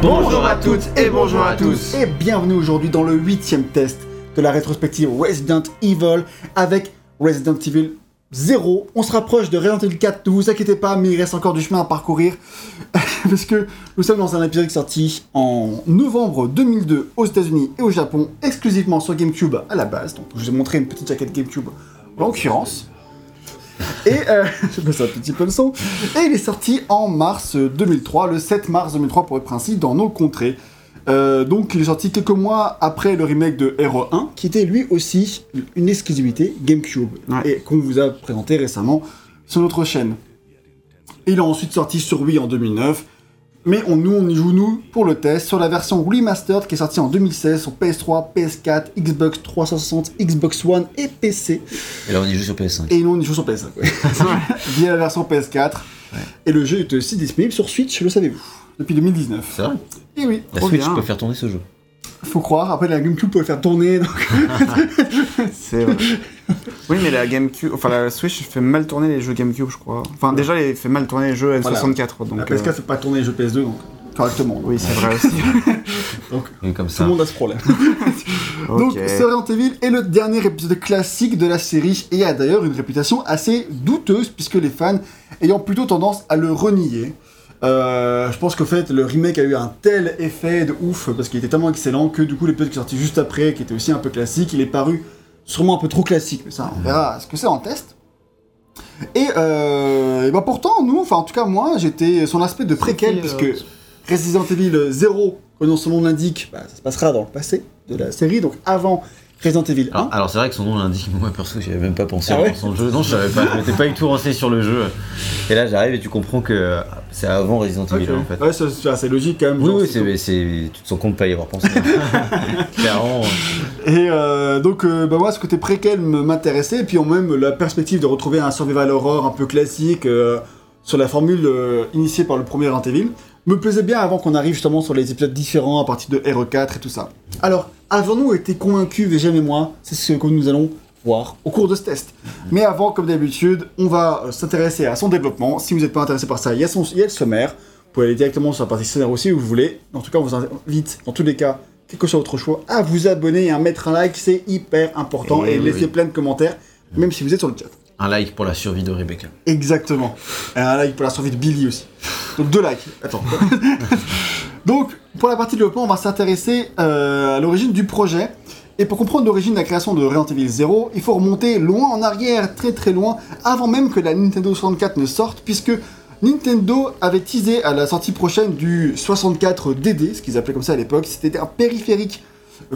Bonjour à toutes et bonjour à tous. Et bienvenue aujourd'hui dans le huitième test de la rétrospective Resident Evil avec Resident Evil 0. On se rapproche de Resident Evil 4, ne vous inquiétez pas, mais il reste encore du chemin à parcourir. Parce que nous sommes dans un épisode sorti en novembre 2002 aux États-Unis et au Japon, exclusivement sur GameCube à la base. Donc je vous ai montré une petite jaquette GameCube en l'occurrence. Et euh, je passe un petit peu le son. Et il est sorti en mars 2003, le 7 mars 2003 pour être précis, dans nos contrées. Euh, donc il est sorti quelques mois après le remake de Hero 1, qui était lui aussi une exclusivité GameCube, Ouais. et qu'on vous a présenté récemment sur notre chaîne. Il est ensuite sorti sur Wii en 2009, mais on, nous on y joue nous pour le test sur la version remastered qui est sortie en 2016 sur PS3, PS4, Xbox 360, Xbox One et PC. Et là, on y joue sur PS5. Et nous on y joue sur PS5, ouais. via la version PS4. Et le jeu est aussi disponible sur Switch, le savez-vous, depuis 2019. C'est vrai? Et oui, La Switch bien. peut faire tourner ce jeu. Faut croire. Après la GameCube le faire tourner, donc C'est vrai. Oui, mais la GameCube, enfin la Switch fait mal tourner les jeux GameCube, je crois. Enfin, déjà, elle fait mal tourner les jeux Voilà. N64. la Donc, PS4 euh, fait pas tourner les jeux PS2 donc correctement. Oui, c'est vrai aussi. Et comme Tout ça. le monde a ce problème. Donc, Ok. ce Resident Evil est le dernier épisode classique de la série et a d'ailleurs une réputation assez douteuse puisque les fans ayant plutôt tendance à le renier. Euh, je pense qu'au fait, le remake a eu un tel effet de ouf parce qu'il était tellement excellent que du coup, l'épisode qui est sorti juste après, qui était aussi un peu classique, il est paru sûrement un peu trop classique. Mais ça, on verra ce que c'est en test. Et, euh, et bah pourtant, nous, enfin en tout cas moi, j'étais son aspect de préquel C'était, puisque Resident Evil 0, comme son nom l'indique, bah, ça se passera dans le passé de la série, donc avant Resident Evil 1. Alors, alors, c'est vrai que son nom l'indique, moi perso j'y avais même pas pensé Ah ouais le jeu. Non, je savais pas, je m'étais pas du tout renseigné sur le jeu. Et là j'arrive et tu comprends que euh, c'est avant Resident Evil en fait. Ouais, ça- c'est logique quand même. Oui, genre, oui, c'est c'est, c'est- tu te sens compte de pas y avoir pensé. Clairement. Et euh, donc, euh, bah moi, ce côté préquel me- m'intéressait, et puis en même la perspective de retrouver un survival horror un peu classique euh, sur la formule euh, initiée par le premier Resident Evil me plaisait bien avant qu'on arrive justement sur les épisodes différents à partir de RE4 et tout ça. Alors, avons-nous été convaincus, Végem et moi C'est ce que nous allons voir au cours de ce test. Mais avant, comme d'habitude, on va euh, s'intéresser à son développement. Si vous n'êtes pas intéressé par ça, il y, a son- il y a le sommaire. Vous pouvez aller directement sur la partie scénario aussi où vous voulez. En tout cas, on vous invite, dans tous les cas, quel que soit votre choix, à vous abonner et à mettre un like, c'est hyper important. Et, oui. plein de commentaires, même si vous êtes sur le chat. Un like pour la survie de Rebecca. Exactement. Et un like pour la survie de Billy aussi. Donc deux likes. Attends. Donc, pour la partie développement, on va s'intéresser euh, à l'origine du projet. Et pour comprendre l'origine de la création de Resident Evil 0, il faut remonter loin en arrière, très très loin, avant même que la Nintendo 64 ne sorte, puisque Nintendo avait teasé à la sortie prochaine du 64 DD, ce qu'ils appelaient comme ça à l'époque. C'était un périphérique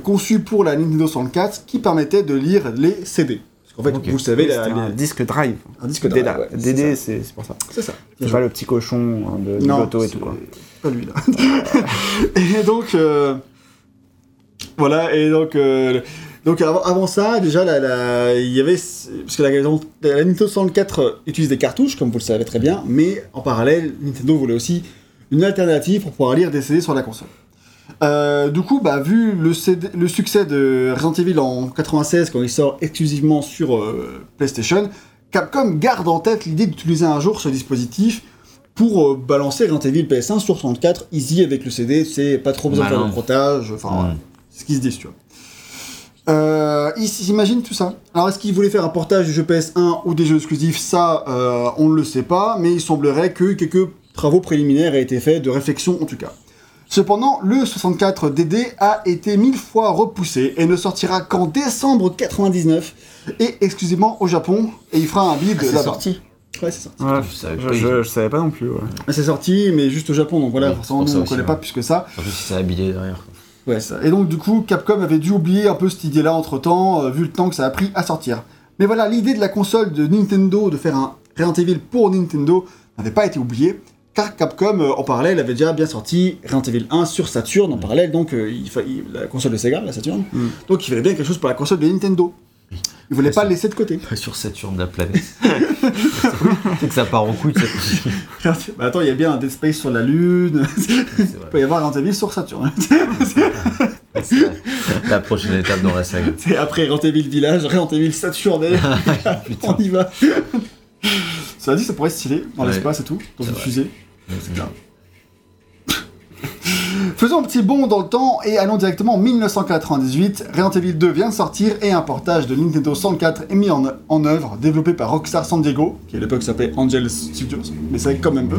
conçu pour la Nintendo 64 qui permettait de lire les CD. Parce qu'en fait, vous le savez, la- un les- disque drive. un disque drive, DD, ouais, c'est DD, pour ça. c'est ça. C'est pas le petit cochon hein, de, de Non, l'auto et tout quoi. Pas lui là. et donc euh, voilà et donc euh, donc avant, avant ça déjà la, la- il y avait parce que la, la Nintendo 64 utilise des cartouches comme vous le savez très bien mais en parallèle Nintendo voulait aussi une alternative pour pouvoir lire des CD sur la console. Euh, du coup, bah, vu le, CD le succès de Resident Evil en 96 quand il sort exclusivement sur euh, PlayStation, Capcom garde en tête l'idée d'utiliser un jour ce dispositif pour euh, balancer Resident Evil PS1 sur 64 easy avec le CD, c'est pas trop besoin de faire de protage, enfin ce qu'ils se disent, tu vois. Euh, ils s'imaginent tout ça. Alors est-ce qu'ils voulaient faire un portage du jeu PS1 ou des jeux exclusifs? Ça, euh, on ne le sait pas, mais il semblerait que quelques travaux préliminaires aient été faits, de réflexion en tout cas. Cependant, le 64 DD a été mille fois repoussé et ne sortira qu'en décembre 99 et exclusivement au Japon et il fera un bid Ah, c'est là-bas. sorti. Ouais, c'est sorti. Ouais, je savais je, pas, je- je savais pas non plus. ouais. C'est sorti, mais juste au Japon, donc voilà, Oui, forcément, nous ça on connaît ouais. pas plus que ça. Surtout si c'est habillé derrière. Ouais, ça. Et donc, du coup, Capcom avait dû oublier un peu cette idée-là entre temps, vu le temps que ça a pris à sortir. Mais voilà, l'idée de la console de Nintendo de faire un Resident Evil pour Nintendo n'avait pas été oubliée, car Capcom, euh, en parallèle, avait déjà bien sorti Resident Evil 1 sur Saturn en parallèle, donc euh, il fa- il- la console de Sega, la Saturn. Mm. Donc il fallait bien quelque chose pour la console de Nintendo. Il voulait Bien pas sûr. le laisser de côté. Pas sur Saturne, la planète. c'est que ça part en couille, bah attends, il y a bien un Dead Space sur la Lune, il peut y avoir Resident Evil sur Saturn. C'est la, la prochaine étape dans la saga. C'est après Resident Evil Village, Resident Evil Saturn, et on y va. Cela dit, ça pourrait être stylé dans Ouais. l'espace et tout, dans une vrai. fusée. C'est. Faisons un petit bond dans le temps et allons directement en 1998. Resident Evil 2 vient de sortir et un portage de Nintendo 64 est mis en, en œuvre, développé par Rockstar San Diego, qui à l'époque s'appelait Angel Studios, mais c'est quand même peu.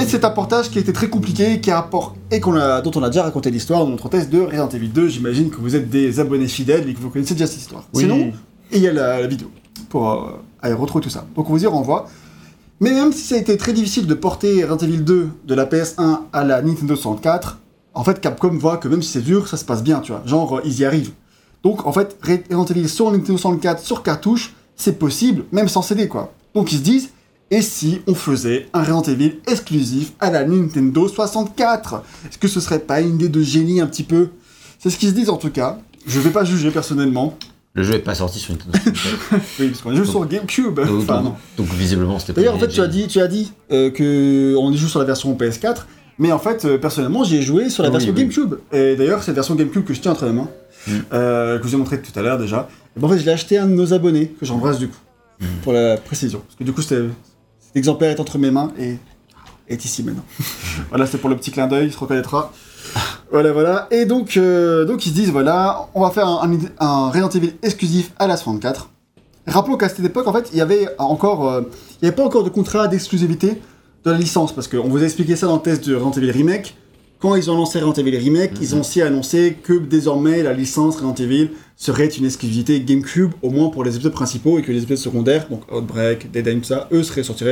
Et c'est un portage qui a été très compliqué, qui a rapport et qu'on a, dont on a déjà raconté l'histoire dans notre test de Resident Evil 2. J'imagine que vous êtes des abonnés fidèles et que vous connaissez déjà cette histoire. Oui. Sinon, il y a la, la vidéo pour euh, retrouver tout ça. Donc on vous y renvoie. Mais même si ça a été très difficile de porter Resident Evil 2 de la PS1 à la Nintendo 64, en fait Capcom voit que même si c'est dur, ça se passe bien, tu vois. Genre, euh, ils y arrivent. Donc en fait, Resident Evil sur Nintendo 64, sur cartouche, c'est possible, même sans CD, quoi. Donc ils se disent, et si on faisait un Resident Evil exclusif à la Nintendo 64 Est-ce que ce serait pas une idée de génie un petit peu? C'est ce qu'ils se disent en tout cas. Je vais pas juger personnellement. Le jeu est pas sorti sur Nintendo 64. Oui, parce qu'on joue sur GameCube. donc, Enfin, donc- non. donc, visiblement, c'était pas D'ailleurs, en fait, tu as dit, tu as dit euh, que on y joue sur la version PS4, mais en fait, euh, personnellement, j'y ai joué sur la Oui, version oui. GameCube. Et d'ailleurs, cette version GameCube que je tiens entre les mains, Mm. euh, que je vous ai montré tout à l'heure déjà, et ben, en fait, je l'ai acheté à un de nos abonnés, que j'embrasse du coup, Mm. pour la précision. Parce que du coup, cet exemplaire est entre mes mains et est ici maintenant. voilà, c'est pour le petit clin d'œil, il se reconnaîtra. Voilà, voilà. Et donc, euh, donc ils se disent, voilà, on va faire un, un, un Resident Evil exclusif à la 64. Rappelons qu'à cette époque, en fait, il y avait encore, euh, il n'y avait pas encore de contrat d'exclusivité de la licence, parce qu'on vous a expliqué ça dans le test de Resident Evil Remake. Quand ils ont lancé Resident Evil Remake, ils ont aussi annoncé que désormais la licence Resident Evil serait une exclusivité GameCube, au moins pour les épisodes principaux, et que les épisodes secondaires, donc Outbreak, Dead End, tout ça, eux seraient sortis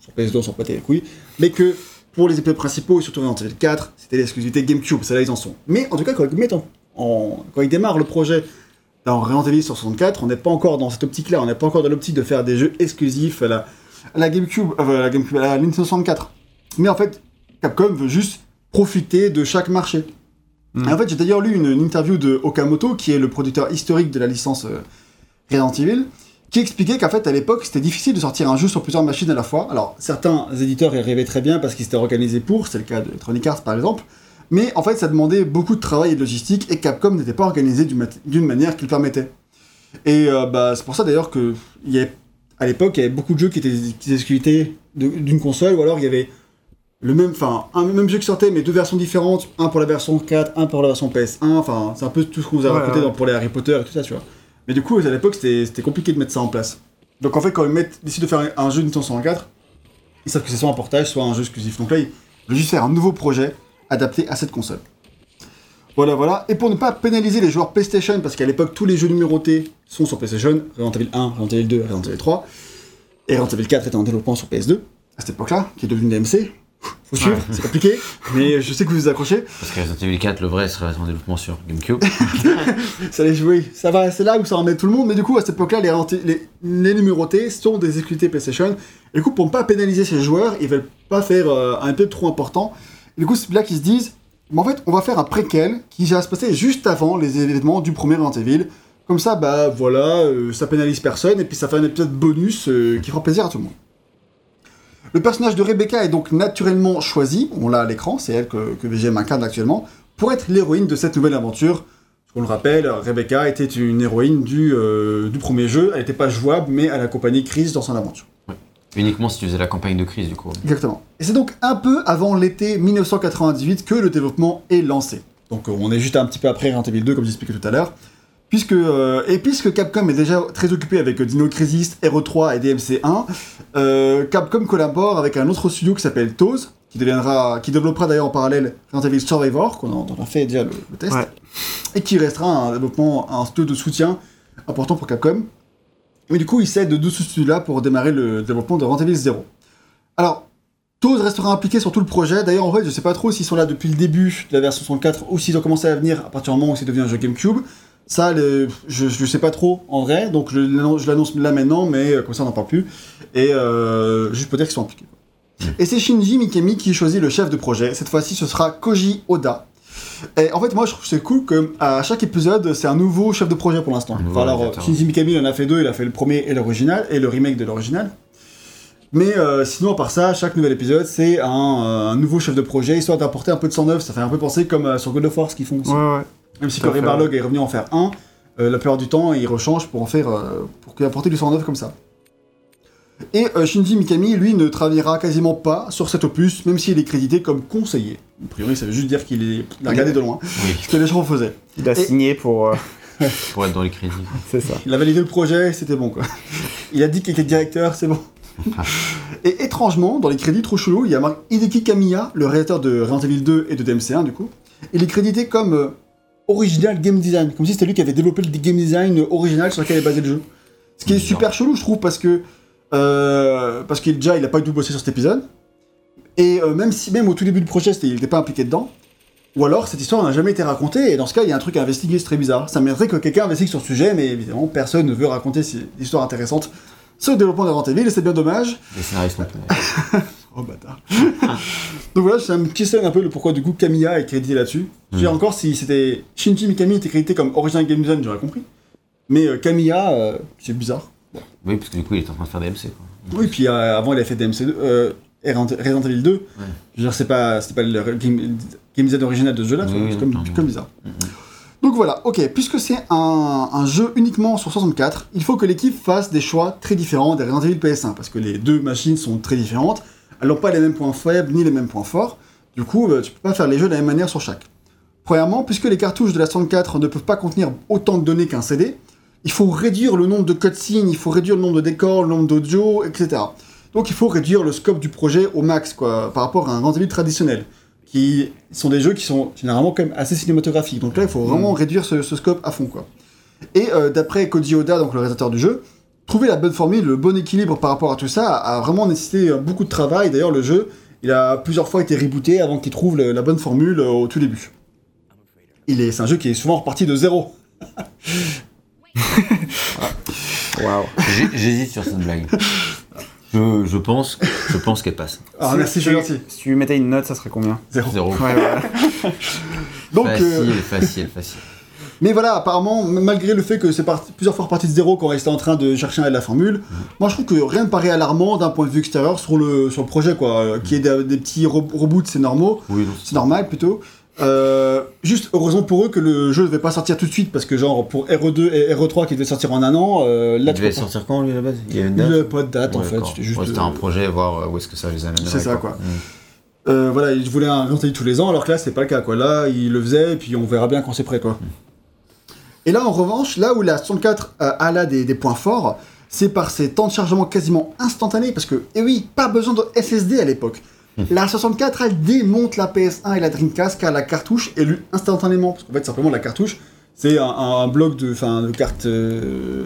sur PS2, on s'en les couilles, mais que pour les épisodes principaux, et surtout Resident Evil 4, c'était l'exclusivité GameCube, c'est là ils en sont. Mais en tout cas, quand ils, mettent en- en- quand ils démarrent le projet dans Resident Evil sur 64, on n'est pas encore dans cette optique-là, on n'est pas encore dans l'optique de faire des jeux exclusifs à la, à la GameCube, euh, à la GameCube, à la Nintendo 64. Mais en fait, Capcom veut juste profiter de chaque marché. Mm. Et en fait, j'ai d'ailleurs lu une, une interview de Okamoto, qui est le producteur historique de la licence euh, Resident Evil, qui expliquait qu'en fait, à l'époque, c'était difficile de sortir un jeu sur plusieurs machines à la fois. Alors, certains éditeurs y arrivaient très bien parce qu'ils s'étaient organisés pour, c'est le cas de Electronic Arts par exemple, mais en fait, ça demandait beaucoup de travail et de logistique, et Capcom n'était pas organisé d'une manière qui le permettait. Et euh, bah, c'est pour ça d'ailleurs que il y avait- à l'époque, il y avait beaucoup de jeux qui étaient qui étaient d'une console, ou alors il y avait le même, enfin, un même jeu qui sortait, mais deux versions différentes, un pour la version 4, un pour la version PS1, enfin, c'est un peu tout ce qu'on vous a Ouais, raconté ouais. dans- pour les Harry Potter et tout ça, tu vois. Mais du coup, à l'époque, c'était compliqué de mettre ça en place. Donc en fait, quand ils décident de faire un jeu Nintendo 64, ils savent que c'est soit un portage, soit un jeu exclusif. Donc là, ils veulent juste faire un nouveau projet adapté à cette console. Voilà, voilà. Et pour ne pas pénaliser les joueurs PlayStation, parce qu'à l'époque, tous les jeux numérotés sont sur PlayStation, Resident Evil 1, Resident Evil 2, Resident Evil 3, et Resident Evil 4 était en développement sur PS2, à cette époque-là, qui est devenu DMC. Faut suivre, Ouais. c'est compliqué, mais je sais que vous vous accrochez. Parce que Resident Evil 4, le vrai, serait en développement sur GameCube. Ça les jouer, ça va, c'est là où ça met tout le monde, mais du coup, à cette époque-là, les, les, les numérotés sont des exclusivités PlayStation. Et du coup, pour ne pas pénaliser ces joueurs, ils veulent pas faire euh, un peu trop important. Et du coup, c'est là qu'ils se disent, mais en fait, on va faire un préquel qui va se passer juste avant les événements du premier Resident Evil. Comme ça, bah voilà, euh, ça pénalise personne, et puis ça fait un épisode bonus euh, qui fera plaisir à tout le monde. Le personnage de Rebecca est donc naturellement choisi, on l'a à l'écran, c'est elle que, que VGM incarne actuellement, pour être l'héroïne de cette nouvelle aventure. On le rappelle, Rebecca était une héroïne du, euh, du premier jeu, elle n'était pas jouable, mais elle accompagnait Chris dans son aventure. Uniquement si tu faisais la campagne de crise, du coup. Exactement. Et c'est donc un peu avant l'été 1998 que le développement est lancé. Donc euh, on est juste un petit peu après Resident Evil 2, comme j'expliquais tout à l'heure. Puisque, euh, et puisque Capcom est déjà très occupé avec euh, Dino Crisis, Hero 3 et DMC1, euh, Capcom collabore avec un autre studio qui s'appelle Toz, qui, deviendra, qui développera d'ailleurs en parallèle Resident Evil Survivor, qu'on a, a fait déjà le, le test, Ouais. et qui restera un développement, un studio de soutien important pour Capcom. Mais du coup, il s'aide de ce studio-là pour démarrer le développement de Resident Evil 0. Alors, Toz restera impliqué sur tout le projet. D'ailleurs, en fait, je sais pas trop s'ils sont là depuis le début de la version 64 ou s'ils ont commencé à venir à partir du moment où c'est devenu un jeu GameCube. Ça, le- je, je sais pas trop en vrai, donc je, l'annonce- je l'annonce là maintenant, mais euh, comme ça on n'en parle plus. Et euh, juste pour dire qu'ils sont impliqués. Et c'est Shinji Mikami qui choisit le chef de projet. Cette fois-ci, ce sera Koji Oda. Et en fait, moi, je trouve que c'est cool que à chaque épisode, c'est un nouveau chef de projet pour l'instant. Enfin, alors. Shinji Mikami, il en a fait deux. Il a fait le premier et l'original, et le remake de l'original. Mais euh, sinon, à part ça, chaque nouvel épisode, c'est un, euh, un nouveau chef de projet, histoire d'apporter un peu de sang neuf. Ça fait un peu penser comme euh, sur God of War, ce qu'ils font aussi. Ouais, ouais. Même si fait, Barlog est revenu en faire un, euh, la plupart du temps, il rechange pour en faire, euh, pour qu'il apporter du sang neuf comme ça. Et euh, Shinji Mikami, lui, ne travaillera quasiment pas sur cet opus, même s'il est crédité comme conseiller. A priori, ça veut juste dire qu'il est... il a regardé de loin, Oui, ce que les gens faisaient. Il a Et- signé pour. euh, pour être dans les crédits. C'est ça. Il a validé le projet, c'était bon quoi. Il a dit qu'il était directeur, c'est bon. Et étrangement, dans les crédits trop chelous, il y a marqué Hideki Kamiya, le réalisateur de Resident Evil 2 et de DMC1 du coup. Il est crédité comme euh, original game design, comme si c'était lui qui avait développé le game design original sur lequel est basé le jeu. Ce qui est super chelou, je trouve, parce que euh, parce qu'il déjà il a pas du tout bossé sur cet épisode. Et euh, même si même au tout début du projet, il n'était pas impliqué dedans. Ou alors cette histoire n'a jamais été racontée, et dans ce cas, il y a un truc à investiguer, c'est très bizarre. Ça mériterait que quelqu'un investigue sur ce sujet, mais évidemment, personne ne veut raconter ces histoires intéressantes sur le développement de Resident Evil, et c'est bien dommage. Les scénaristes. Oh bâtard. Donc voilà, ça me questionne un peu le pourquoi du coup Kamiya est crédité là-dessus. Je veux dire Mm. encore, si c'était Shinji Mikami était crédité comme original game design, j'aurais compris. Mais euh, Kamiya, euh, c'est bizarre. Oui, parce que du coup, il était en train de faire DMC. Quoi. Oui, puis euh, avant il a fait DMC2, euh, Resident Evil 2. Je veux dire, c'est pas, c'est pas le game, game design original de ce jeu-là, Oui, oui, c'est comme, non, bizarre. Mhm. Donc voilà, ok, puisque c'est un, un jeu uniquement sur 64, il faut que l'équipe fasse des choix très différents des Resident Evil PS1, parce que les deux machines sont très différentes, elles n'ont pas les mêmes points faibles ni les mêmes points forts, du coup, euh, tu peux pas faire les jeux de la même manière sur chaque. Premièrement, puisque les cartouches de la 64 ne peuvent pas contenir autant de données qu'un CD, il faut réduire le nombre de cutscenes, il faut réduire le nombre de décors, le nombre d'audio, etc. Donc il faut réduire le scope du projet au max, quoi, par rapport à un Evil traditionnel, qui sont des jeux qui sont généralement quand même assez cinématographiques. Donc là, il faut vraiment réduire ce, ce scope à fond, quoi. Et euh, d'après Koji Oda, donc le réalisateur du jeu, trouver la bonne formule, le bon équilibre par rapport à tout ça a, vraiment nécessité euh, beaucoup de travail. D'ailleurs, le jeu, il a plusieurs fois été rebooté avant qu'il trouve le- la bonne formule euh, au tout début. Il est, c'est un jeu qui est souvent reparti de zéro. J'ai- J'hésite sur cette blague. Je, je pense, je pense qu'elle passe. Ah, Si- merci, si, je suis gentil. Si tu lui mettais une note, ça serait combien? Zéro. Zéro. Ouais, voilà. Donc, facile, euh, facile, facile. Mais voilà, apparemment, malgré le fait que c'est plusieurs fois reparti de zéro quand on était en train de chercher la formule, moi je trouve que rien ne paraît alarmant d'un point de vue extérieur sur le, sur le projet, quoi. Euh, Qu'il y ait des, des petits re- reboots, c'est normal, Oui, c'est normal plutôt. Euh, juste heureusement pour eux que le jeu ne devait pas sortir tout de suite, parce que genre pour RE2 et RE3 qui devaient sortir en un an, euh, là Il tu devait pas- sortir quand lui à la base? Il y avait une Il date n'y avait pas de date en fait, c'était juste. Ouais, C'était euh, un projet, voir où est-ce que ça les amènerait. C'est ça, quoi. Mm. Euh, voilà, ils voulaient un Resident tous les ans, alors que là, c'est pas le cas, quoi. Là, ils le faisaient, et puis on verra bien quand c'est prêt, quoi. Et là, en revanche, là où la 64 euh, a là des, des points forts, c'est par ses temps de chargement quasiment instantanés, parce que, et oui, pas besoin de SSD à l'époque. La 64, elle démonte la PS1 et la Dreamcast, car la cartouche est lue instantanément. Parce qu'en fait, simplement, la cartouche, c'est un, un bloc de, enfin, de carte euh,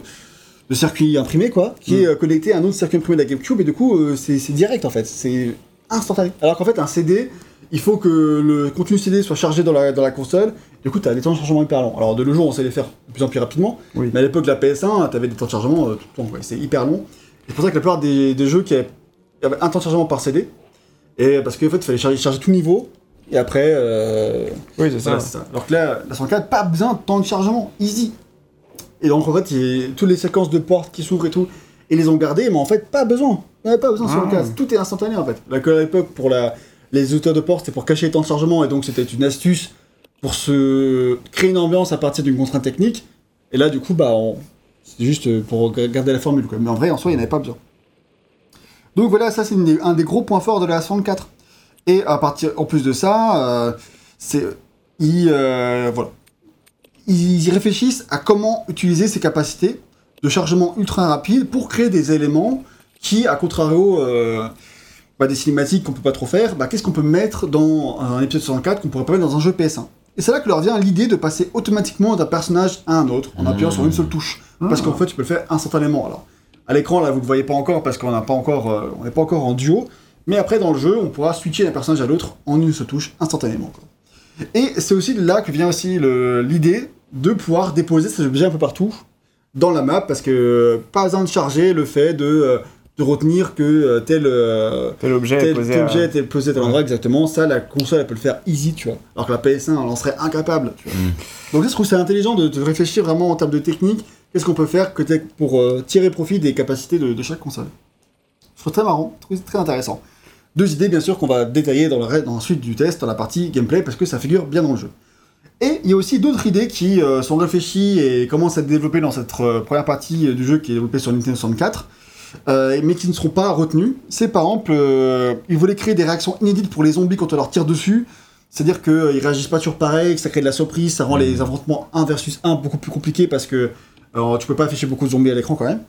de circuit imprimé, quoi, qui est euh, connecté à un autre circuit imprimé de la GameCube, et du coup, euh, c'est c'est direct, en fait. C'est instantané. Alors qu'en fait, un CD, il faut que le contenu CD soit chargé dans la, dans la console. Du coup, tu as des temps de chargement hyper longs. Alors, de nos jours, on sait les faire de plus en plus rapidement. Oui. Mais à l'époque de la PS1, tu avais des temps de chargement euh, tout le temps. C'est hyper long. C'est pour ça que la plupart des, des jeux qui avaient, un temps de chargement par CD. Et parce qu'en fait, il fallait charger, charger tout niveau. Et après, euh, Oui, c'est voilà, ça. Alors que là, la 104, pas besoin de temps de chargement, easy. Et donc en fait, il y a toutes les séquences de portes qui s'ouvrent et tout, ils les ont gardées, mais en fait, pas besoin. Il n'y avait pas besoin sur le Ah. casque. Tout est instantané en fait. Là, que à l'époque, pour la... les auteurs de portes, c'était pour cacher les temps de chargement, et donc c'était une astuce pour se créer une ambiance à partir d'une contrainte technique. Et là, du coup, bah, c'est juste pour garder la formule. Mais en vrai, en soi, il n'y en avait pas besoin. Donc voilà, ça c'est un des gros points forts de la 64. Et à partir, en plus de ça, euh, ils, euh, voilà. ils réfléchissent à comment utiliser ces capacités de chargement ultra rapide pour créer des éléments qui, à contrario euh, bah, des cinématiques qu'on peut pas trop faire, bah, qu'est-ce qu'on peut mettre dans un épisode 64 qu'on pourrait pas mettre dans un jeu PS1 Et c'est là que leur vient l'idée de passer automatiquement d'un personnage à un autre en appuyant Mmh. sur une seule touche. Parce qu'en fait, tu peux le faire instantanément. Alors, à l'écran, là, vous le voyez pas encore parce qu'on n'a pas encore, euh, on n'est pas encore en duo. Mais après, dans le jeu, on pourra switcher d'un personnage à l'autre en une seule touche instantanément. quoi. Et c'est aussi de là que vient aussi l'idée de pouvoir déposer ces objets un peu partout dans la map parce que pas besoin de charger le fait de, euh, de retenir que euh, tel, euh, Tel objet est tel, posé tel à- posé tel endroit exactement. Ça, la console, elle peut le faire easy, tu vois. Alors que la PS1, elle en serait incapable. Tu vois. Mm. Donc là, je trouve c'est intelligent de, de réfléchir vraiment en termes de technique. Qu'est-ce qu'on peut faire que pour euh, tirer profit des capacités de, de chaque console Je trouve très marrant, je trouve très intéressant. Deux idées, bien sûr, qu'on va détailler dans, le, reste- dans la suite du test, dans la partie gameplay, parce que ça figure bien dans le jeu. Et il y a aussi d'autres idées qui euh, sont réfléchies et commencent à être développées dans cette première partie du jeu qui est développée sur Nintendo 64. Euh, mais qui ne seront pas retenus. C'est par exemple, euh, ils voulaient créer des réactions inédites pour les zombies quand on leur tire dessus. C'est-à-dire qu'ils réagissent pas toujours pareil, que ça crée de la surprise, ça rend les affrontements 1 versus 1 beaucoup plus compliqués parce que alors, tu peux pas afficher beaucoup de zombies à l'écran quand même.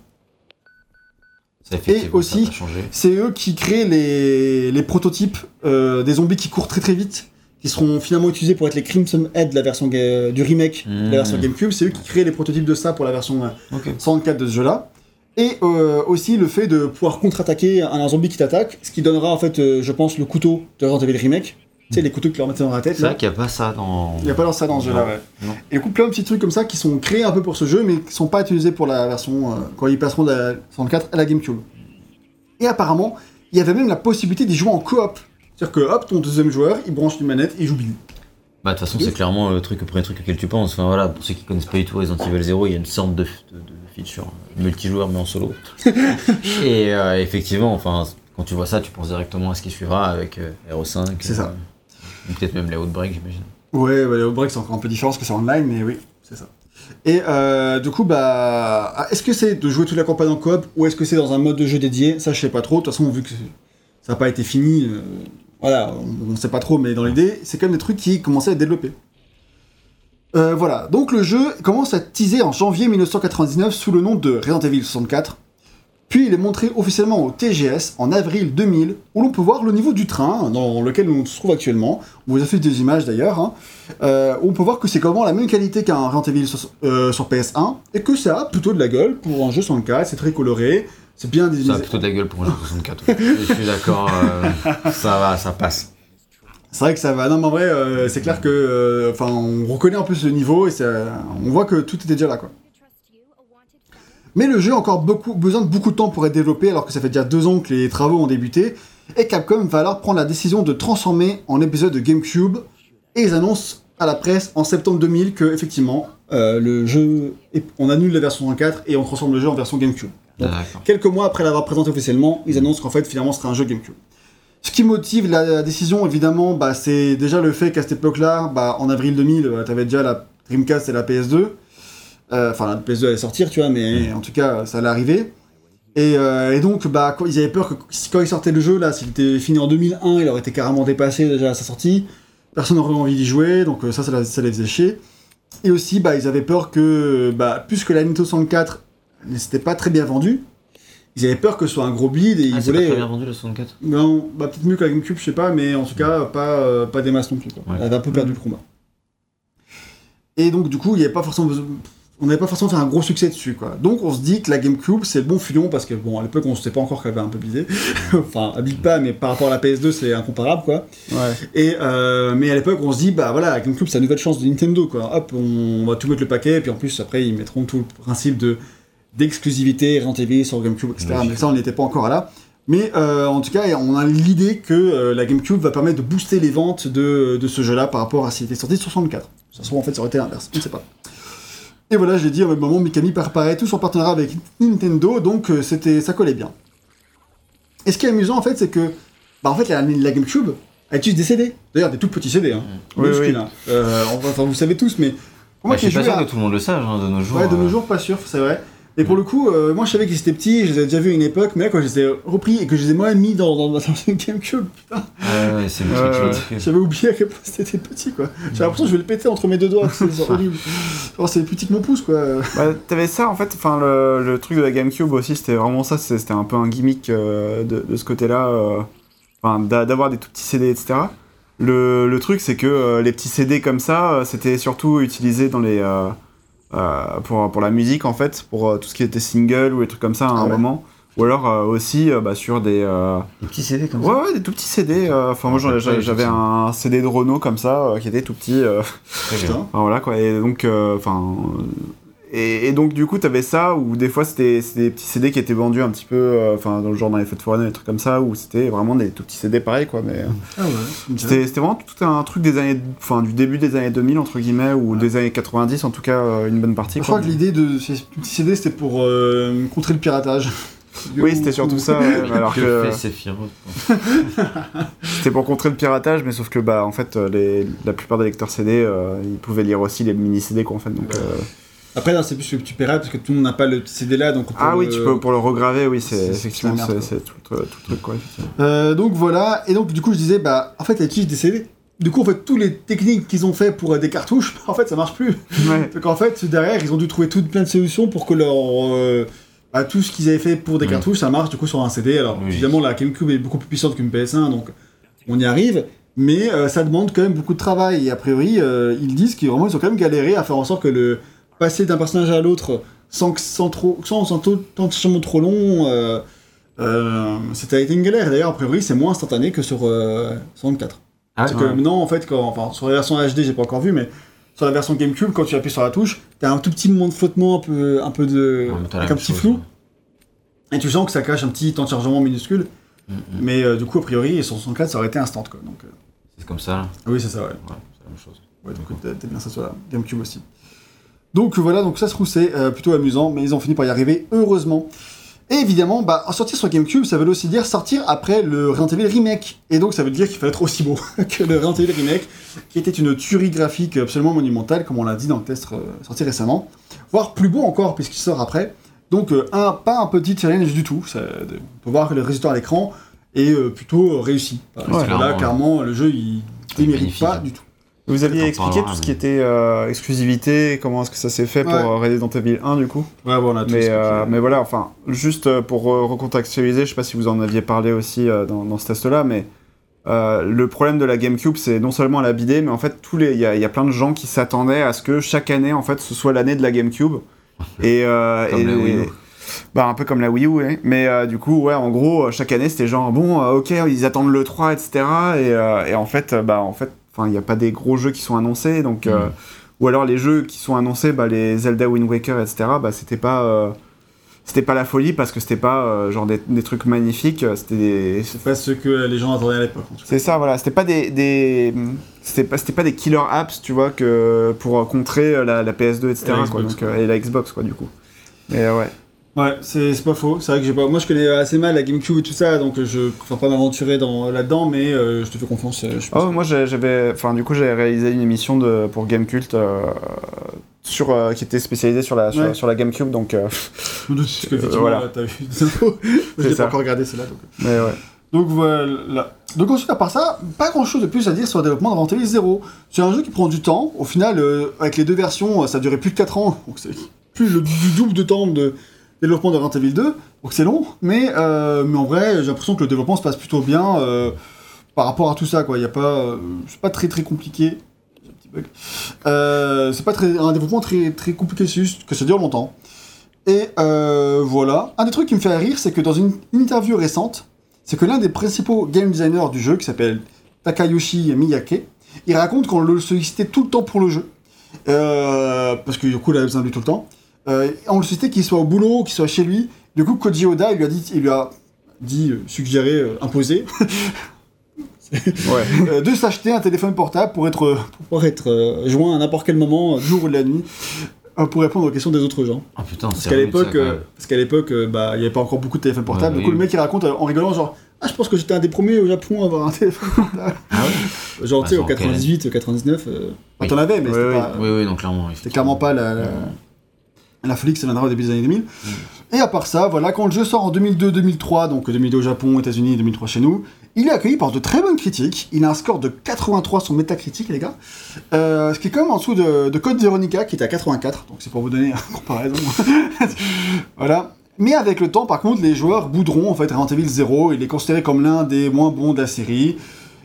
Effectivement, aussi-. C'est eux qui créent les, les prototypes euh, des zombies qui courent très très vite, qui seront finalement utilisés pour être les Crimson Head la version du remake de la version GameCube. C'est eux qui créent les prototypes de ça pour la version euh, Ok. 64 de ce jeu-là. Et euh, aussi le fait de pouvoir contre-attaquer un, un zombie qui t'attaque, ce qui donnera en fait, euh, je pense, le couteau de Resident Evil Remake. Tu sais, les couteaux que leur mettaient dans la tête. C'est vrai qu'il n'y a pas ça dans. Il n'y a pas dans ça dans ce jeu-là, Non. ouais. Non. Et du coup, plein de petits trucs comme ça qui sont créés un peu pour ce jeu, mais qui sont pas utilisés pour la version, euh, quand ils passeront de la 64 à la GameCube. Et apparemment, il y avait même la possibilité d'y jouer en coop. C'est-à-dire que, hop, ton deuxième joueur, il branche une manette et il joue Billy. Bah, de toute façon, c'est clairement le truc, le premier truc auquel tu penses. Enfin, voilà, pour ceux qui connaissent pas du tout Resident Evil 0, il y a une sorte de, de, de feature euh, multijoueur mais en solo. et euh, effectivement, enfin, quand tu vois ça, tu penses directement à ce qui suivra avec euh, RO5. C'est ça. ou Peut-être même les Outbreak, j'imagine. Ouais, bah, les Outbreak, c'est encore un peu différent parce que c'est online, mais oui, c'est ça. Et euh, du coup, bah, ah, est-ce que c'est de jouer toute la campagne en coop ou est-ce que c'est dans un mode de jeu dédié? Ça, je sais pas trop. De toute façon, vu que ça n'a pas été fini, euh, voilà, on, on sait pas trop, mais dans l'idée, c'est quand même des trucs qui commençaient à être développés. Euh, voilà, donc le jeu commence à teaser en janvier 1999 sous le nom de Resident Evil 64. Puis il est montré officiellement au TGS en avril 2000, où l'on peut voir le niveau du train dans lequel on se trouve actuellement. On vous a fait des images d'ailleurs. hein. Euh, on peut voir que c'est vraiment la même qualité qu'un Resident Evil sur, euh, sur PS1, et que ça a plutôt de la gueule pour un jeu 64, c'est très coloré, c'est bien Ça a désigné. plutôt de la gueule pour un jeu 64. ouais. Je suis d'accord, euh, ça va, ça passe. C'est vrai que ça va. Non, mais en vrai, euh, c'est clair que. euh, Enfin, on reconnaît en plus le niveau et ça- on voit que tout était déjà là, quoi. Mais le jeu a encore beaucoup, besoin de beaucoup de temps pour être développé, alors que ça fait déjà deux ans que les travaux ont débuté. Et Capcom va alors prendre la décision de transformer en épisode de GameCube. Et ils annoncent à la presse en septembre 2000 que, effectivement, euh, le jeu. est- On annule la version 64 et on transforme le jeu en version GameCube. Donc. Quelques mois après l'avoir présenté officiellement, ils annoncent qu'en fait, finalement, ce sera un jeu GameCube. Ce qui motive la, décision, évidemment, bah, c'est déjà le fait qu'à cette époque-là, bah, en avril 2000, tu avais déjà la Dreamcast et la PS2. Euh, Enfin, la PS2 allait sortir, tu vois, mais en tout cas, ça allait arriver. Et, euh, donc, bah, ils avaient peur que quand ils sortaient le jeu, là, s'il était fini en 2001, il aurait été carrément dépassé déjà à sa sortie. Personne n'aurait envie d'y jouer, donc euh, ça, ça, les faisait chier. Et aussi, ils avaient peur que, puisque la Nintendo 64 ne s'était pas très bien vendue, ils avaient peur que ce soit un gros bleed et ils Ah, c'est pas voulaient. très bien vendu le 64 Non, bah peut-être mieux que la GameCube, je sais pas, mais en tout cas, pas, euh, pas des masses non plus. Quoi. Ouais. Elle avait un peu perdu le combat. Et donc, du coup, il y avait pas forcément besoin- on n'avait pas forcément fait un gros succès dessus, quoi. Donc, on se dit que la GameCube, c'est le bon filon, parce que, bon, à l'époque, on ne savait pas encore qu'elle avait un peu bidé. enfin, elle bide pas, mais par rapport à la PS2, c'est incomparable, quoi. Ouais. Et, euh, mais à l'époque, on se dit, bah voilà, la GameCube, c'est la nouvelle chance de Nintendo, quoi. Hop, on va tout mettre le paquet, et puis en plus, après, ils mettront tout le principe de d'exclusivité, Resident Evil sur GameCube, etc. Mais ça, on n'était pas encore là. Mais euh, en tout cas, on a l'idée que euh, la GameCube va permettre de booster les ventes de, de ce jeu-là par rapport à s'il était sorti sur 64. Ça se trouve, en fait, ça aurait été l'inverse, je ne sais pas. Et voilà, je l'ai dit, au même moment, Mikami préparait tout son partenariat avec Nintendo, donc euh, c'était, ça collait bien. Et ce qui est amusant, en fait, c'est que, bah, en fait, la, la GameCube, elle utilise des CD. D'ailleurs, des tout petits CD, hein. Oui, oui. hein. Enfin, vous savez tous, mais... Pour Moi, moi, je suis pas joué sûr à- que tout le monde le sache hein, de nos jours. Ouais, de nos jours, pas sûr, c'est vrai. Et pour le coup, euh, moi je savais qu'ils étaient petits, je les avais déjà vus à une époque, mais là quand je les ai repris et que je les ai moi mis dans, dans, dans une GameCube, putain, Ouais, ouais, c'est ridicule. j'avais oublié à quel point c'était petit quoi. J'ai l'impression que je vais le péter entre mes deux doigts, c'est horrible. Genre, c'est plus petit que mon pouce quoi. Bah, t'avais ça en fait, enfin le, le truc de la GameCube aussi, c'était vraiment ça, c'était un peu un gimmick euh, de, de ce côté-là, euh, enfin d'a- d'avoir des tout petits CD, etc. Le, le truc c'est que euh, les petits CD comme ça, euh, c'était surtout utilisé dans les euh, pour, pour la musique en fait, pour euh, tout ce qui était single ou des trucs comme ça à un Ah ouais. moment, ou alors euh, aussi euh, bah, sur des euh, Des petits CD comme ouais, ouais des tout petits CD. euh, Enfin moi j'avais ça. un CD de Renault comme ça euh, qui était tout petit. euh, ça. Très bien. Voilà quoi, et donc, euh, enfin. Et, et donc, du coup, t'avais ça, où des fois c'était c'était des petits CD qui étaient vendus un petit peu, euh, enfin, dans le genre dans les fêtes foraines, des trucs comme ça, où c'était vraiment des tout petits CD pareils quoi, mais. euh, Ah ouais. C'était c'était vraiment tout un truc des années. Enfin, du début des années 2000, entre guillemets, ou des années 90, en tout cas, euh, une bonne partie Je quoi. crois que l'idée de ces petits CD c'était pour euh, contrer le piratage. Oui, c'était surtout ça, ouais, alors que que. fait Sephiroth C'était pour contrer le piratage, mais sauf que, bah, en fait, les, la plupart des lecteurs CD, euh, ils pouvaient lire aussi les mini-CD quoi, en fait, donc. Euh, Après, là, c'est plus que tu paieras parce que tout le monde n'a pas le CD là. Donc on peut Ah oui, le- tu peux pour le regraver, oui, c'est- effectivement la merde, c'est quoi. c'est tout, le- tout le truc quoi. Euh, donc voilà, et donc du coup je disais, bah en fait elle utilise des CD. Du coup en fait tous les techniques qu'ils ont fait pour euh, des cartouches, en fait ça marche plus. Ouais. Donc en fait derrière ils ont dû trouver toutes plein de solutions pour que leur euh, bah, tout ce qu'ils avaient fait pour des Mm. cartouches ça marche du coup sur un CD. Alors Oui. évidemment la GameCube est beaucoup plus puissante qu'une PS1 donc on y arrive. Mais euh, ça demande quand même beaucoup de travail et a priori euh, ils disent qu'ils vraiment, ils ont quand même galéré à faire en sorte que le passer d'un personnage à l'autre sans que sans trop sans, sans taux- temps de chargement trop long euh, euh, c'était une galère. D'ailleurs, a priori, c'est moins instantané que sur euh, 64. Ah Parce que maintenant, en fait, quand, enfin, sur la version HD, j'ai pas encore vu, mais sur la version GameCube, quand tu appuies sur la touche, t'as un tout petit moment de flottement, un peu, un peu de. Ouais, avec un petit chose, flou. ouais. Et tu sens que ça cache un petit temps de chargement minuscule. Mm, mm. Mais euh, du coup, a priori, sur 64, ça aurait été instant, quoi. Donc, euh, C'est comme ça, là. oui, c'est ça, ouais. Ouais, c'est la même chose. Ouais, donc t'as bien ça sur la GameCube aussi. Donc voilà, donc ça se trouve c'est euh, plutôt amusant, mais ils ont fini par y arriver, heureusement. Et évidemment, bah, sortir sur GameCube, ça veut aussi dire sortir après le Resident Remake. Et donc ça veut dire qu'il fallait être aussi beau que le Resident Remake, qui était une tuerie graphique absolument monumentale, comme on l'a dit dans le test euh, sorti récemment. Voire plus beau encore, puisqu'il sort après. Donc euh, un, pas un petit challenge du tout. Ça, de- on peut voir que le résultat à l'écran est plutôt réussi. Parce Ouais, que là, clairement. clairement, le jeu, il démérite pas du tout. Vous aviez expliqué tout ce qui était euh, exclusivité, comment est-ce que ça s'est fait pour Ouais. euh, Resident Evil 1 du coup? Ouais, voilà, tout Mais, euh, mais voilà, enfin, juste euh, pour recontextualiser, je sais pas si vous en aviez parlé aussi euh, dans, dans ce test-là, mais euh, le problème de la GameCube, c'est non seulement la bidet, mais en fait, tous les, il y, a- il y a plein de gens qui s'attendaient à ce que chaque année, en fait, ce soit l'année de la GameCube. Et, euh, Comme et- la Wii U. Bah, un peu comme la Wii U, ouais. Mais euh, du coup, ouais, en gros, chaque année, c'était genre, bon, euh, ok, ils attendent le 3, etc. Et, euh, et en fait, bah, en fait, enfin, il n'y a pas des gros jeux qui sont annoncés, donc. euh, Mm. ou alors les jeux qui sont annoncés, bah, les Zelda Wind Waker, etc., bah, c'était pas. euh, c'était pas la folie parce que c'était pas euh, genre des, des trucs magnifiques, euh, c'était des. C'est pas ce que les gens attendaient à l'époque. C'est ça, voilà, c'était pas des. des c'était pas, c'était pas des killer apps, tu vois, que pour euh, contrer euh, la, la PS2, etc., Et la quoi, Xbox, donc, euh, et la Xbox, quoi, du coup. Mais euh, ouais. Ouais, c'est pas faux. C'est vrai que j'ai pas. Moi, je connais assez mal la GameCube et tout ça, donc euh, je préfère pas m'aventurer dans là-dedans, mais euh, je te fais confiance. euh, Je pense Oh, moi j'ai- j'avais, enfin du coup j'ai réalisé une émission de pour Gamecult euh, sur euh, qui était spécialisée sur la sur, Ouais. sur la GameCube donc que voilà. là, t'as eu des infos. ça. pas encore regardé celle-là. Donc. mais ouais. donc voilà. Donc ensuite, à part ça, pas grand-chose de plus à dire sur le développement Evil 0. C'est un jeu qui prend du temps. Au final, avec les deux versions, ça a duré plus de 4 ans, donc c'est plus le, du double de temps de développement de Resident Evil 2, donc c'est long, mais, euh, mais en vrai, j'ai l'impression que le développement se passe plutôt bien euh, par rapport à tout ça, quoi. Il y a pas, euh, c'est pas très très compliqué. Un petit bug. C'est pas un développement très très compliqué, c'est juste que ça dure longtemps. Et voilà. Un des trucs qui me fait rire, c'est que dans une, interview récente, c'est que l'un des principaux game designers du jeu, qui s'appelle Takayoshi Miyake, il raconte qu'on le sollicitait tout le temps pour le jeu. Parce que du coup, il avait besoin de lui tout le temps. Euh, on le sollicitait qu'il soit au boulot, qu'il soit chez lui. Du coup, Koji Oda, il lui a dit, il lui a dit, euh, suggéré, euh, imposé, Ouais. de s'acheter un téléphone portable pour être, pour pouvoir être joint à n'importe quel moment, jour ou de la nuit, pour répondre aux questions des autres gens. Ah putain, Parce qu'à l'époque, parce qu'à l'époque, bah, il n'y avait pas encore beaucoup de téléphones portables. Ouais, du coup, oui. le mec il raconte en rigolant genre, ah, je pense que j'étais un des premiers au Japon à avoir un téléphone portable. Ah ouais genre, Bah, tu sais, au 98, 99, euh, Oui. t'en avais, mais Oui, c'était pas, Oui, oui, donc clairement. c'était clairement pas la, la, la que ça viendra au début des années 2000. Mm. Et à part ça, voilà, quand le jeu sort en 2002-2003, donc 2002 au Japon, États-Unis, 2003 chez nous, il est accueilli par de très bonnes critiques. Il a un score de 83 sur Metacritic, les gars. Euh, ce qui est quand même en dessous de, de Code Veronica, qui est à 84. Donc c'est pour vous donner une comparaison. voilà. Mais avec le temps, par contre, les joueurs bouderont en fait Resident Evil 0. Il est considéré comme l'un des moins bons de la série.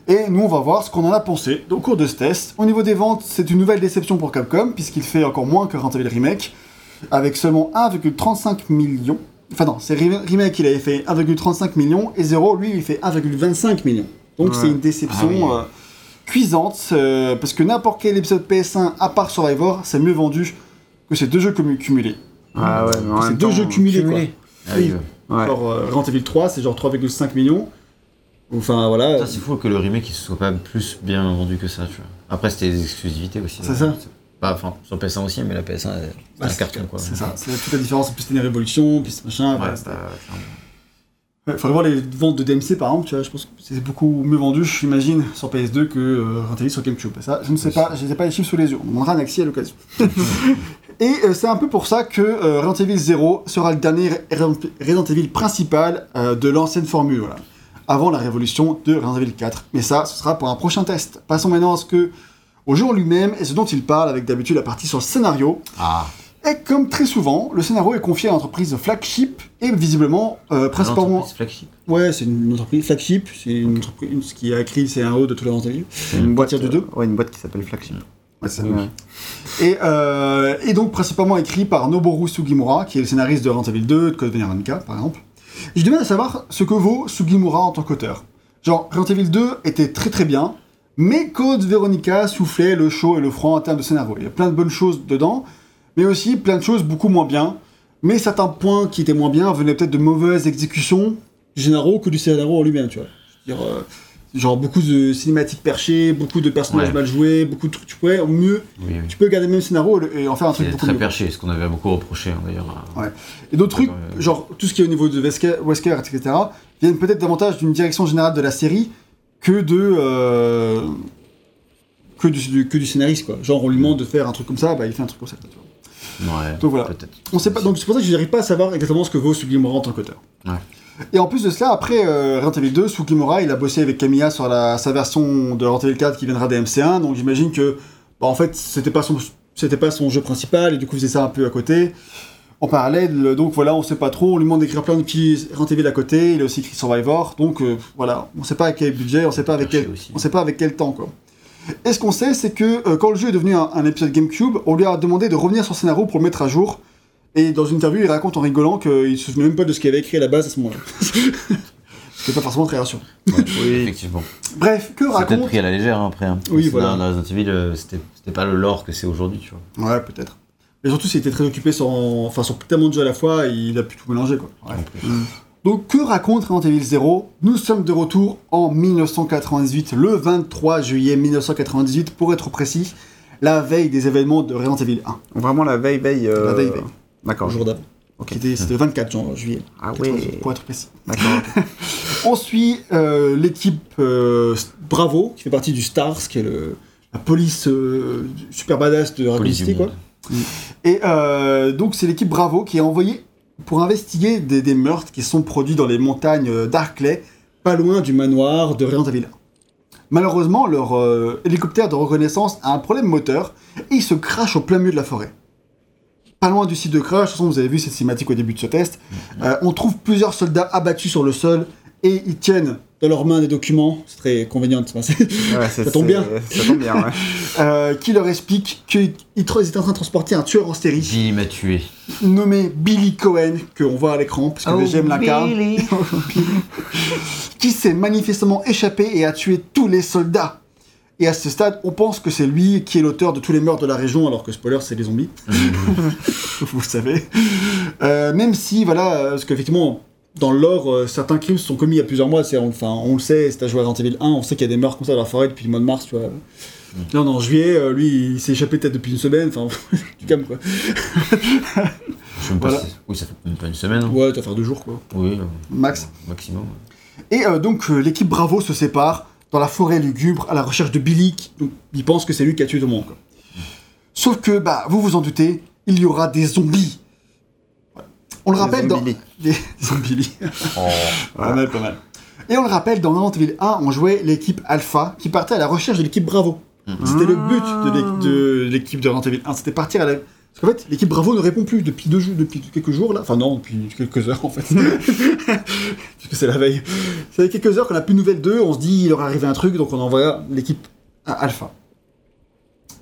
Et nous, on va voir ce qu'on en a pensé au cours de ce test. Au niveau des ventes, c'est une nouvelle déception pour Capcom, puisqu'il fait encore moins que Resident Evil Remake, avec seulement 1,35 million. Enfin non, c'est Rem- Remake, il avait fait 1,35 million, et 0, lui, il fait 1,25 million. Donc Ouais. c'est une déception Ah oui. euh, cuisante, euh, parce que n'importe quel épisode PS1, à part Survivor, c'est mieux vendu que ces deux jeux cumulés. Ah ouais, mais en C'est deux jeux cumulés, quoi. Ah oui, Oui. ouais. Ouais. Genre euh, Evil 3, c'est genre 3,5 millions. Enfin voilà. Ça, c'est fou que le remake il se soit pas plus bien vendu que ça, tu vois. Après, c'était des exclusivités aussi. C'est ça. Bah, enfin, sur PS1 aussi, mais la PS1, elle- c'est Bah, un carton, quoi. C'est ça, c'est toute la différence. En plus, c'était une révolution, puis ce machin. Ouais, c'était- faudrait voir les ventes de DMC par exemple, tu vois, je pense que c'est beaucoup mieux vendu, j'imagine, sur PS2 que euh, Evil sur GameCube. Ça, je ne sais pas, je n'ai pas les chiffres sous les yeux, on demandera à Naxi à l'occasion. Et euh, c'est un peu pour ça que euh, Resident Evil 0 sera le dernier Re- Resident Evil principal euh, de l'ancienne formule, voilà, avant la révolution de Resident Evil 4. Mais ça, ce sera pour un prochain test. Passons maintenant à ce que, au jour lui-même, et ce dont il parle avec d'habitude la partie sur le scénario. Ah, Et comme très souvent, le scénario est confié à l'entreprise Flagship et visiblement, euh, principalement. l'entreprise flagship. Ouais, c'est une entreprise Flagship, c'est une entreprise qui a écrit le scénario de tous les Resident Evil. C'est une boîte du deux Ouais, une boîte qui s'appelle Flagship. Ouais, c'est-. Et, euh, et donc principalement écrit par Noboru Sugimura, qui est le scénariste de Resident Evil 2, de Code Veronica, par exemple. Du mal à savoir ce que vaut Sugimura en tant qu'auteur. Genre, Resident Evil 2 était très très bien, mais Code Veronica soufflait le chaud et le froid en termes de scénario. Il y a plein de bonnes choses dedans, mais aussi plein de choses beaucoup moins bien. Mais certains points qui étaient moins bien venaient peut-être de mauvaises exécutions généraux que du scénario en lui-même, tu vois. Je veux dire, euh, genre beaucoup de cinématiques perchées, beaucoup de personnages Ouais. mal joués, beaucoup de trucs. Tu pourrais mieux Oui, oui. tu peux garder le même scénario et en faire un truc beaucoup très mieux. perché, ce qu'on avait beaucoup reproché hein, d'ailleurs. Ouais. Et d'autres trucs, genre tout ce qui est au niveau de Wesker, Wesker etc., viennent peut-être davantage d'une direction générale de la série que de. euh, que, du, que du scénariste, quoi. Genre, on lui demande de faire un truc comme ça, bah il fait un truc comme ça. quoi, tu vois. Ouais, Donc voilà. On sait pas, donc c'est pour ça que je n'arrive pas à savoir exactement ce que vaut Sugimura en tant qu'auteur. Ouais. Et en plus de cela, après euh, Resident Evil 2, Sugimura, il a bossé avec Kamiya sur la, sa version de Resident Evil 4 qui viendra des MC1, donc j'imagine que, bah, en fait, c'était pas son, c'était pas son jeu principal, et du coup, il faisait ça un peu à côté. En parallèle, donc voilà, on sait pas trop, on lui demande d'écrire plein de petits Resident Evil à côté, il a aussi écrit Survivor, donc euh, voilà, on sait pas avec quel budget, on sait pas avec quel, aussi. on sait pas avec quel temps, quoi. Et ce qu'on sait, c'est que euh, quand le jeu est devenu un, un épisode GameCube, on lui a demandé de revenir sur le scénario pour le mettre à jour. Et dans une interview, il raconte en rigolant qu'il se souvenait même pas de ce qu'il avait écrit à la base à ce moment-là. ce qui est pas forcément très rassurant. Ouais, Oui. Effectivement. Bref, que C'est peut-être raconte. pris à la légère hein, après. hein. Oui, C'est voilà. Dans, dans Resident Evil, euh, c'était c'était pas le lore que c'est aujourd'hui, tu vois. Ouais, peut-être. Mais surtout, s'il était très occupé sur, enfin, sur tellement de jeux à la fois, il a pu tout mélanger, quoi. Plus. Donc, que raconte Resident Evil 0 Nous sommes de retour en 1998, le 23 juillet 1998, pour être précis, la veille des événements de Resident Evil 1, Vraiment la veille, veille. euh, La veille, veille. D'accord. le jour d'avant. Ok. C'était le 24 jan- juillet. Ah 98, ouais. Pour être précis. D'accord. On suit euh, l'équipe euh, Bravo, qui fait partie du STARS, qui est le, la police euh, super badass de Raccoon Police quoi. Monde. Et euh, donc c'est l'équipe Bravo qui est envoyée pour investiguer des, des meurtres qui sont produits dans les montagnes euh, d'Arclay, pas loin du manoir de 1. Malheureusement, leur euh, hélicoptère de reconnaissance a un problème moteur et il se crache au plein milieu de la forêt. Pas loin du site de crash, de toute façon vous avez vu cette cinématique au début de ce test, euh, on trouve plusieurs soldats abattus sur le sol et ils tiennent dans leurs mains des documents, c'est très convenient, Ouais, Ça tombe bien. Ça tombe bien, ouais. euh, qui leur expliquent qu'ils étaient en train de transporter un tueur en série Billy m'a tué. nommé Billy Cohen, qu'on voit à l'écran, parce que Oh, le GM l'incarne, qui s'est manifestement échappé et a tué tous les soldats. Et à ce stade, on pense que c'est lui qui est l'auteur de tous les meurtres de la région, alors que spoiler, c'est les zombies. Vous le savez. Euh, même si, voilà, euh, parce qu'effectivement, dans le lore, euh, certains crimes sont commis il y a plusieurs mois. Enfin, on le sait, c'est à jouer à Resident Evil 1, on sait qu'il y a des meurtres comme ça dans la forêt depuis le mois de mars, tu vois. Là, on est en juillet, euh, lui, il s'est échappé peut-être depuis une semaine, enfin, calme, quoi. Je sais même pas Voilà. si- Oui, ça fait même pas une semaine. hein. Ouais, tu vas faire deux jours, quoi. Oui, euh, Max. maximum. Et euh, donc l'équipe Bravo se sépare dans la forêt lugubre à la recherche de Billy. qui- Donc ils pensent que c'est lui qui a tué tout le monde. quoi. Sauf que, bah, vous vous en doutez, il y aura des zombies. On le rappelle dans... zombies. Des zombies. Oh. Pas mal, pas mal. Et on le rappelle, dans Evil 1, on jouait l'équipe Alpha qui partait à la recherche de l'équipe Bravo. C'était le but de de l'équipe de Evil 1, c'était partir à la... Parce qu'en fait, l'équipe Bravo ne répond plus depuis deux jours, depuis quelques jours là. Enfin non, depuis quelques heures en fait. Parce que c'est la veille. Ça fait quelques heures qu'on n'a plus de nouvelles d'eux, on se dit il leur est arrivé un truc, donc on envoie l'équipe à Alpha.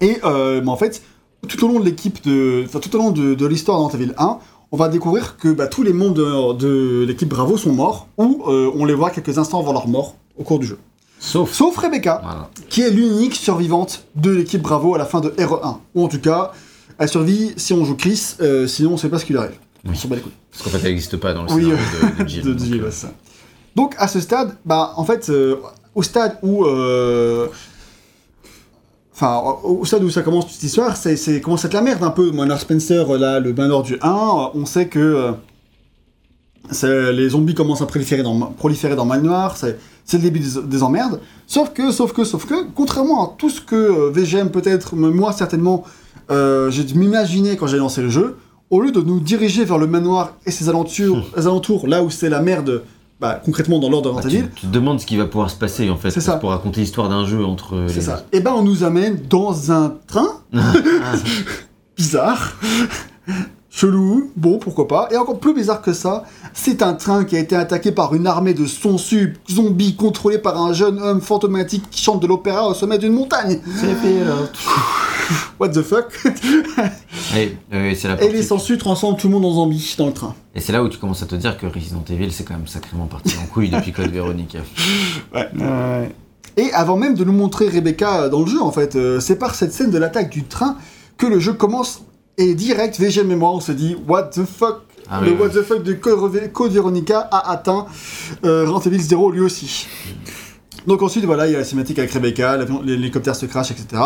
Et euh, bah, en fait, tout au long de l'équipe de... Enfin, tout au long de, de l'histoire de Resident Evil 1, on va découvrir que bah, tous les membres de, de l'équipe Bravo sont morts, ou euh, on les voit quelques instants avant leur mort au cours du jeu. Sauf. Sauf Rebecca, Voilà. qui est l'unique survivante de l'équipe Bravo à la fin de RE1. Ou en tout cas, elle survit si on joue Chris, euh, sinon on sait pas ce qui lui arrive. Oui. On s'en bat les couilles. Parce qu'en fait, elle n'existe pas dans le Oui, scénario de, de Jill. De donc, Jill, euh, ouais, c'est ça. Donc à ce stade, bah en fait, euh, au stade où, euh, enfin au stade où ça commence toute cette histoire, c'est, c'est commence à être la merde un peu. Monard Spencer, là, le bain du 1, euh, on sait que euh, les zombies commencent à proliférer dans, proliférer dans Mal Noir, c'est le début des, des emmerdes. Sauf que, sauf que, sauf que, contrairement à tout ce que euh, VGM peut-être, moi certainement, euh, j'ai dû m'imaginer quand j'ai lancé le jeu, au lieu de nous diriger vers le manoir et ses alentours, alentours là où c'est la merde, bah, concrètement dans l'ordre de Bah, tu, te demandes ce qui va pouvoir se passer en fait ça. pour raconter l'histoire d'un jeu entre les c'est ça. Et ben on nous amène dans un train bizarre, chelou, bon pourquoi pas, et encore plus bizarre que ça, c'est un train qui a été attaqué par une armée de sons sub zombies contrôlés par un jeune homme fantomatique qui chante de l'opéra au sommet d'une montagne. What the fuck? Et, euh, c'est la Et partie- les sangsues transforment tout le monde en zombie dans le train. Et c'est là où tu commences à te dire que Resident Evil c'est quand même sacrément parti en couille depuis Code Veronica. Ouais. Et avant même de nous montrer Rebecca dans le jeu, en fait, euh, c'est par cette scène de l'attaque du train que le jeu commence et direct, VGM et moi, on se dit What the fuck? Ah Le oui, What oui. the fuck de Code, Code Veronica a atteint euh, Resident Evil 0 lui aussi. Donc ensuite, voilà, il y a la cinématique avec Rebecca, l'hélicoptère se crache, etc.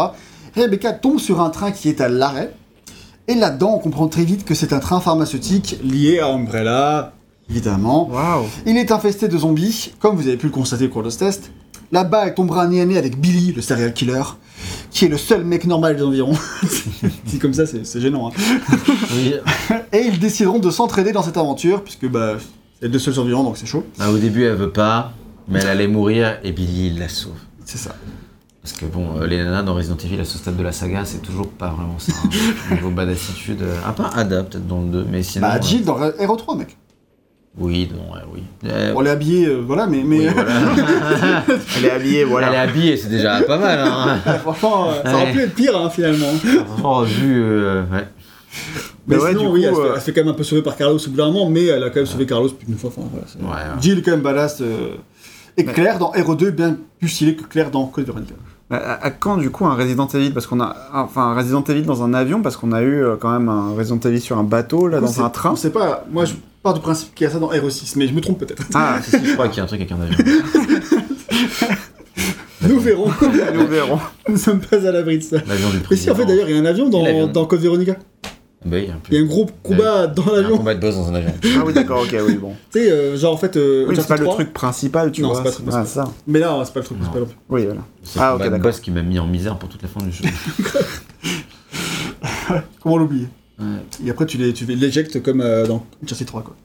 Rebecca tombe sur un train qui est à l'arrêt. Et là-dedans, on comprend très vite que c'est un train pharmaceutique lié à Umbrella, évidemment. Waouh. Il est infesté de zombies, comme vous avez pu le constater au cours de ce test. Là-bas, elle tombera nez à nez avec Billy, le serial killer, qui est le seul mec normal des environs. Dit comme ça, c'est gênant. hein. Oui. Et ils décideront de s'entraider dans cette aventure, puisque bah, c'est deux seuls survivants, donc c'est chaud. Bah, au début elle veut pas, mais elle allait mourir et Billy il la sauve. C'est ça. Parce que bon, euh, les nanas dans Resident Evil à ce stade de la saga, c'est toujours pas vraiment ça. hein. Niveau badassitude. euh, À part Ada, peut-être dans le 2, mais sinon. Bah, euh, Jill dans Hero 3, mec. Oui, non, ouais, oui. Euh, On l'est habillé, euh, voilà, mais. mais oui, voilà. Elle est habillée, voilà. Elle est habillée, c'est déjà pas mal. Hein. franchement, euh, ça aurait Ouais. pu être pire, hein, finalement. Franchement, vu. euh, ouais. Mais Mais ouais, sinon, du oui, coup, elle, se fait, euh, elle se fait quand même un peu sauver par Carlos au bout d'un moment, mais elle a quand même sauvé Carlos plus d'une fois. Enfin, voilà, c'est- Ouais, ouais. Jill est quand même badass. euh, Et Claire dans Hero 2 est bien plus stylé que Claire dans Code Veronica. À, à- à quand du coup un Resident Evil? Parce qu'on a. Enfin, un Resident Evil dans un avion, parce qu'on a eu euh, quand même un Resident Evil sur un bateau, là, dans un train. On sait pas, moi je pars du principe qu'il y a ça dans Hero 6, mais je me trompe peut-être. Ah, Si, si, je crois qu'il y a un truc avec un avion. Nous verrons. nous verrons. Nous ne sommes pas à l'abri de ça. L'avion du Mais si, en fait, d'ailleurs, il y a un avion dans, dans Code Veronica. Bah, il y a un peu. Il y a un gros combat dans un l'avion. combat de boss dans un avion. Ah oui, d'accord, ok, oui, bon. Tu sais, euh, genre en fait. Euh, Oui, c'est pas le 3. truc principal, tu Non, vois. c'est pas le truc Ah, principal. ça. Mais là, c'est pas le truc Non. principal non plus. Oui, voilà. C'est le Ah, ok, combat de d'accord. boss qui m'a mis en misère pour toute la fin du jeu. Comment l'oublier? Et après, tu les- tu l'éjectes comme euh, dans Uncharted 3, quoi.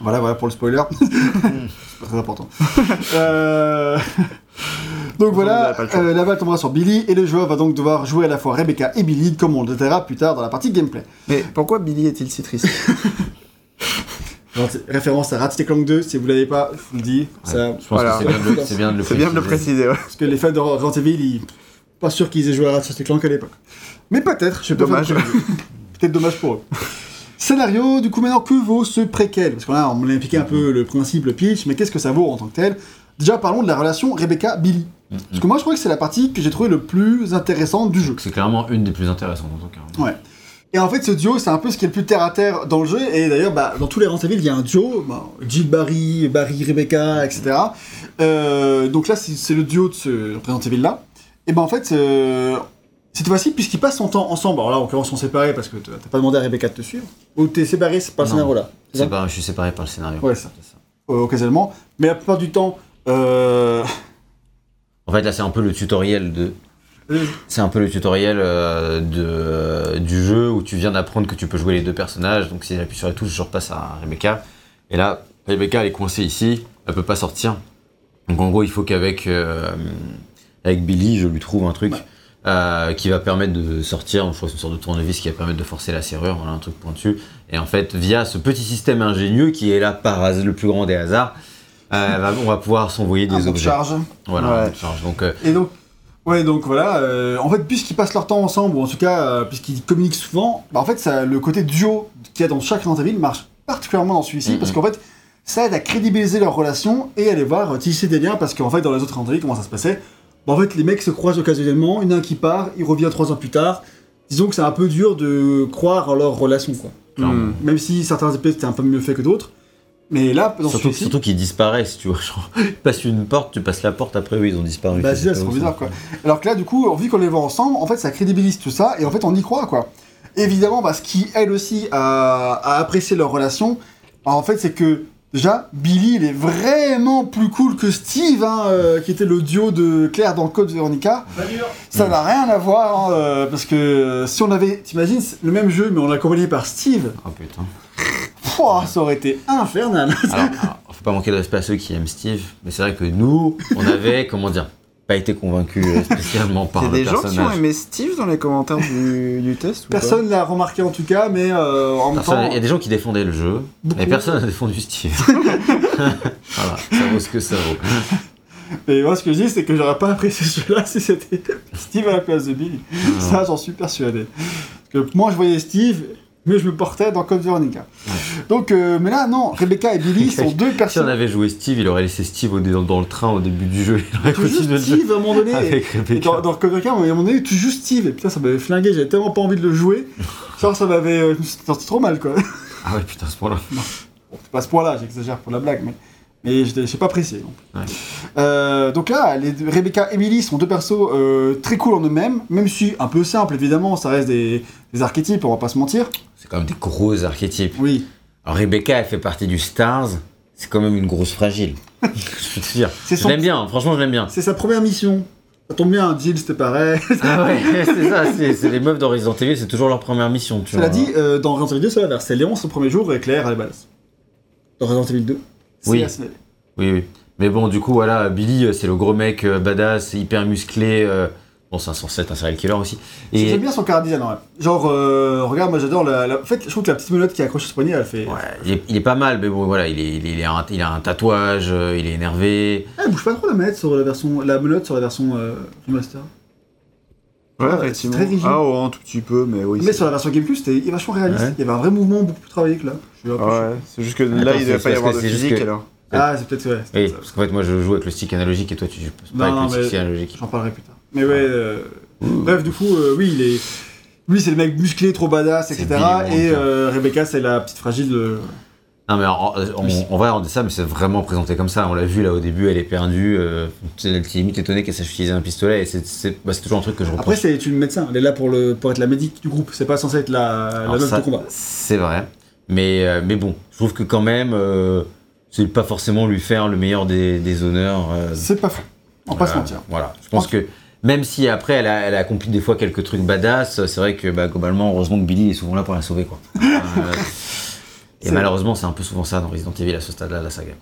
Voilà, voilà pour le spoiler. c'est pas très important. Euh, Donc voilà, euh, la balle tombera sur Billy et le joueur va donc devoir jouer à la fois Rebecca et Billy, comme on le détaillera plus tard dans la partie gameplay. Mais pourquoi Billy est-il si triste? Alors, référence à Ratchet Clank 2, si vous l'avez pas, je vous le dis. Ça, Je pense Voilà. que c'est bien, de le- c'est bien de le C'est bien de le préciser, ouais. Parce que les fans de Resident Evil, ils... pas sûr qu'ils aient joué à Ratchet Clank à l'époque. Mais peut-être, je sais pas. Dommage. Peut-être dommage pour eux. Scénario, du coup maintenant, que vaut ce préquel? Parce qu'on a, on a expliqué un peu le principe, le pitch, mais qu'est-ce que ça vaut en tant que tel? Déjà, parlons de la relation Rebecca-Billy. Parce que moi, je crois que c'est la partie que j'ai trouvée le plus intéressante du jeu. C'est clairement une des plus intéressantes en tout cas. Ouais. Et en fait, ce duo, c'est un peu ce qui est le plus terre à terre dans le jeu. Et d'ailleurs, bah, dans tous les Resident il y a un duo. bah, Jill Barry, Barry Rebecca, etc. Euh, donc là, c'est c'est le duo de ce Resident Evil là. Et ben en fait, euh, cette fois-ci, puisqu'ils passent son temps ensemble, alors là, en l'occurrence, ils sont séparés parce que t'as pas demandé à Rebecca de te suivre. Ou t'es séparé, pas le Non. scénario là. c'est je suis séparé par le scénario. Ouais, ça. C'est ça. Euh, occasionnellement. Mais la plupart du temps, euh... En fait, là, c'est un peu le tutoriel de. C'est un peu le tutoriel euh, de, euh, du jeu où tu viens d'apprendre que tu peux jouer les deux personnages. Donc, si j'appuie sur la touche, je repasse à Rebecca. Et là, Rebecca, elle est coincée ici. Elle peut pas sortir. Donc, en gros, il faut qu'avec euh, avec Billy, je lui trouve un truc euh, qui va permettre de sortir. Je crois que c'est une sorte de tournevis qui va permettre de forcer la serrure. Voilà, un truc pointu. Et en fait, via ce petit système ingénieux qui est là par hasard, le plus grand des hasards, euh, on va pouvoir s'envoyer un des de objets. charge. Voilà, Ouais. un de charge. Donc, euh, Et donc, ouais, donc voilà. euh, en fait, puisqu'ils passent leur temps ensemble, ou en tout cas, puisqu'ils communiquent souvent, bah, en fait, ça, le côté duo qu'il y a dans chaque Resident Evil marche particulièrement dans celui-ci, parce qu'en fait, ça aide à crédibiliser leur relation et aller voir euh, tisser des liens, parce qu'en fait, dans les autres Resident Evil, comment ça se passait? Bah, En fait, les mecs se croisent occasionnellement, il y en a un qui part, il revient trois ans plus tard. Disons que c'est un peu dur de croire en leur relation, quoi. Hmm. Même si certains épisodes étaient un peu mieux faits que d'autres. Mais là, dans Surtout, celui-ci, surtout qu'ils disparaissent, tu vois. Genre, ils passent une porte, tu passes la porte, après, oui, ils ont disparu. Bah, c'est trop bizarre, quoi. Alors que là, du coup, vu qu'on les voit ensemble, en fait, ça crédibilise tout ça, et en fait, on y croit, quoi. Évidemment, bah, ce qui aide aussi à, à apprécier leur relation, en fait, c'est que déjà, Billy, il est vraiment plus cool que Steve, hein, euh, qui était le duo de Claire dans Code Veronica. Ça n'a rien à voir, hein, euh, parce que si on avait, t'imagines, le même jeu, mais on l'a accompagné par Steve, Oh putain. pouah, ça aurait été infernal. Alors, alors, faut pas manquer de respect à ceux qui aiment Steve, mais c'est vrai que nous, on avait, comment dire, pas été convaincus euh, spécialement par Il y a le des gens qui ont aimé Steve dans les commentaires du, du test ou Personne l'a remarqué en tout cas, mais euh, en même Personne- temps. Il y a des gens qui défendaient le jeu, mais personne n'a défendu Steve. voilà, ça vaut ce que ça vaut. Et moi, ce que je dis, c'est que j'aurais pas apprécié ce jeu-là si c'était Steve à la place de Billy. Ah. Ça, j'en suis persuadé. Parce que moi, je voyais Steve, mais je me portais dans Code Veronica. Donc, euh, mais là, non, Rebecca et Billy sont deux Si on personnes. avait joué Steve, il aurait laissé Steve au- dans, dans le train au début du jeu. Il aurait Tu joues Steve à un moment donné. avec Rebecca. dans, dans Code Veronica, à un moment donné, tu joues Steve. Et putain, ça m'avait flingué, j'avais tellement pas envie de le jouer. Genre, ça m'avait. euh, je me suis senti trop mal, quoi. Ah ouais, putain, à ce point-là. Bon, c'est pas à ce point-là, j'exagère pour la blague, mais, mais je j'ai pas apprécié. Ouais. Euh, donc là, les Rebecca et Emily sont deux persos euh, très cool en eux-mêmes, même si un peu simple évidemment, ça reste des, des archétypes, on va pas se mentir. C'est quand même des gros archétypes. Oui, Alors Rebecca, elle fait partie du Stars. C'est quand même une grosse fragile. je peux te dire. C'est Je son- l'aime bien, franchement, je l'aime bien. c'est sa première mission. Ça tombe bien, Jill c'était pareil. Ah ouais, c'est ça, c'est les meufs dans Resident Evil, c'est toujours leur première mission, tu Cela vois. dit, euh, dans Resident Evil 2, c'est l'inverse. C'est Léon son premier jour et Claire elle est badass. Dans Resident Evil 2, c'est Oui. Oui, oui. Mais bon, du coup, voilà, Billy, euh, c'est le gros mec euh, badass, hyper musclé. euh, Bon, c'est un censé être un serial killer aussi. Et J'aime bien son car design, ouais. Genre, euh, regarde, moi j'adore la, la- En fait, je trouve que la petite menotte qui sur ce poignet, elle fait. ouais, il, est, il est pas mal, mais bon, voilà, il, est, il, est- il a, un, il a un tatouage, il est énervé. Ah, elle bouge pas trop la manette sur la version. La menotte sur la version euh, remaster. Ouais, Ouais, effectivement. c'est très rigide. Ah, ouais, un tout petit peu, mais oui. Mais sur la version GameCube, c'était vachement réaliste. Ouais. Il y avait un vrai mouvement beaucoup plus travaillé que là. Je suis Ah ouais, c'est juste que là, Attends, il devait pas y avoir de physique que- alors. Ah, c'est peut-être Oui, ça. parce qu'en fait, moi, je joue avec le stick analogique et toi, tu joues pas Non, avec non, le stick analogique. J'en parlerai plus tard. Mais ouais. euh, Bref, du coup, euh, oui, il est. Lui, c'est le mec musclé, trop badass, etc. Et euh, Rebecca, c'est la petite fragile. Euh, Non, mais en, en vrai, on dit ça, mais c'est vraiment présenté comme ça. On l'a vu là au début, elle est perdue. Euh, tu sais, elle est limite étonnée qu'elle sache utiliser un pistolet. Et c'est- c'est bah, c'est toujours un truc que je reproche. Après, c'est une médecin. Elle est là pour, le... pour être la médic du groupe. C'est pas censé être la, meuf de combat. C'est vrai. Mais, euh, mais bon, je trouve que quand même, euh, c'est pas forcément lui faire le meilleur des, des honneurs. euh, C'est pas fou. On va pas se voilà. mentir. Voilà. Je pense que même si après elle a, elle a accompli des fois quelques trucs badass, c'est vrai que bah, globalement, heureusement que Billy est souvent là pour la sauver. Quoi. Et malheureusement, c'est un peu souvent ça dans Resident Evil à ce stade-là de la saga.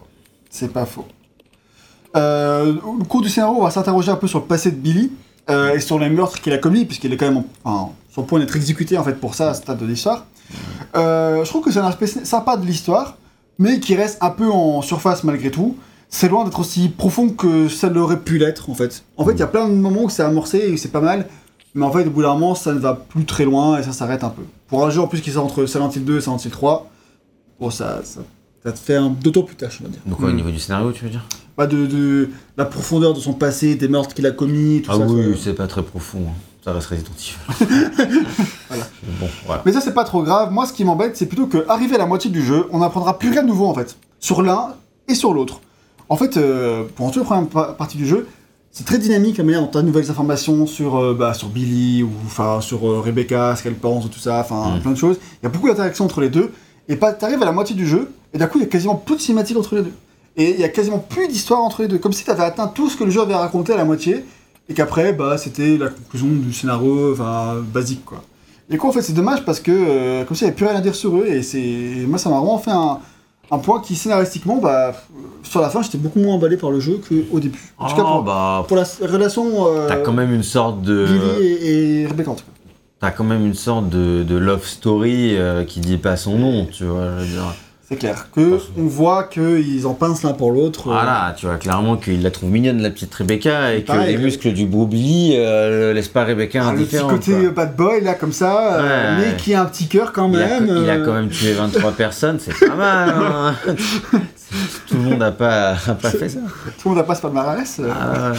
C'est pas faux. Euh, au cours du scénario, on va s'interroger un peu sur le passé de Billy euh, et sur les meurtres qu'il a commis, puisqu'il est quand même en- sur le point d'être exécuté en fait pour ça à ce stade de l'histoire. Euh, je trouve que c'est un aspect sympa de l'histoire, mais qui reste un peu en surface malgré tout. C'est loin d'être aussi profond que ça l'aurait pu l'être en fait. En fait, il y a plein de moments où c'est amorcé et c'est pas mal, mais en fait, au bout d'un moment, ça ne va plus très loin et ça s'arrête un peu. Pour un jeu en plus qui sort entre Silent Hill 2 et Silent Hill 3, bon, ça, ça, ça te fait un d'autant plus tâche, on va dire. Donc, ouais, au Mm. niveau du scénario, tu veux dire? Pas de, de la profondeur de son passé, des meurtres qu'il a commis, tout Ah ça. oui, ça- c'est pas très profond. hein. Ça reste Evil. Voilà. Bon, voilà. Mais ça, c'est pas trop grave. Moi, ce qui m'embête, c'est plutôt qu'arrivé à la moitié du jeu, on n'apprendra plus rien de nouveau en fait. Sur l'un et sur l'autre. En fait, euh, pour toute la première pa- partie du jeu, c'est très dynamique la manière dont tu as de nouvelles informations sur, euh, bah, sur Billy ou enfin sur euh, Rebecca, ce qu'elle pense, tout ça, enfin Mm. plein de choses. Il y a beaucoup d'interactions entre les deux. Et pas, t'arrives à la moitié du jeu, et d'un coup, il y a quasiment plus de cinématiques entre les deux. Et il y a quasiment plus d'histoire entre les deux. Comme si tu avais atteint tout ce que le jeu avait raconté à la moitié, et qu'après, bah, c'était la conclusion du scénario, enfin, basique, quoi. Et coup, en fait, c'est dommage parce que, euh, comme s'il n'y avait plus rien à dire sur eux, et c'est. Moi, ça m'a vraiment fait un, un point qui, scénaristiquement, bah, sur la fin, j'étais beaucoup moins emballé par le jeu qu'au début. En tout cas, Oh, pour, bah, pour la relation euh, t'as quand même une sorte de. Billy et, et Rebecca, en tout cas. T'as quand même une sorte de, de love story euh, qui dit pas son nom, tu vois. Je veux dire. C'est clair. Que on voit qu'ils en pincent l'un pour l'autre. euh, Voilà, tu vois clairement qu'il la trouve mignonne, la petite Rebecca, et que Pareil, les euh, muscles du beau Billy euh, laissent pas Rebecca ah, le petit indifférente. côté quoi. bad boy, là, comme ça, Ouais. mais qui a un petit cœur quand Il a, même. il a quand même tué 23 personnes, c'est pas mal. hein. Tout le monde a pas, a pas fait ça. Tout le monde n'a pas ce palmarès. Ah ouais.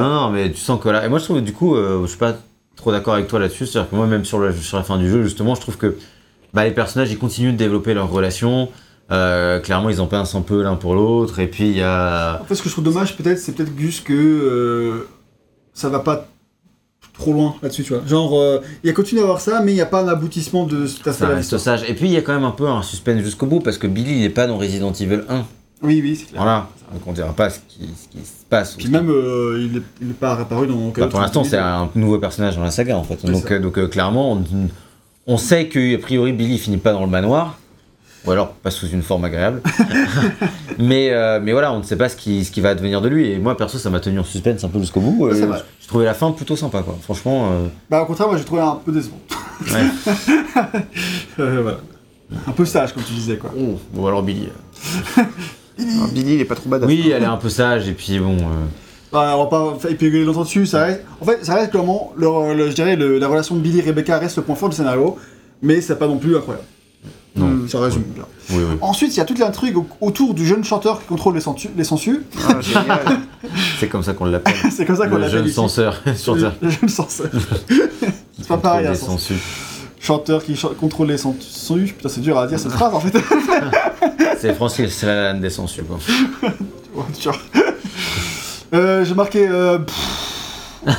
Non, non, mais tu sens que là. Et moi, je trouve que du coup, je suis pas trop d'accord avec toi là-dessus. C'est-à-dire que moi, même sur, le- sur la fin du jeu, justement, je trouve que bah, les personnages, ils continuent de développer leur relation. Euh, clairement, ils en pincent un peu l'un pour l'autre. Et puis, il y a. En fait, ce que je trouve dommage, peut-être, c'est peut-être juste que euh, ça va pas trop loin là-dessus, tu vois. Genre, euh, il y a continué à avoir ça, mais il n'y a pas un aboutissement de cet Ça aspect-là. sage. Et puis il y a quand même un peu un suspense jusqu'au bout parce que Billy il est pas dans Resident Evil 1. Oui, oui, c'est clair. Voilà. Donc on dira pas ce qui, ce qui se passe. Puis même, euh, il, est, il est pas réapparu dans. Bah, pour l'instant, c'est un nouveau personnage dans la saga en fait. Donc, euh, donc euh, clairement, on, on sait que a priori Billy finit pas dans le manoir, ou alors pas sous une forme agréable. mais, euh, mais voilà, on ne sait pas ce qui, ce qui va advenir de lui. Et moi perso, ça m'a tenu en suspense un peu jusqu'au bout. Ouais. J'ai trouvé la fin plutôt sympa quoi. Franchement, Bah, au contraire, moi j'ai trouvé un peu décevant. ouais. Voilà. Un peu sage, comme tu disais, quoi. Oh, bon alors Billy. euh, Alors, Billy, il est pas trop badass. Oui, elle est un peu sage et puis bon. euh, Bah, on va pas épiloguer longtemps dessus, ça reste... En fait, ça reste clairement, le, le- je dirais, le- la relation de Billy et Rebecca reste le point fort du scénario, mais c'est pas non plus incroyable. Non. Hmm, ça résume bien. oui, oui. Ensuite, il y a toute l'intrigue au- autour du jeune chanteur qui contrôle les, sensu- les sensus. Ah, génial. C'est comme ça qu'on l'appelle. c'est comme ça qu'on Le l'appelle jeune ici. censeur sur Le, le jeune censeur. c'est pas pareil, hein, sens- sensus. chanteur qui ch- contrôle les sensus. Putain, c'est dur à dire cette phrase en fait. C'est des sensus quoi. Ouais, dur. Euh, J'ai marqué. euh, pff.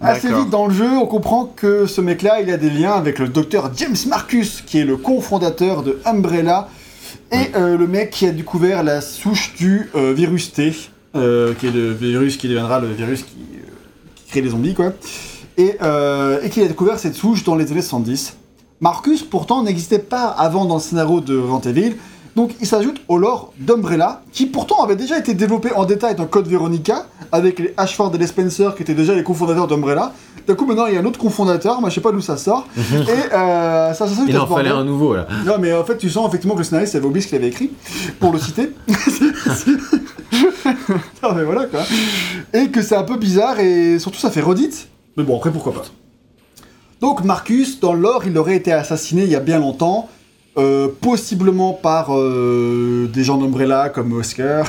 Assez D'accord. vite dans le jeu, on comprend que ce mec-là, il a des liens avec le docteur James Marcus, qui est le cofondateur de Umbrella, et euh, le mec qui a découvert la souche du euh, virus T, euh, qui est le virus qui deviendra le virus qui, euh, qui crée les zombies, quoi. Et, euh, et qu'il a découvert cette souche dans les années 70. Marcus, pourtant, n'existait pas avant dans le scénario de Resident Evil, donc il s'ajoute au lore d'Umbrella, qui pourtant avait déjà été développé en détail dans Code Veronica, avec les Ashford et les Spencer qui étaient déjà les cofondateurs d'Umbrella. D'un coup maintenant il y a un autre cofondateur, moi je sais pas d'où ça sort, et euh, ça s'ajoute Il à en fallait un nouveau là. Non mais en fait tu sens effectivement que le scénariste avait oublié ce qu'il avait écrit, pour le citer. non mais voilà quoi. Et que c'est un peu bizarre et surtout ça fait redite. Mais bon après pourquoi pas. Donc Marcus, dans l'or, il aurait été assassiné il y a bien longtemps, euh, possiblement par euh, des gens d'Umbrella comme Oscar,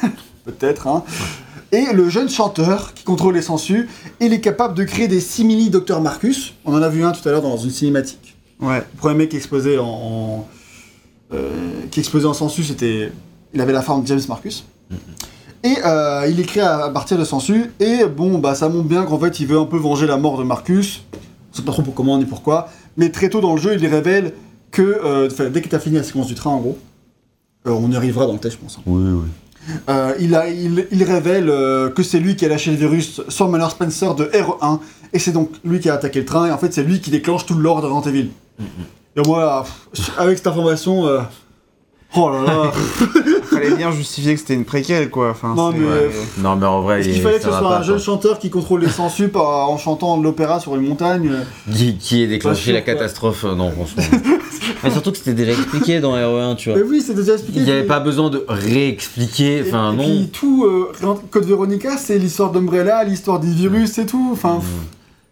peut-être, hein. Et le jeune chanteur qui contrôle les sensus, il est capable de créer des simili Dr Marcus. On en a vu un tout à l'heure dans une cinématique. Ouais. Le premier mec qui explosait en, en- euh, qui explosait en sensu, c'était, il avait la forme de James Marcus. Et euh, il est créé à, à partir de sensu. Et bon, bah ça montre bien qu'en fait, il veut un peu venger la mort de Marcus. On sait pas trop pour comment ni pourquoi. Mais très tôt dans le jeu, il révèle que euh, dès que t'as fini la séquence du train, en gros, euh, on y arrivera dans le test, je pense. hein. Oui, oui. Euh, il, a, il, il révèle que c'est lui qui a lâché le virus sur Manor Spencer de R1, et c'est donc lui qui a attaqué le train, et en fait c'est lui qui déclenche tout le lore de Resident Evil. Et moi, pff, avec cette information, oh là là, Fallait bien justifier que c'était une préquelle, quoi. Enfin, Non, mais- ouais. Non, mais en vrai, est-ce qu'il il- fallait que ce soit pas, un jeune quoi. chanteur qui contrôle les sensus par- en chantant de l'opéra sur une montagne euh, Qui, qui ait déclenché sûr, la catastrophe euh, Non, franchement. mais surtout que c'était déjà expliqué dans RE1, tu vois. Mais oui, c'est déjà expliqué. Il n'y avait mais- pas besoin de réexpliquer, Et- enfin et non. puis tout, euh, Code Veronica, c'est l'histoire d'Umbrella, l'histoire des virus, c'est tout. Enfin, pff,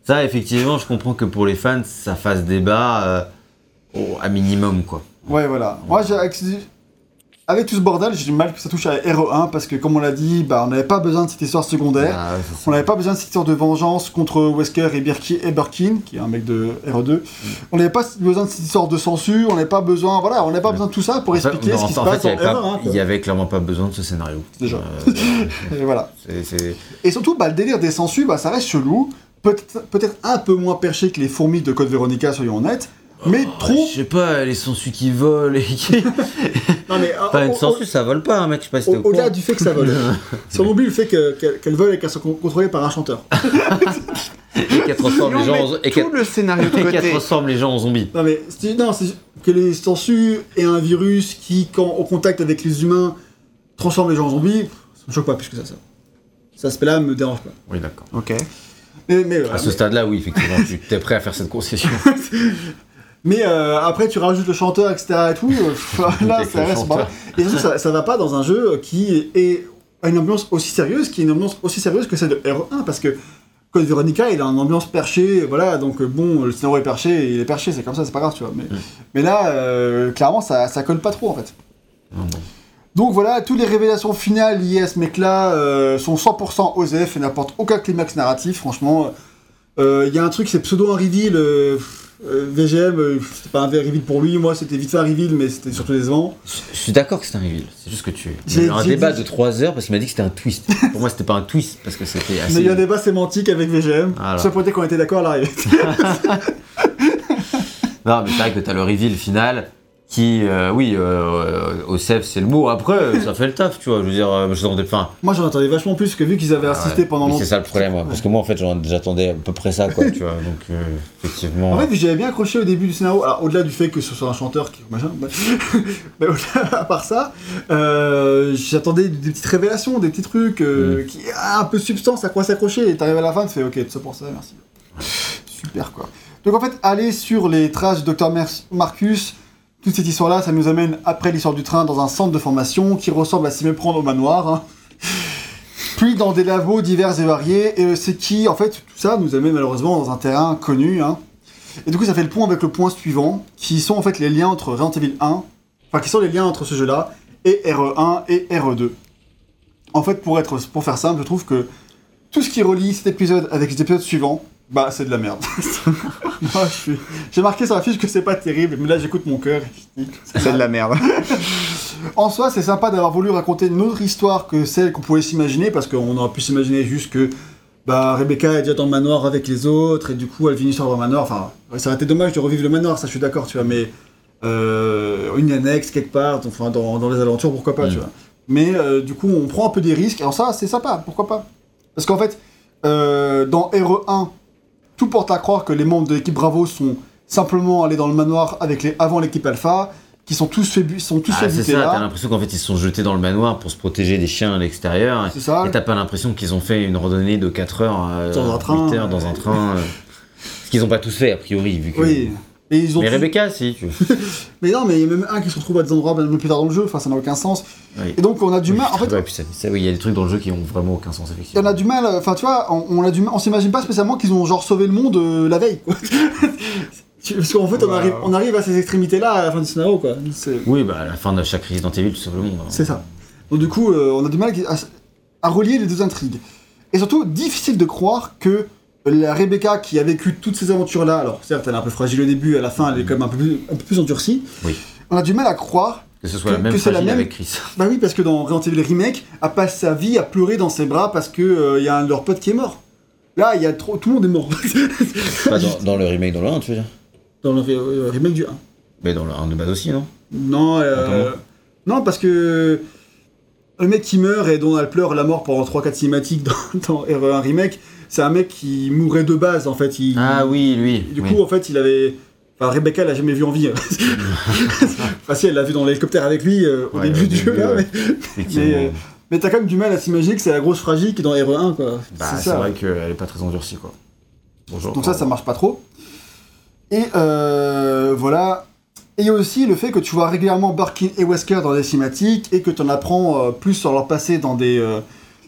Ça, effectivement, je comprends que pour les fans, ça fasse débat euh, au- à minimum, quoi. Ouais, voilà. Moi, j'ai- avec, avec tout ce bordel, j'ai du mal que ça touche à RE1 parce que, comme on l'a dit, bah, on n'avait pas besoin de cette histoire secondaire. Ah, ouais. On n'avait pas besoin de cette histoire de vengeance contre Wesker et, Birki, et Birkin, qui est un mec de RE2. On n'avait pas besoin de cette histoire de censure, on n'avait pas besoin, voilà, on n'avait pas besoin de tout ça pour En expliquer ce qui se passe fait, dans y avait RE1. pas- quoi. il y avait clairement pas besoin de ce scénario. Déjà. Euh, Et voilà. Et surtout, bah, le délire des sangsues, bah, ça reste chelou. Peut-être peut-être un peu moins perché que les fourmis de Code Veronica, soyons honnêtes. Mais trop. Je sais pas, les sangsues qui volent et qui. Non, mais, Enfin, euh, une au- sangsue, ça vole pas, hein, mec, je sais pas si t'es au- au Au-delà du fait que ça vole. si on oublie le fait que- qu'elle qu'elle vole et qu'elle soit con- contrôlée par un chanteur. Et qu'elle transforme les gens en- et tout le scénario de et côté. transforme les gens en zombies. Non, mais non, c'est que les sangsues et un virus qui, quand au contact avec les humains, transforme les gens en zombies, ça me choque pas plus que ça. ça. Cet aspect-là me dérange pas. Oui, d'accord. Ok. Mais, À ce mais- stade-là, oui, effectivement, tu es prêt à faire cette concession. Mais, euh, après, tu rajoutes le chanteur, etc. et tout. euh, là, ça reste pas. Et surtout, ça, ça va pas dans un jeu qui est a une ambiance aussi sérieuse, qui est une ambiance aussi sérieuse que celle de R1, parce que Code Veronica, il a une ambiance perchée, voilà, donc euh, bon, le scénario est perché, il est perché, c'est comme ça, c'est pas grave, tu vois. Mais, mais là, euh, clairement, ça, ça colle pas trop, en fait. Bon. Donc voilà, toutes les révélations finales liées à ce mec-là sont 100% OSEF et n'apportent aucun climax narratif, franchement. Il y a un truc, c'est pseudo un reveal. Euh, VGM, euh, c'était pas un vrai reveal pour lui, moi c'était vite fait un reveal, mais c'était surtout décevant. Je suis d'accord que c'est un reveal, c'est juste que tu. Il y a J'ai- eu un débat dit- de 3 heures parce qu'il m'a dit que c'était un twist. Pour moi, c'était pas un twist parce que c'était Mais assez. il y a un débat sémantique avec VGM. Voilà. Ce point était qu'on était d'accord à l'arrivée. Non, mais c'est vrai que t'as le reveal final qui, euh, oui, euh, au CEF, c'est le mot. Après, ça fait le taf, tu vois. Je veux dire, euh, je t'attendais. Enfin, moi j'en attendais vachement plus, que vu qu'ils avaient insisté ouais. pendant longtemps. C'est ça le problème, ouais. parce que moi, en fait, j'attendais à peu près ça, quoi, tu vois. Donc, euh, effectivement. En fait, j'avais bien accroché au début du scénario. Alors, au-delà du fait que ce soit un chanteur qui. machin, mais à part ça, euh, j'attendais des petites révélations, des petits trucs euh, qui. ah, un peu de substance à quoi s'accrocher. Et t'arrives à la fin, tu fais ok, tout ça pour ça, merci. Super quoi. Donc, en fait, aller sur les traces du Dr. Marcus, toute cette histoire-là, ça nous amène après l'histoire du train dans un centre de formation qui ressemble à s'y méprendre au manoir. hein. Puis dans des labos divers et variés, et c'est qui, en fait, tout ça nous amène malheureusement dans un terrain connu, hein, et du coup, ça fait le point avec le point suivant, qui sont en fait les liens entre Resident Evil 1, enfin qui sont les liens entre ce jeu-là et RE1 et RE2. En fait, pour être, pour faire simple, je trouve que tout ce qui relie cet épisode avec les épisodes suivants, bah c'est de la merde. Moi, je suis- J'ai marqué sur la fiche que c'est pas terrible, mais là j'écoute mon cœur. C'est de la merde. en soi, c'est sympa d'avoir voulu raconter une autre histoire que celle qu'on pouvait s'imaginer, parce qu'on aurait pu s'imaginer juste que bah, Rebecca est déjà dans le manoir avec les autres, et du coup, elle histoire dans le manoir. Enfin, ça aurait été dommage de revivre le manoir, ça je suis d'accord, tu vois, mais euh, une annexe quelque part, enfin, dans, dans les aventures, pourquoi pas, Mm. tu vois. Mais euh, du coup, on prend un peu des risques, alors ça, c'est sympa, pourquoi pas. Parce qu'en fait, euh, dans RE1, tout porte à croire que les membres de l'équipe Bravo sont simplement allés dans le manoir avec les, avant l'équipe Alpha, qui sont tous fait, sont tous Ah, c'est ça, t'as l'impression qu'en fait, ils se sont jetés dans le manoir pour se protéger des chiens à l'extérieur. C'est ça. Et t'as pas l'impression qu'ils ont fait une randonnée de 4 heures, euh, Dans un train, 8 heures dans un train. euh, ce qu'ils ont pas tous fait, a priori, vu que. Oui. Et ils ont Mais Rebecca, si. Tu... Mais non, mais il y a même un qui se retrouve à des endroits même plus tard dans le jeu, enfin ça n'a aucun sens. Oui. Et donc on a du mal, en fait, Ouais, puis ça, ça, oui, il y a des trucs dans le jeu qui ont vraiment aucun sens, il y en effectivement. a du mal, enfin tu vois, on, on a du mal, on s'imagine pas spécialement qu'ils ont genre sauvé le monde euh, la veille, quoi. Parce qu'en fait on, Bah. arrive, on arrive à ces extrémités-là à la fin du scénario, quoi. Oui, bah à la fin de chaque Resident Evil, tu sauves le monde. hein. c'est ça. Donc du coup, euh, on a du mal à, à relier les deux intrigues. Et surtout, difficile de croire que la Rebecca qui a vécu toutes ces aventures-là, alors certes elle est un peu fragile au début, à la fin elle est quand même un peu plus, un peu plus endurcie, Oui. on a du mal à croire Que ce soit Que- la même que c'est la même- avec Chris. Bah oui, parce que dans Resident Evil Remake, elle passe sa vie à pleurer dans ses bras parce que euh, y a un de leurs potes qui est mort. Là, il y a trop, tout le monde est mort. Pas dans, dans le remake, dans le 1, tu veux dire? Dans le euh, remake du 1. Mais dans le 1 de base aussi, non? Non, euh, non, parce que le mec qui meurt et dont elle pleure la mort pendant 3-4 cinématiques dans, dans RE1 Remake, c'est un mec qui mourrait de base en fait. Il, Ah oui, lui. Du oui. coup, en fait, il avait. Enfin, Rebecca l'a jamais vu en vie. enfin, si, elle l'a vu dans l'hélicoptère avec lui euh, au Ouais, début du jeu, ouais. mais- mais, euh, Mais t'as quand même du mal à s'imaginer que c'est la grosse fragile qui est dans RE1, quoi. Bah, c'est vrai qu'elle est pas très endurcie, quoi. Bonjour. Donc ça, ça marche pas trop. Et euh, voilà. Et il y a aussi le fait que tu vois régulièrement Barkin et Wesker dans des cinématiques et que tu en apprends euh, plus sur leur passé dans des, euh,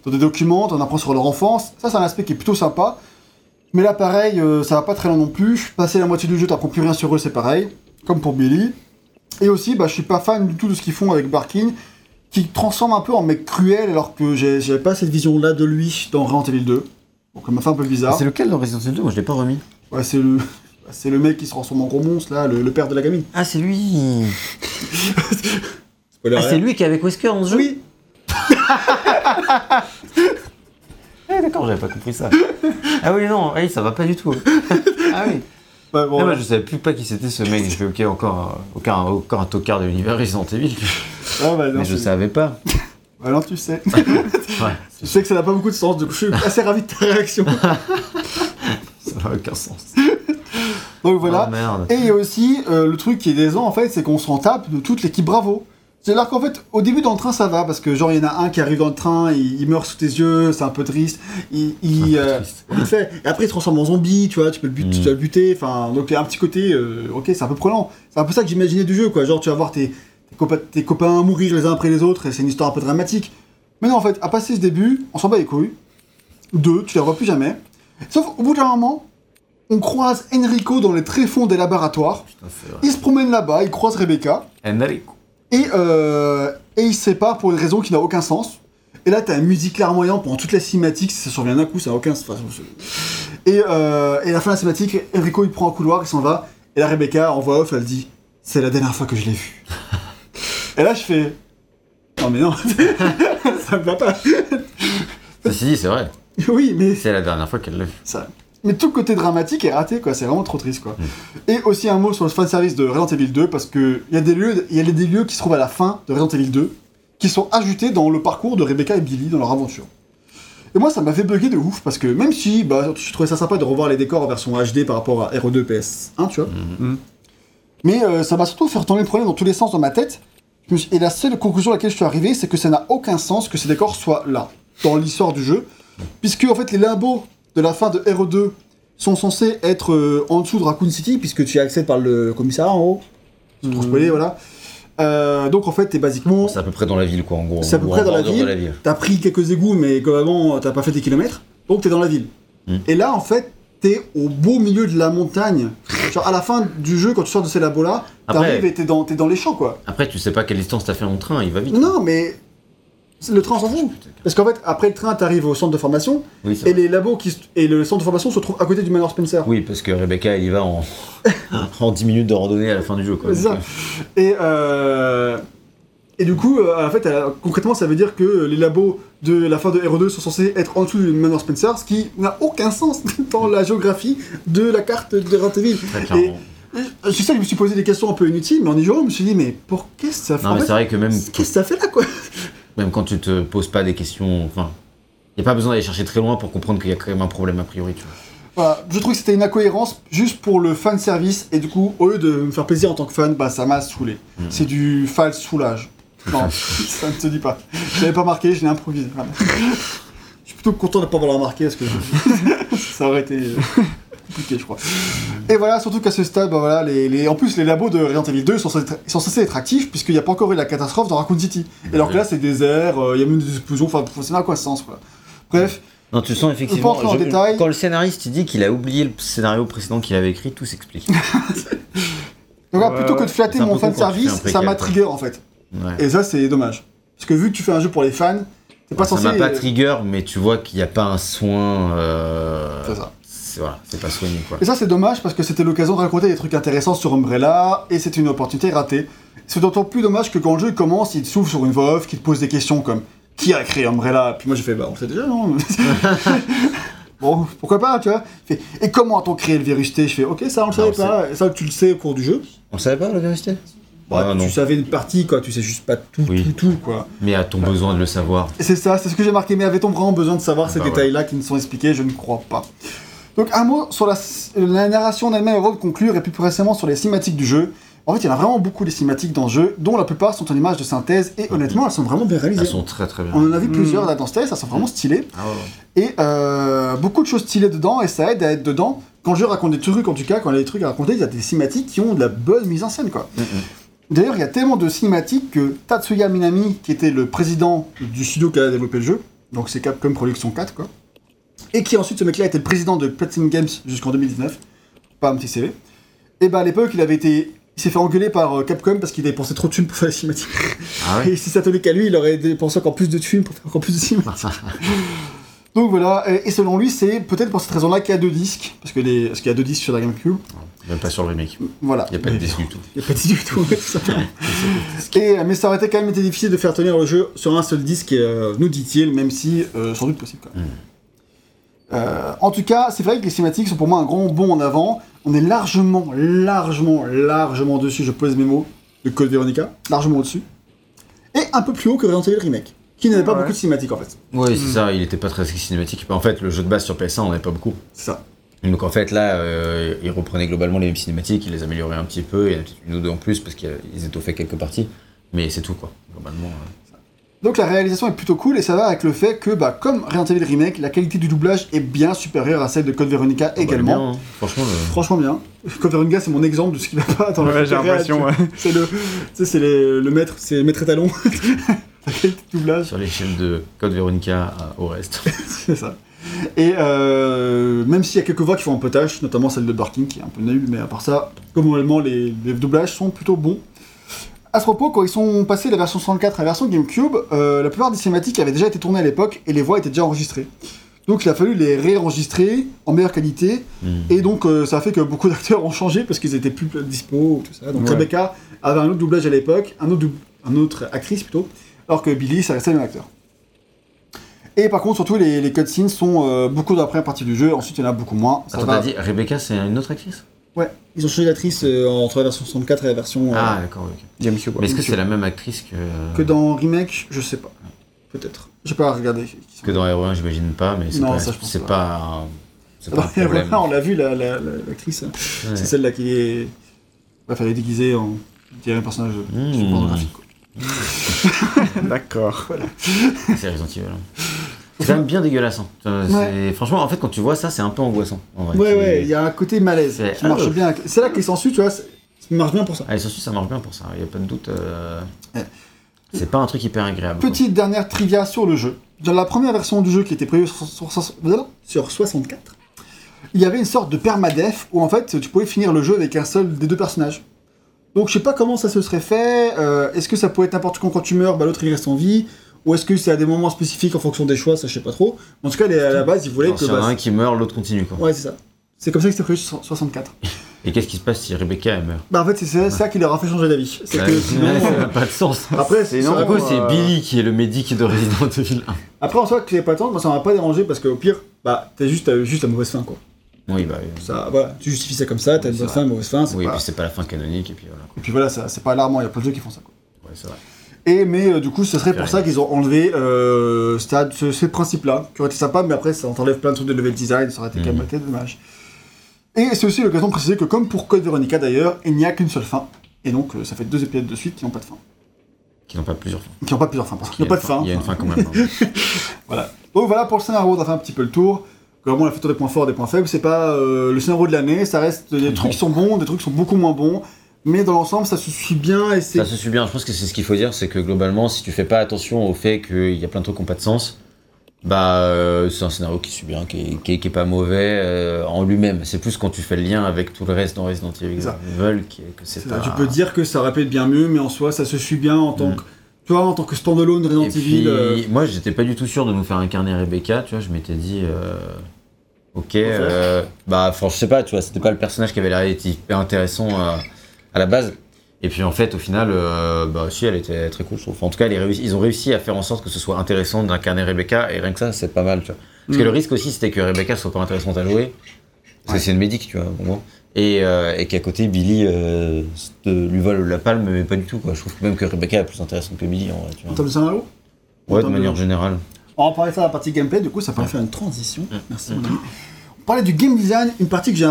dans des documents, tu en apprends sur leur enfance. Ça, c'est un aspect qui est plutôt sympa. Mais là, pareil, euh, ça va pas très loin non plus. Passer la moitié du jeu, t'apprends plus rien sur eux, c'est pareil. Comme pour Billy. Et aussi, bah, je suis pas fan du tout de ce qu'ils font avec Barkin, qui transforme un peu en mec cruel, alors que j'avais pas cette vision-là de lui dans Resident Evil 2. Donc ça m'a fait un peu bizarre. C'est lequel dans Resident Evil 2 Moi, je l'ai pas remis. Ouais, c'est le... C'est le mec qui se transforme en gros monstre, là, le, le père de la gamine. Ah, c'est lui Ah, c'est lui qui est avec Wesker dans ce jeu? Oui Ah, d'accord, j'avais pas compris ça. ah oui, non, oui, ça va pas du tout. ah oui. Ouais, bon, Ah, moi, ouais. je savais plus pas qui c'était ce mec. Je fais, ok, encore, un- aucun, encore un tocard de l'univers Resident Evil. Ah, bah, non, Mais je savais pas. Ouais, non, tu sais. Ouais, je sais que ça n'a pas beaucoup de sens, coup, je suis assez ravi de ta réaction. ça n'a aucun sens. Donc voilà. Ah, merde. Et il y a aussi euh, le truc qui est décevant, en fait, c'est qu'on s'en tape de toute l'équipe Bravo. C'est-à-dire qu'en fait, au début dans le train, ça va, parce que genre, il y en a un qui arrive dans le train, il, il meurt sous tes yeux, c'est un peu triste. Il, il, euh, fait. Et après, il se transforme en zombie, tu vois, tu peux le, but- Mm. tu peux le buter. Enfin, donc il y a un petit côté, euh, ok, c'est un peu prenant. C'est un peu ça que j'imaginais du jeu, quoi. Genre, tu vas voir tes, tes, copains, tes copains mourir les uns après les autres, et c'est une histoire un peu dramatique. Mais non, en fait, à passer ce début, on s'en bat les couilles. Deux, tu les revois plus jamais. Sauf au bout d'un moment, on croise Enrico dans les tréfonds des laboratoires. Putain. Il se promène là-bas, il croise Rebecca, Enrico. Et, euh, et ils se séparent pour une raison qui n'a aucun sens. Et là, t'as une musique larmoyante pendant toute la cinématique, ça survient d'un coup, ça n'a aucun sens. Et, euh, et à la fin de la cinématique, Enrico il prend un couloir, il s'en va, Et là, Rebecca, en voix off, elle dit C'est la dernière fois que je l'ai vu. et là, je fais Non, mais non, ça me va pas. Ceci dit, c'est vrai. oui, mais C'est la dernière fois qu'elle l'a vu. ça. Mais tout le côté dramatique est raté, quoi. C'est vraiment trop triste, quoi. Et aussi un mot sur le fanservice de Resident Evil 2, parce que il y a des lieux, il y a des lieux qui se trouvent à la fin de Resident Evil 2, qui sont ajoutés dans le parcours de Rebecca et Billy dans leur aventure. Et moi, ça m'a fait bugger de ouf, parce que même si, bah, je trouvais ça sympa de revoir les décors en version HD par rapport à RE2 PS1, tu vois. Mhm. Mais euh, ça m'a surtout fait retourner le problème dans tous les sens dans ma tête. Et la seule conclusion à laquelle je suis arrivé, c'est que ça n'a aucun sens que ces décors soient là, dans l'histoire du jeu. Puisque, en fait, les limbeaux de la fin de RE2 sont censés être euh, en dessous de Raccoon City, puisque tu y accèdes par le commissariat en haut. C'est trop spoilé, voilà. Euh, donc, en fait, t'es basiquement. C'est à peu près dans la ville, quoi, en gros. C'est à peu près dans la ville. ville. T'as pris quelques égouts, mais globalement, t'as pas fait des kilomètres. Donc, t'es dans la ville. Hmm. Et là, en fait, t'es au beau milieu de la montagne. Genre, à la fin du jeu, quand tu sors de ces labos-là, t'arrives et t'es dans, t'es dans les champs, quoi. Après, tu sais pas quelle distance t'as fait en train, il va vite. Non, mais le train s'en fout. Parce qu'en fait, après le train, t'arrives au centre de formation Oui, c'est et les labos qui et le centre de formation se trouve à côté du Manor Spencer. Oui, parce que Rebecca, elle y va en... en 10 minutes de randonnée à la fin du jeu, quoi. C'est Donc, ça. euh, Et euh, et du coup, euh, en fait, concrètement, ça veut dire que les labos de la fin de RE2 sont censés être en dessous du Manor Spencer, ce qui n'a aucun sens dans la géographie de la carte de Evil. Très Et clairement. je sais que je me suis posé des questions un peu inutiles, mais en y jouant, je me suis dit, mais pour qu'est-ce que ça fait? Non, mais c'est vrai que même, Qu'est-ce que ça fait là, quoi? Même quand tu te poses pas des questions, enfin, y a pas besoin d'aller chercher très loin pour comprendre qu'il y a quand même un problème a priori, tu vois. Voilà, je trouve que c'était une incohérence juste pour le fan service et du coup, au lieu de me faire plaisir en tant que fan, bah ça m'a saoulé. Mm. C'est du false soulage. Non, ça ne se dit pas. Je l'avais pas marqué, je l'ai improvisé. Je suis plutôt content de ne pas avoir remarqué parce que ça aurait été euh, compliqué, je crois. Et voilà, surtout qu'à ce stade, bah voilà, les, les- en plus, les labos de Resident Evil 2 sont, censés être- sont censés être actifs puisqu'il n'y a pas encore eu la catastrophe dans Raccoon City. Et alors que là, c'est désert, euh, il y a même des explosions, enfin, ça n'a quoi ce sens, quoi. Bref, Non, tu sens effectivement. entrer en détail. Quand le scénariste il dit qu'il a oublié le scénario précédent qu'il avait écrit, tout s'explique. donc Ouais, plutôt que de flatter c'est mon fan service, ça m'a trigger en fait. Ouais. Et ça, c'est dommage. Parce que vu que tu fais un jeu pour les fans, t'es pas ça censé. m'a pas trigger, mais tu vois qu'il n'y a pas un soin. euh, C'est ça. C'est voilà, c'est pas soigné quoi. Et ça, c'est dommage parce que c'était l'occasion de raconter des trucs intéressants sur Umbrella et c'était une opportunité ratée. C'est d'autant plus dommage que quand le jeu commence, il s'ouvre sur une voix off qui te pose des questions comme Qui a créé Umbrella? Puis moi, j'ai fait Bah, on sait déjà, non Bon, pourquoi pas, tu vois fait, Et comment a-t-on créé le virus T Je fais Ok, ça, on le savait on le pas. Et ça, tu le sais au cours du jeu. On savait pas la vérité? Bah, Ah, tu non. savais une partie, quoi. Tu sais juste pas tout, Oui. tout, tout, quoi. Mais a-t-on besoin de le savoir c'est ça, c'est ce que j'ai marqué. Mais avait-on vraiment besoin de savoir ces Bah ouais. détails-là qui ne sont expliqués? Je ne crois pas. Donc un mot sur la, la narration en elle-même avant de conclure, et puis plus récemment sur les cinématiques du jeu. En fait, il y en a vraiment beaucoup des cinématiques dans le jeu, dont la plupart sont en images de synthèse, et honnêtement, elles sont vraiment bien réalisées. Elles sont très très bien. On en a vu Mm. plusieurs là dans ce test, elles sont vraiment stylées. Ah. Et euh, beaucoup de choses stylées dedans, et ça aide à être dedans. Quand le jeu raconte des trucs, en tout cas, quand il y a des trucs à raconter, il y a des cinématiques qui ont de la bonne mise en scène, quoi. Mm, mm. D'ailleurs, il y a tellement de cinématiques que Tatsuya Minami, qui était le président du studio qui a développé le jeu, donc c'est Capcom Production 4, quoi, et qui ensuite, ce mec-là, était le président de Platinum Games jusqu'en 2019, pas un petit CV, et bah à l'époque, il avait été. Il s'est fait engueuler par euh, Capcom parce qu'il avait pensé trop de thunes pour faire les cinématiques. Ah ouais Et si ça tenait qu'à lui, il aurait dépensé encore plus de thunes pour faire encore plus de cinématiques. Donc voilà, et selon lui, c'est peut-être pour cette raison-là qu'il y a deux disques, parce que les... qu'il y a deux disques sur la GameCube. Même pas sur le remake. Voilà. Il n'y a pas de disque du tout. il n'y a pas de disque du tout. Et, euh, mais ça aurait été quand même été difficile de faire tenir le jeu sur un seul disque, euh, nous dit-il, même si euh, sans doute possible. Quand même. Euh, en tout cas, c'est vrai que les cinématiques sont pour moi un grand bond en avant. On est largement, largement, largement dessus, je pose mes mots, de Code Veronica, largement au-dessus. Et un peu plus haut que Resident Evil Remake, qui n'avait pas Ouais. beaucoup de cinématiques en fait. Oui, c'est ça, il était pas très cinématique. En fait, le jeu de base sur PS1, on n'avait pas beaucoup. C'est ça. Donc en fait, là, euh, ils reprenaient globalement les mêmes cinématiques, ils les amélioraient un petit peu, il y en a peut-être une ou deux en plus parce qu'ils étoffaient quelques parties. Mais c'est tout quoi, globalement. euh. Donc la réalisation est plutôt cool et ça va avec le fait que, bah, comme Resident Evil Remake, la qualité du doublage est bien supérieure à celle de Code Veronica On va également. bien, hein. Franchement, le- Franchement bien. Code Veronica, c'est mon exemple de ce qui va pas dans le Ouais, j'ai l'impression, ouais. C'est le, c'est le maître, c'est le maître étalon. la qualité de doublage, sur l'échelle de Code Veronica à- au reste. c'est ça. Et euh, même s'il y a quelques voix qui font un peu tâche, notamment celle de Barking qui est un peu nulle, mais à part ça, globalement, les, les doublages sont plutôt bons. À ce propos, quand ils sont passés de la version 64 à la version GameCube, euh, la plupart des cinématiques avaient déjà été tournées à l'époque et les voix étaient déjà enregistrées. Donc il a fallu les réenregistrer en meilleure qualité. Hmm. Et donc euh, ça a fait que beaucoup d'acteurs ont changé parce qu'ils étaient plus dispo, tout ça. Donc Ouais. Rebecca avait un autre doublage à l'époque, un autre, dou- un autre actrice plutôt, alors que Billy, ça restait le même acteur. Et par contre, surtout, les, les cutscenes sont euh, beaucoup dans la première partie du jeu, ensuite il y en a beaucoup moins. Ça Attends, va- t'as dit Rebecca, c'est une autre actrice? Ouais, ils ont changé d'actrice euh, entre la version 64 et la version. euh, Ah, d'accord, ok. GameCube. Mais est-ce que c'est la même actrice que. Que dans Remake, je sais pas. Peut-être. J'ai pas regardé. Que dans Hero 1, j'imagine pas, mais c'est Non, pas, ça, je pense c'est pas. pas, un- c'est pas un problème. on l'a vu, la- la- la- l'actrice. Ouais. C'est celle-là qui est. Bref, elle est déguisée en. Je dirais un personnage Mmh. pornographique. quoi. D'accord. C'est Resident Evil. hein. C'est quand même bien dégueulasse. hein. Euh, Franchement, en fait, quand tu vois ça, c'est un peu angoissant. en vrai. Ouais, ouais, il y a un côté malaise C'est- qui marche bien. C'est là que les sensus, tu vois, ça marche bien pour ça. Ah, ça marche bien pour ça. Il n'y a pas de doute. euh, Ouais. C'est pas un truc hyper agréable. quoi. Petite dernière trivia sur le jeu. Dans la première version du jeu qui était prévue sur, sur- sur- sur 64, il y avait une sorte de permadef où en fait tu pouvais finir le jeu avec un seul des deux personnages. Donc je sais pas comment ça se serait fait. euh, est-ce que ça pouvait être n'importe quand quand tu meurs, bah, l'autre il reste en vie Ou est-ce que c'est à des moments spécifiques en fonction des choix Ça je sais pas trop. En tout cas, les- à la base, ils voulaient Alors, que. S'il y en a bah, un qui meurt, l'autre continue. Quoi. Ouais, c'est ça. C'est comme ça que c'était prévu sur 64. Et qu'est-ce qui se passe si Rebecca elle meurt? Bah en fait, c'est ça, ça qui leur a fait changer d'avis. C'est que ouais, sinon. Ça euh, n'a pas de sens. Après, c'est non, Du coup, c'est euh, Billy qui est le médic de Resident Evil 1. Après, en soi, que c'est pas tant, moi ça m'a pas dérangé parce qu'au pire, bah t'as juste, t'as juste la mauvaise fin quoi. Oui, bah. Ça, voilà, tu justifies ça comme ça, t'as une bonne fin, une mauvaise fin, Oui, et puis c'est pas la fin canonique, et puis voilà. Et puis voilà, ça- c'est pas alarmant, il y a plein de jeux qui font ça quoi. Ouais, c'est vrai. Et mais euh, du coup, ce serait pour ça qu'ils ont enlevé euh, stade, ce, ce principe-là, qui aurait été sympa, mais après ça t'enlève plein de trucs de level design, ça aurait été quand même dommage. Et c'est aussi l'occasion de préciser que comme pour Code Veronica d'ailleurs, il n'y a qu'une seule fin. Et donc euh, ça fait deux épisodes de suite qui n'ont pas de fin. Qui n'ont pas plusieurs fins. Qui n'ont pas plusieurs fins, pardon. Il Qui n'ont pas de fin. Il y a une fin quand même. hein. Voilà. Donc voilà pour le scénario, on a fait un petit peu le tour. Vraiment, on a fait des points forts, des points faibles. C'est pas euh, le scénario de l'année, ça reste des trucs qui sont bons, des trucs qui sont beaucoup moins bons. Mais dans l'ensemble, ça se suit bien et c'est. Ça se suit bien. Je pense que c'est ce qu'il faut dire, c'est que globalement, si tu fais pas attention au fait qu'il y a plein de trucs qui n'ont pas de sens, bah euh, c'est un scénario qui suit bien, qui est, qui est- qui est pas mauvais euh, en lui-même. C'est plus quand tu fais le lien avec tout le reste dans Resident Evil Ça. Evil qui est- que c'est pas. Tu peux dire que ça aurait pu être bien mieux, mais en soi, ça se suit bien en tant Mm. que. Tu vois, en tant que standalone Resident Evil. euh, moi, j'étais pas du tout sûr de nous faire incarner Rebecca, tu vois, je m'étais dit, ok, bah, enfin, je sais pas, tu vois, c'était pas le personnage qui avait l'air d'être hyper intéressant à la base. Et puis, en fait, au final, euh, bah, si, elle était très cool, je trouve. En tout cas, elle est réussi- ils ont réussi à faire en sorte que ce soit intéressant d'incarner Rebecca, et rien que ça, c'est pas mal, tu vois. Parce que Mm. le risque aussi, c'était que Rebecca soit pas intéressante à jouer, parce que c'est une médic, tu vois. Et, euh, et qu'à côté, Billy euh, lui vole la palme, mais pas du tout, quoi. Je trouve même que Rebecca est plus intéressante que Billy, en vrai, tu En vois. termes de scénario Ouais, de manière générale. On va parler de ça dans la partie gameplay, du coup, ça pourrait faire une transition. Merci, mon ami. On parlait du game design, une partie que j'ai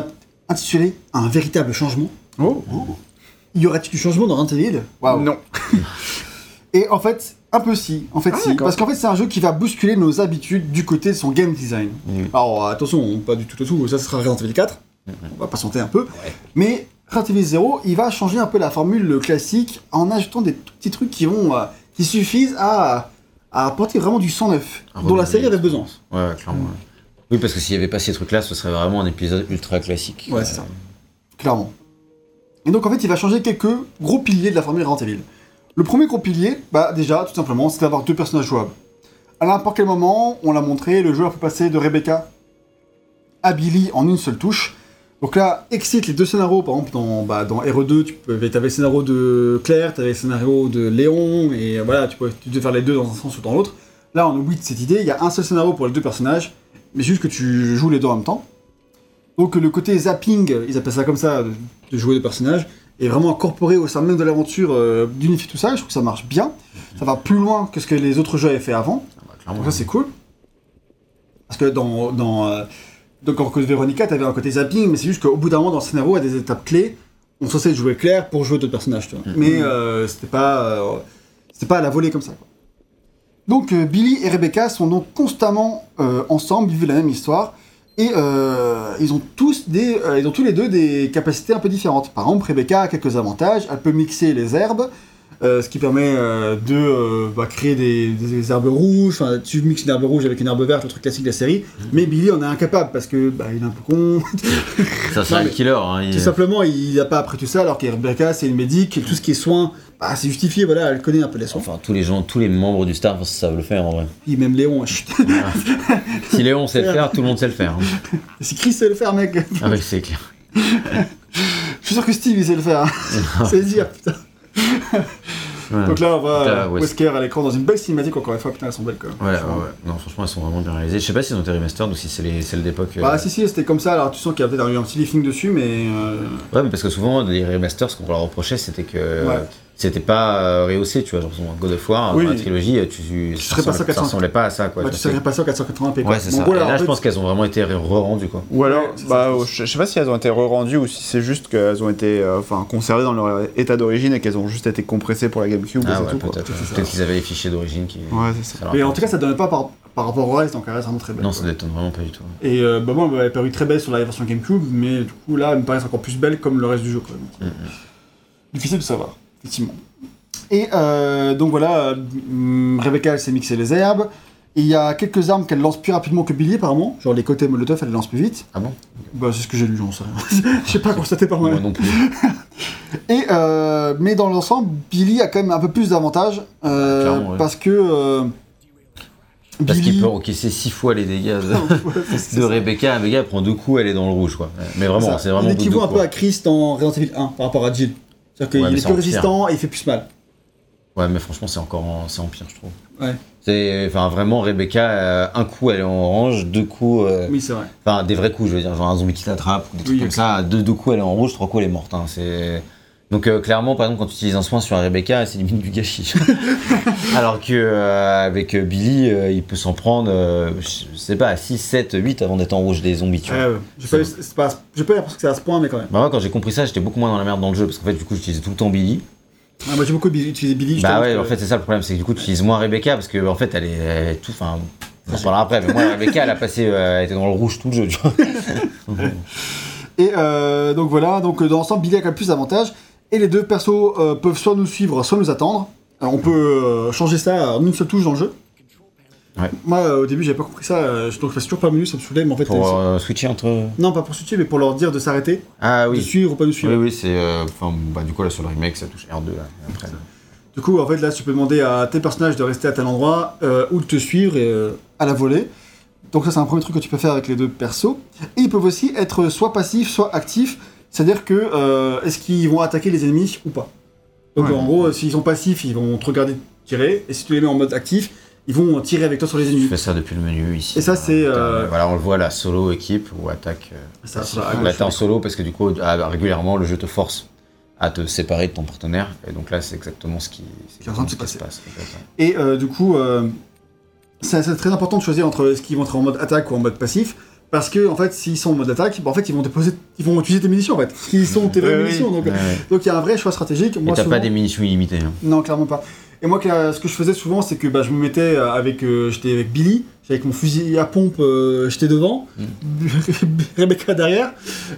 intitulée Un véritable changement. Oh, Y aurait-il du changement dans Resident Evil? Waouh. non. Et en fait, un peu si. En fait, Ah, si. Parce qu'en fait, c'est un jeu qui va bousculer nos habitudes du côté de son game design. Mm. Alors, attention, pas du tout au tout, ça ce sera Resident Evil 4. On va patienter un peu. Mais Resident Evil 0, il va changer un peu la formule classique en ajoutant des petits trucs qui vont. euh, qui suffisent à, à apporter vraiment du sang neuf, À dont la série avait besoin. Ouais, ouais, clairement. ouais. Oui, parce que s'il n'y avait pas ces trucs-là, ce serait vraiment un épisode ultra classique. Ouais, c'est ça. Clairement. Et donc en fait, il va changer quelques gros piliers de la formule Resident. Le premier gros pilier, bah déjà, tout simplement, c'est d'avoir deux personnages jouables. À n'importe quel moment, on l'a montré, le joueur peut passer de Rebecca à Billy en une seule touche. Donc là, excite les deux scénarios, par exemple dans, bah, dans RE2, tu avais le scénario de Claire, tu avais le scénario de Léon, et voilà, tu pouvais, faire les deux dans un sens ou dans l'autre. Là, on oublie de cette idée, il y a un seul scénario pour les deux personnages, mais juste que tu joues les deux en même temps. Donc le côté zapping, ils appellent ça comme ça, de, de jouer deux personnages, est vraiment incorporé au sein même de l'aventure euh, d'unifier tout ça, je trouve que ça marche bien. Ça va plus loin que ce que les autres jeux avaient fait avant. Ah bah. Donc ça c'est cool. Parce que dans, dans euh, donc en Code Veronica, t'avais un côté zapping, mais c'est juste qu'au bout d'un moment dans le scénario, à des étapes clés, on censé jouer clair pour jouer d'autres personnages, tu vois. Mais euh, c'était pas euh, c'était pas à la volée comme ça. quoi. Donc euh, Billy et Rebecca sont donc constamment euh, ensemble, ils vivent la même histoire. Et euh, ils ont tous des, euh, ils ont tous les deux des capacités un peu différentes. Par exemple, Rebecca a quelques avantages. Elle peut mixer les herbes. Euh, ce qui permet euh, de euh, bah, créer des, des herbes rouges. Enfin, tu mixes une herbe rouge avec une herbe verte, le truc classique de la série. Mhm. Mais Billy en est incapable parce que bah, il est un peu con. Ça, c'est un killer. Hein, il- Tout simplement, il n'a pas appris tout ça, alors que Rebecca, c'est une médic, et tout ce qui est soins, bah, c'est justifié, voilà, elle connaît un peu les soins. Enfin, tous les gens, tous les membres du Star savent le faire en vrai. Puis même Léon, chut. Voilà. si Léon sait le faire, tout le monde sait le faire. hein. si Chris sait le faire, mec, Ah oui, c'est clair. je suis sûr que Steve, il sait le faire. hein. c'est dire, putain. Donc là, on voit euh, Wesker à l'écran dans une belle cinématique, encore une fois, putain, elles sont belles, quoi. Ouais, ouais, ouais. Non, franchement, elles sont vraiment bien réalisées. Je sais pas si elles ont été remastered ou si c'est les celles d'époque. euh, Bah si si c'était comme ça alors tu sens qu'il y a peut-être eu un petit lifting dessus mais euh, Ouais, mais parce que souvent, les remasters, ce qu'on leur reprochait, c'était que Ouais. C'était pas euh, rehaussé, tu vois. Genre, God of War, Oui. dans la trilogie, tu, serais pas ressemblait, sur 400. ressemblait pas à ça, quoi. bah, tu serais passé en 480p quoi. Ouais, c'est Bon, ça. voilà, Et là, je fait, pense qu'elles ont vraiment été re-rendues, quoi. Ou alors, Ouais, bah, ça. je je sais pas si elles ont été re-rendues ou si c'est juste qu'elles ont été euh, enfin, conservées dans leur état d'origine et qu'elles ont juste été compressées pour la GameCube Ah ouais, peut-être. C'est ça. Peut-être qu'ils avaient les fichiers d'origine qui. Ouais, c'est ça. Mais en tout cas ça donnait pas par, par rapport au reste donc elle reste vraiment très belle. Non, ça détonne vraiment pas du tout. Et euh, bah moi elle paru très belle sur la version GameCube mais du coup là elle me paraît encore plus belle comme le reste du jeu quoi. Mm, euh, Difficile de savoir effectivement. Et euh, donc voilà euh, Rebecca elle s'est mixé les herbes. Il y a quelques armes qu'elle lance plus rapidement que Billy apparemment, genre les côtés Molotov elle les lance plus vite. Ah bon? Bah c'est ce que j'ai lu, j'en sais rien. Je sais pas constaté par moi. Moi non plus. Et euh, mais dans l'ensemble, Billy a quand même un peu plus d'avantages euh, ouais. parce que euh, Parce Billy- qu'il peut encaisser 6 fois les dégâts de, Ouais, de. Rebecca. Rebecca elle prend deux coups, elle est dans le rouge, quoi. Mais vraiment, c'est vraiment Il équivaut un peu à Chris dans Resident Evil 1 par rapport à Jill. C'est-à-dire qu'il Ouais, est plus résistant et il fait plus mal. Ouais, mais franchement, c'est encore en, c'est en pire, je trouve. Ouais. C'est, enfin, vraiment, Rebecca, euh, un coup, elle est en orange, deux coups, euh, Oui, c'est vrai. enfin, des vrais coups, je veux dire, genre un zombie qui t'attrape, ou des trucs Oui, comme ça, deux, deux coups, elle est en rouge, trois coups, elle est morte, hein, c'est... Donc, euh, clairement, par exemple, quand tu utilises un soin sur un Rebecca, c'est limite du gâchis. Alors que, euh, avec euh, Billy, euh, il peut s'en prendre, je sais pas, 6, 7, 8 avant d'être en rouge des zombies, tu vois. J'ai pas, pas, pas l'impression que c'est à ce point, mais quand même. Bah, moi, quand j'ai compris ça, j'étais beaucoup moins dans la merde dans le jeu, parce qu'en fait, du coup, j'utilisais tout le temps Billy. Ah, moi j'ai beaucoup utilisé Billy. Bah ouais, que- en fait c'est ça le problème, c'est que du coup tu utilises moins Rebecca parce que en fait elle est, elle est tout, enfin, on en parlera après, mais moi Rebecca elle a passé, elle était dans le rouge tout le jeu, tu vois. Et euh, donc voilà, donc dans l'ensemble, Billy a quand même plus d'avantages. Et les deux persos euh, peuvent soit nous suivre, soit nous attendre. Alors, on peut euh, changer ça en une seule touche dans le jeu. Ouais. Moi, euh, au début, j'avais pas compris ça, euh, donc je passe toujours pas menu, ça me saoulait, mais en fait, Pour c'est- euh, switcher entre. non, pas pour switcher, mais pour leur dire de s'arrêter, Ah de oui. suivre ou pas nous Oui, suivre. oui, c'est. euh, Enfin, bah du coup là sur le remake ça touche R2 là. Après. Du coup, en fait, là, tu peux demander à tes personnages de rester à tel endroit euh, ou de te suivre et, euh, à la volée. Donc ça, c'est un premier truc que tu peux faire avec les deux persos. Et ils peuvent aussi être soit passifs, soit actifs. C'est-à-dire que euh, est-ce qu'ils vont attaquer les ennemis ou pas. Donc Ouais. en gros, euh, s'ils sont passifs, ils vont te regarder tirer. Et si tu les mets en mode actif, ils vont tirer avec toi sur les Je ennemis. fais ça depuis le menu ici. Et ça, c'est, T'as- euh, Voilà, on le voit là, solo équipe ou attaque. Ça, ça, Là gauche, t'es en solo parce que du coup ah, régulièrement le jeu te force à te séparer de ton partenaire et donc là c'est exactement ce qui, c'est Qui est en train de se exactement passer. ce qui se passe. en fait, ouais. Et euh, du coup, euh, c'est c'est très important de choisir entre est-ce qu'ils vont être en mode attaque ou en mode passif. Parce que, en fait, s'ils sont en mode attaque, bah, en fait, ils vont, déposer, ils vont utiliser tes munitions, en fait. Ils sont tes vraies munitions. Donc, il y a un vrai choix stratégique. Et Moi, t'as souvent- pas des munitions illimitées. hein. Non, clairement pas. Et moi, que- ce que je faisais souvent, c'est que bah, je me mettais euh, avec. euh, j'étais avec Billy, avec mon fusil à pompe, euh, j'étais devant, Rebecca derrière.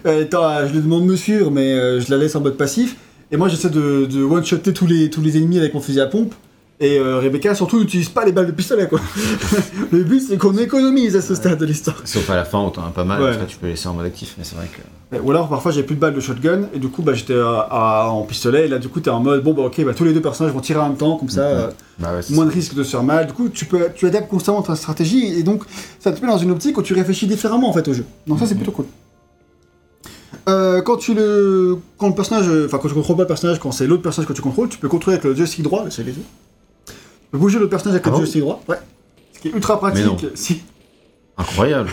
Euh, euh, je lui demande de me suivre, mais euh, je la laisse en mode passif. Et moi, j'essaie de, de one-shotter tous les, tous les ennemis avec mon fusil à pompe. Et euh, Rebecca, surtout, n'utilise pas les balles de pistolet, quoi. Le but, c'est qu'on économise à ce stade de l'histoire. Sauf à la fin as pas mal, Ouais. parce que tu peux laisser en mode actif, mais c'est vrai que. Ou alors, parfois, j'ai plus de balles de shotgun, et du coup, bah, j'étais à- en pistolet, et là, du coup, t'es en mode, bon, bah, ok, bah, tous les deux personnages vont tirer en même temps, comme ça. Mhm. euh, Bah ouais, moins de risque de se faire mal. Du coup, tu, peux, tu adaptes constamment ta stratégie et donc ça te met dans une optique où tu réfléchis différemment en fait au jeu. Donc ça, c'est plutôt cool. Euh, quand tu le quand le personnage enfin quand tu contrôles pas le personnage quand c'est l'autre personnage que tu contrôles tu peux contrôler avec le joystick droit c'est les deux bouger l'autre personnage avec Ah le bon joystick droit ouais ce qui est ultra pratique si Incroyable.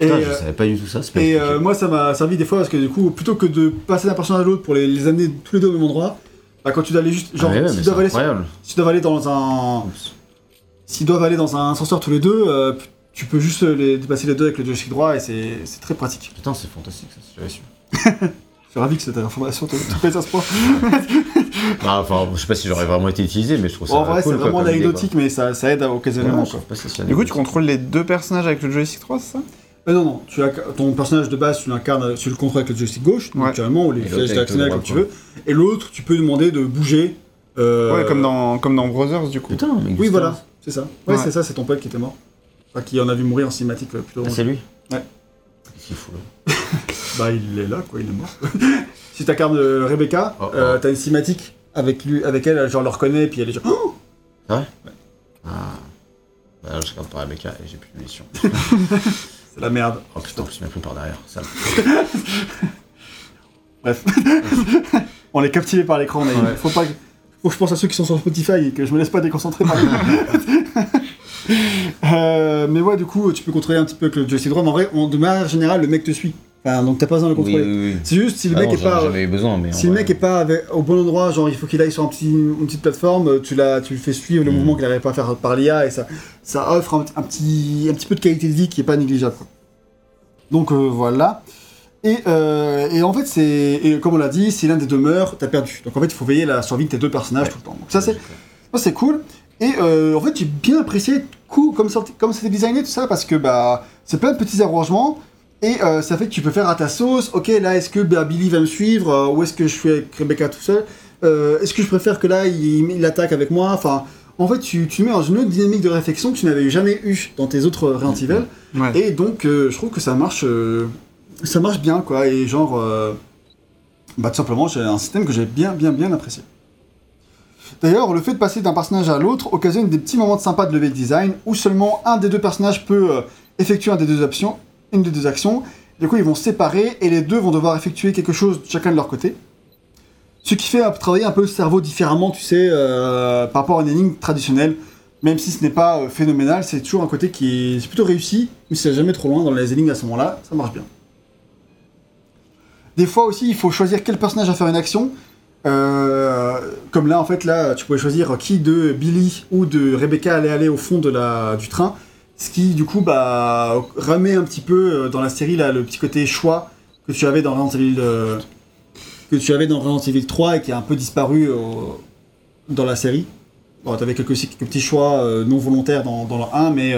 et, Putain, je euh, savais pas du tout ça. et euh, moi, ça m'a servi des fois parce que du coup, plutôt que de passer d'un personnage à l'autre pour les, les amener tous les deux au même endroit, bah, quand tu dois aller juste. Ah Genre, mais ouais, mais doivent c'est aller incroyable. s'ils doivent aller dans un. S'ils doivent aller dans un ascenseur tous les deux, euh, tu peux juste les dépasser les deux avec le joystick droit et c'est très pratique. Putain, c'est fantastique ça, j'avais su. Je suis ravi que cette information te te plaise à ce point. Ah, enfin, je sais pas si j'aurais vraiment été utilisé, mais je trouve ça en vrai, cool, c'est vraiment anecdotique, mais ça, ça aide à occasionnellement. Ouais, pas si Du coup, tu contrôles les deux personnages avec le joystick 3, c'est ça? Mais non, non, tu as ton personnage de base, tu l'incarnes, tu le contrôles avec le joystick gauche, Ouais. naturellement, ou les flèches directionnelles comme tu veux. Et l'autre, tu peux demander de bouger Euh, Ouais, comme dans, comme dans Brothers, du coup. Putain, mais Oui, voilà, c'est ça. Ouais, Ouais. c'est ça, c'est ton pote qui était mort. Enfin, qui en a vu mourir en cinématique euh, plutôt. Ah, c'est lui Ouais. Qu'est-ce qu'il fout là bah, il est là, quoi, il est mort. si tu incarnes euh, Rebecca, Oh, oh. euh, t'as une cinématique avec, lui, avec elle, genre, elle le reconnaît, puis elle est genre. Oh Ah. Bah, je regarde par Rebecca et j'ai plus de mission. c'est la merde. Oh putain, il m'a pris par derrière. Ça. Bref. On est captivé par l'écran, mais Ouais. faut pas. que- Faut que je pense à ceux qui sont sur Spotify et que je me laisse pas déconcentrer par euh, Mais ouais, du coup, tu peux contrôler un petit peu avec le joystick droit, mais en vrai, de manière générale, le mec te suit. Enfin, donc t'as pas besoin de le contrôler. oui, oui. C'est juste si le Ah mec non, est pas. Besoin, mais. Si le vrai- mec est pas avec- au bon endroit, genre il faut qu'il aille sur un petit, une petite plateforme, tu, la, tu lui fais suivre le Mm. mouvement qu'il n'arrive pas à faire par l'IA et ça, ça offre un, un petit, un petit peu de qualité de vie qui est pas négligeable. quoi. Donc euh, voilà. Et, euh, et en fait, c'est comme on l'a dit, si l'un des deux meurt, t'as perdu. Donc en fait, il faut veiller la survie de tes deux personnages Ouais. tout le temps. Donc ça, c'est ça, c'est cool. Et euh, en fait, j'ai bien apprécié coup, comme, sorti- comme c'était designé, tout ça, parce que bah, c'est plein de petits arrangements. Et euh, ça fait que tu peux faire à ta sauce. Ok, là, est-ce que bah, Billy va me suivre euh, Ou est-ce que je suis avec Rebecca tout seul Est-ce que je préfère que là, il, il attaque avec moi Enfin, en fait, tu, tu mets dans une autre dynamique de réflexion que tu n'avais jamais eu dans tes autres Resident Evil. Ouais. Et donc, je trouve que ça marche, ça marche bien, quoi. Et genre, bah, tout simplement, j'ai un système que j'ai bien, bien, bien apprécié. D'ailleurs, le fait de passer d'un personnage à l'autre occasionne des petits moments de sympa de level design où seulement un des deux personnages peut euh, effectuer une des deux actions. Du coup, ils vont séparer et les deux vont devoir effectuer quelque chose chacun de leur côté. Ce qui fait travailler un peu le cerveau différemment, tu sais, euh, par rapport à une énigme traditionnelle. Même si ce n'est pas euh, phénoménal, c'est toujours un côté qui est plutôt réussi, mais c'est jamais trop loin dans les énigmes à ce moment-là, ça marche bien. Des fois aussi, il faut choisir quel personnage va faire une action. Euh, comme là, en fait, là, tu pouvais choisir qui de Billy ou de Rebecca allait aller au fond de la, du train. Ce qui, du coup, bah, remet un petit peu euh, dans la série là, le petit côté choix que tu avais dans Resident Evil, euh, que tu avais dans Resident Evil 3 et qui a un peu disparu dans la série. Bon, t'avais quelques, quelques petits choix non volontaires dans, dans le 1, mais,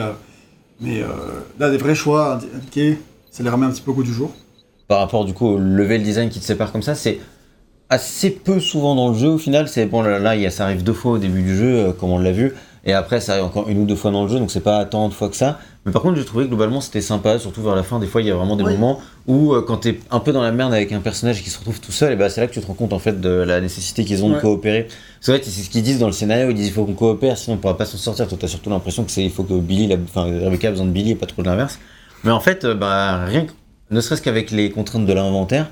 mais là, des vrais choix indi- indiqués, ça les remet un petit peu au goût du jour. Par rapport du coup au level design qui te sépare comme ça, c'est assez peu souvent dans le jeu au final. C'est bon là, là, ça arrive deux fois au début du jeu, euh, comme on l'a vu, et après ça arrive encore une ou deux fois dans le jeu, donc c'est pas tant de fois que ça. Mais par contre, j'ai trouvé que globalement c'était sympa, surtout vers la fin. Des fois, il y a vraiment des Oui. moments où euh, quand t'es un peu dans la merde avec un personnage qui se retrouve tout seul, et bah c'est là que tu te rends compte en fait de la nécessité qu'ils ont de coopérer. C'est vrai, c'est ce qu'ils disent dans le scénario. Ils disent il faut qu'on coopère, sinon on pourra pas s'en sortir. Toi, t'as surtout l'impression que c'est il faut que Billy, enfin Rebecca a besoin de Billy et pas trop de l'inverse. Mais en fait, euh, bah rien que ne serait-ce qu'avec les contraintes de l'inventaire,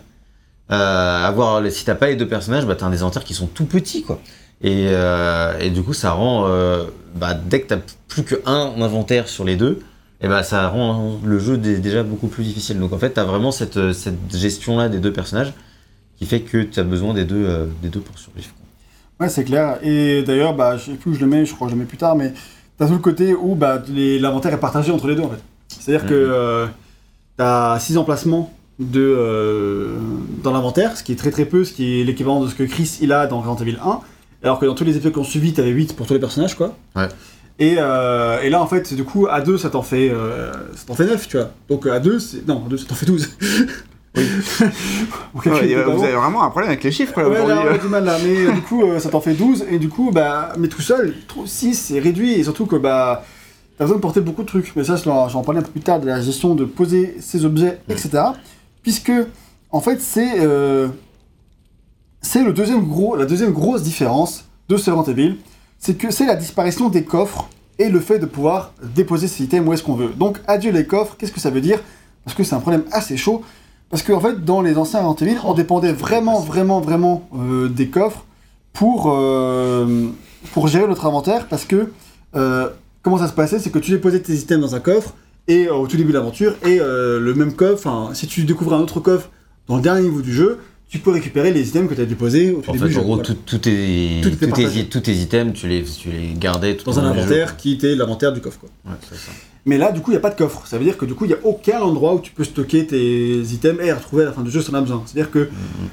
euh, avoir si t'as pas les deux personnages, bah t'as un des inventaires qui sont tout petits quoi. Et, euh, et du coup, ça rend, euh, bah, dès que t'as plus qu'un inventaire sur les deux, et bah ça rend le jeu dé- déjà beaucoup plus difficile. Donc en fait, t'as vraiment cette, euh, cette gestion là des deux personnages qui fait que tu as besoin des deux, des deux pour survivre. quoi. Ouais, c'est clair. Et d'ailleurs, bah, je sais plus où je le mets, je crois que je le mets plus tard, mais t'as tout le côté où bah, l'inventaire est partagé entre les deux en fait. C'est-à-dire que Mhm. euh, t'as 6 emplacements de, euh, dans l'inventaire, ce qui est très très peu, ce qui est l'équivalent de ce que Chris il a dans Resident Evil 1, alors que dans tous les épisodes qui ont suivi, t'avais 8 pour tous les personnages quoi. Ouais. Et, euh, et là en fait, du coup, à 2 ça t'en fait, euh, ça t'en fait 9, tu vois. Donc à 2, c'est... non, à 2 ça t'en fait 12. Oui. Ouais, vous avez vraiment un problème avec les chiffres là, Ouais, là, on a du mal là, mais du coup, ça t'en fait 12, et du coup, bah, mais tout seul, 6, c'est réduit, et surtout que, bah, t'as besoin de porter beaucoup de trucs. Mais ça, je vais en parler un peu plus tard de la gestion de poser ces objets, etc. Puisque, en fait, c'est euh, c'est le deuxième gros, la deuxième grosse différence de ce Evil, c'est que c'est la disparition des coffres et le fait de pouvoir déposer ces items où est-ce qu'on veut. Donc, adieu les coffres, qu'est-ce que ça veut dire? Parce que c'est un problème assez chaud. Parce qu'en fait, dans les anciens Resident Evil, on dépendait vraiment, vraiment, vraiment euh, des coffres pour, euh, pour gérer notre inventaire. Parce que comment ça se passait? C'est que tu déposais tes items dans un coffre et euh, au tout début de l'aventure, et euh, le même coffre, enfin, si tu découvrais un autre coffre dans le dernier niveau du jeu, tu peux récupérer les items que tu as déposés au tout En début fait, du en gros, voilà. tout, tout tes, Tout tous tes- partagé. tous tes items, tu les, tu les gardais tout dans un jeu, inventaire qui était l'inventaire du coffre. Quoi. Ouais, ça. Mais là, du coup, il n'y a pas de coffre. Ça veut dire que du coup, il n'y a aucun endroit où tu peux stocker tes items et les retrouver à la fin du jeu si on a besoin. C'est-à-dire que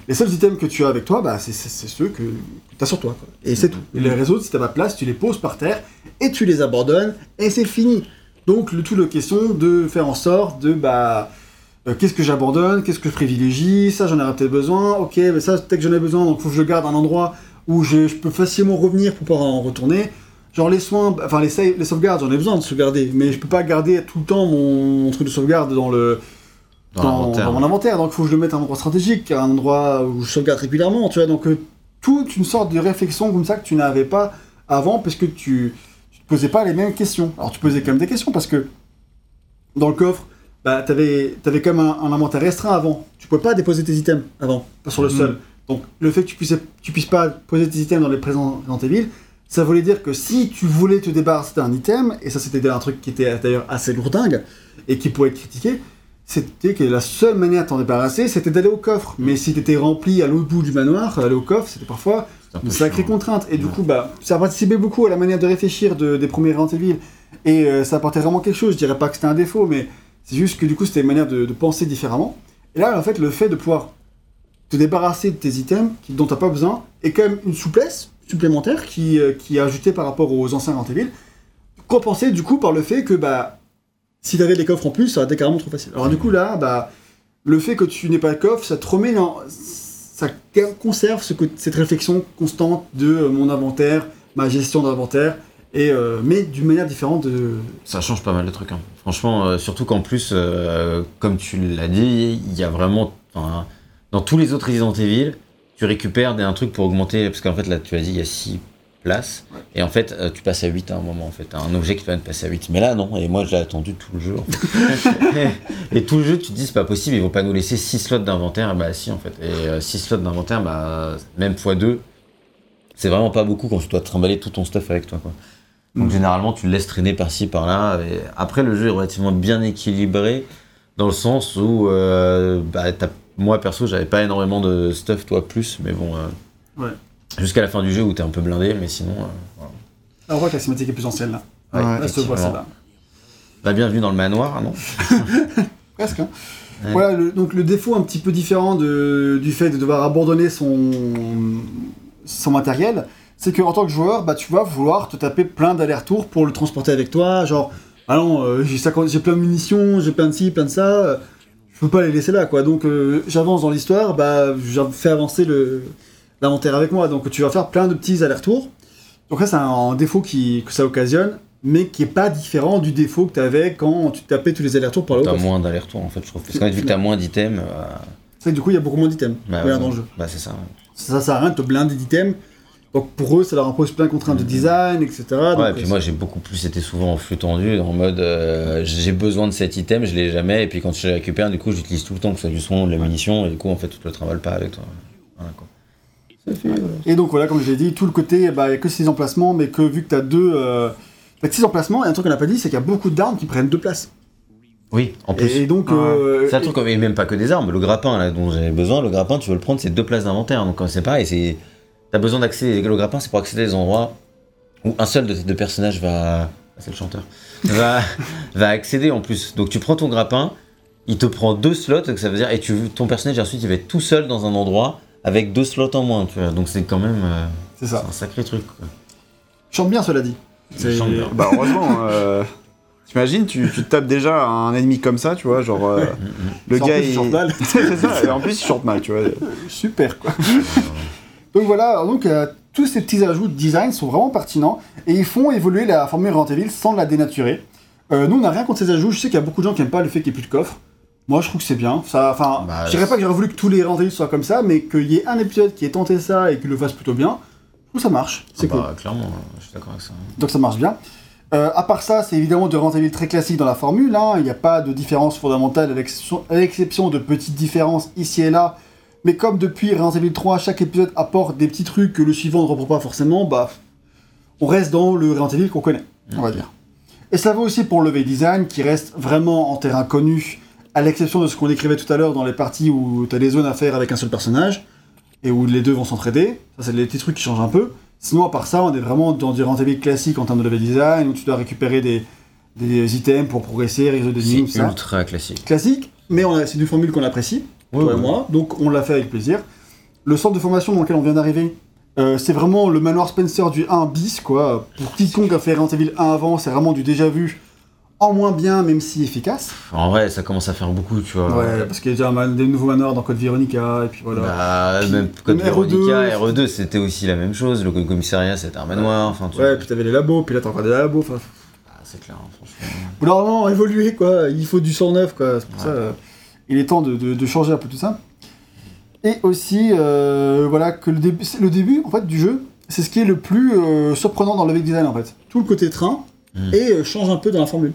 les seuls items que tu as avec toi, bah, c'est ceux que, tu as sur toi. quoi. Et c'est tout. Et les réseaux, si tu pas de place, tu les poses par terre et tu les abandonnes et c'est fini. Donc, le tout, le question de faire en sorte de, bah, euh, qu'est-ce que j'abandonne, qu'est-ce que je privilégie, ça j'en aurais peut-être besoin, ok, mais ça peut-être que j'en ai besoin, donc faut que je garde un endroit où je, je peux facilement revenir pour pouvoir en retourner. Genre les soins, enfin les, save- les sauvegardes, j'en ai besoin de sauvegarder, mais je peux pas garder tout le temps mon, mon truc de sauvegarde dans le Dans dans, l'inventaire. dans mon inventaire. Donc il faut que je le mette à un endroit stratégique, à un endroit où je sauvegarde régulièrement, tu vois. Donc euh, toute une sorte de réflexion comme ça que tu n'avais pas avant parce que tu, posais pas les mêmes questions. Alors tu posais quand même des questions parce que dans le coffre, bah, t'avais avais quand même un, un inventaire restreint avant. Tu pouvais pas déposer tes items avant, pas sur le Mhm. sol. Donc le fait que tu puisses, tu puisses pas poser tes items dans les présents dans tes villes, ça voulait dire que si tu voulais te débarrasser d'un item, et ça c'était un truc qui était d'ailleurs assez lourdingue et qui pourrait être critiqué, c'était que la seule manière de t'en débarrasser, c'était d'aller au coffre. Mais si t'étais rempli à l'autre bout du manoir, aller au coffre, c'était parfois une sacrée contrainte. Et du coup, bah, ça participait beaucoup à la manière de réfléchir de- des premiers Resident Evil. Et euh, ça apportait vraiment quelque chose. Je dirais pas que c'était un défaut, mais c'est juste que du coup, c'était une manière de, de penser différemment. Et là, en fait, le fait de pouvoir te débarrasser de tes items qui, dont t'as pas besoin est quand même une souplesse supplémentaire qui, euh, qui est ajoutée par rapport aux anciens Resident Evil, compensée du coup par le fait que bah, si t'avais des coffres en plus, ça aurait été carrément trop facile. Alors du coup là, bah, le fait que tu n'aies pas de coffre, ça te remet dans... ça conserve cette réflexion constante de euh, mon inventaire, ma gestion d'inventaire, euh, mais d'une manière différente. Ça change pas mal de trucs. hein. Franchement, euh, surtout qu'en plus, comme tu l'as dit, il y a vraiment. dans tous les autres Resident Evil, tu récupères un truc pour augmenter. Parce qu'en fait, là, tu as dit, il y a 6 places. Et en fait, euh, tu passes à 8 à un moment. En fait, un objet qui te permet de passer à 8. Mais là, non. Et moi, je l'ai attendu tout le jeu. en fait. et tout le jeu, tu te dis, c'est pas possible, ils vont pas nous laisser 6 slots d'inventaire. Et bah, si, en fait. Et 6 slots d'inventaire, bah, même x2, c'est vraiment pas beaucoup quand tu dois trimballer tout ton stuff avec toi. Quoi. Donc Mm. généralement, tu le laisses traîner par-ci, par-là. Et après, le jeu est relativement bien équilibré dans le sens où, euh, bah, t'as- moi perso, j'avais pas énormément de stuff, toi plus, mais bon. euh, Ouais. Jusqu'à la fin du jeu où t'es un peu blindé, mais sinon. euh, voilà. Alors, on voit que la cinématique est plus ancienne là. Ouais, Ouais. Là, vois effectivement. celle-là. Bah, bienvenue dans le manoir, non Presque. Hein. Ouais. Voilà, le- donc le défaut un petit peu différent de, du fait de devoir abandonner son, son matériel, c'est qu'en tant que joueur, bah, tu vas vouloir te taper plein d'allers-retours pour le transporter avec toi. Genre, ah non, euh, j'ai 50 j'ai plein de munitions, j'ai plein de ci, plein de ça. euh, je peux pas les laisser là, quoi. Donc euh, j'avance dans l'histoire, bah, je fais avancer le- l'inventaire avec moi. Donc tu vas faire plein de petits allers-retours. Donc ça, c'est un, un défaut qui, que ça occasionne, mais qui est pas différent du défaut que tu avais quand tu tapais tous les allers-retours pour aller au T'as moins d'aller-retour en fait, je trouve. Parce fait, vu que t'as moins d'items, euh, C'est que du coup, il y a beaucoup moins d'items bah, ouais, dans le jeu. bah, c'est ça. ouais. Ça sert à rien de te blinder d'items. Donc pour eux, ça leur impose plein de contraintes de Mhm. design, etc. Donc, Ouais, et puis moi j'ai beaucoup plus été souvent en flux tendu, en mode euh, j'ai besoin de cet item, je l'ai jamais, et puis quand je le récupère, du coup j'utilise tout le temps, que ce soit du son, de la munition, et du coup en fait tu te le travailles pas avec toi. Voilà, quoi. Et donc voilà, comme je l'ai dit, tout le côté, bah, il n'y a que 6 emplacements, mais que vu que tu as deux. Euh... 6 emplacements, et un truc qu'on n'a pas dit, c'est qu'il y a beaucoup d'armes qui prennent deux places. Oui, en plus. Et, donc. Euh, C'est un truc, et même pas que des armes, le grappin là dont j'avais besoin, le grappin tu veux le prendre, c'est deux places d'inventaire, donc euh, c'est pareil, c'est. T'as besoin d'accéder, le grappin c'est pour accéder à des endroits où un seul de tes deux personnages va. ah, C'est le chanteur. Va, va accéder en plus. Donc tu prends ton grappin, il te prend deux slots, donc ça veut dire, et tu, ton personnage ensuite il va être tout seul dans un endroit avec deux slots en moins, tu vois. Donc c'est quand même. euh, c'est ça. un sacré truc. Quoi. Chante bien, cela dit. C'est- chante bien. Bah heureusement, euh, t'imagines, tu, tu tapes déjà un ennemi comme ça, tu vois, genre euh, le En gars plus, il chante mal. c'est ça, et en plus il chante mal, tu vois. Super, quoi. donc voilà, donc euh, tous ces petits ajouts de design sont vraiment pertinents et ils font évoluer la formule Resident Evil sans la dénaturer. Euh, nous, on n'a rien contre ces ajouts. Je sais qu'il y a beaucoup de gens qui n'aiment pas le fait qu'il n'y ait plus de coffre. Moi, je trouve que c'est bien. Ça, enfin, Bah, je dirais pas que j'aurais voulu que tous les Evil soient comme ça, mais qu'il y ait un épisode qui ait tenté ça et qu'il le fasse plutôt bien, je trouve que ça marche. C'est Ah cool. bah, Clairement, euh, je suis d'accord avec ça. Donc ça marche bien. Euh, à part ça, c'est évidemment de Evil très classique dans la formule. hein. Il n'y a pas de différence fondamentale, à l'exception- de petites différences ici et là. Mais comme depuis Resident Evil 3, chaque épisode apporte des petits trucs que le suivant ne reprend pas forcément, bah, on reste dans le Resident qu'on connaît, on va dire. Et ça vaut aussi pour le level design, qui reste vraiment en terrain connu, à l'exception de ce qu'on décrivait tout à l'heure dans les parties où tu as des zones à faire avec un seul personnage, et où les deux vont s'entraider. Ça, c'est les petits trucs qui changent un peu. Sinon, à part ça, on est vraiment dans du Evil classique en termes de level design, où tu dois récupérer des, des items pour progresser, résoudre des énigmes, C'est ça. ultra classique. Classique, mais c'est une formule qu'on apprécie, toi et moi, donc on l'a fait avec plaisir. Le centre de formation dans lequel on vient d'arriver, euh, c'est vraiment le manoir Spencer du 1 bis, quoi. Pour quiconque a fait Resident Evil 1 avant, c'est vraiment du déjà vu en moins bien, même si efficace. En vrai, ça commence à faire beaucoup, tu vois. Ouais, parce qu'il y a déjà mal- des nouveaux manoirs dans Code Veronica, et puis voilà. Bah, même Code Même RE2, Veronica, RE2, c'était aussi la même chose. Le commissariat, c'était un manoir. Enfin, tu Ouais, puis t'avais les labos, puis là t'as encore des labos. Enfin, Ah, c'est clair, hein, franchement. Évoluer, quoi. Il faut du sang neuf, quoi. C'est pour Ouais. ça, euh, il est temps de, de- de changer un peu tout ça. Et aussi, euh, voilà, que le, début, c'est- le début, en fait, du jeu, c'est ce qui est le plus euh, surprenant dans le level design, en fait. Tout le côté train, Mm. et euh, change un peu dans la formule.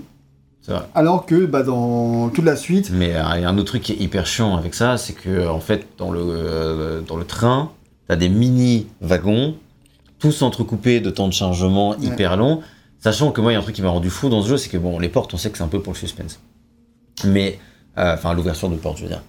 Vrai. Alors que, bah, dans toute la suite, Mais euh, il y a un autre truc qui est hyper chiant avec ça, c'est que en fait dans le euh, dans le train, t'as des mini wagons, tous entrecoupés de temps de chargement Ouais. hyper longs. Sachant que moi il y a un truc qui m'a rendu fou dans ce jeu, c'est que bon les portes, on sait que c'est un peu pour le suspense. Mais euh, enfin l'ouverture de porte, je veux dire.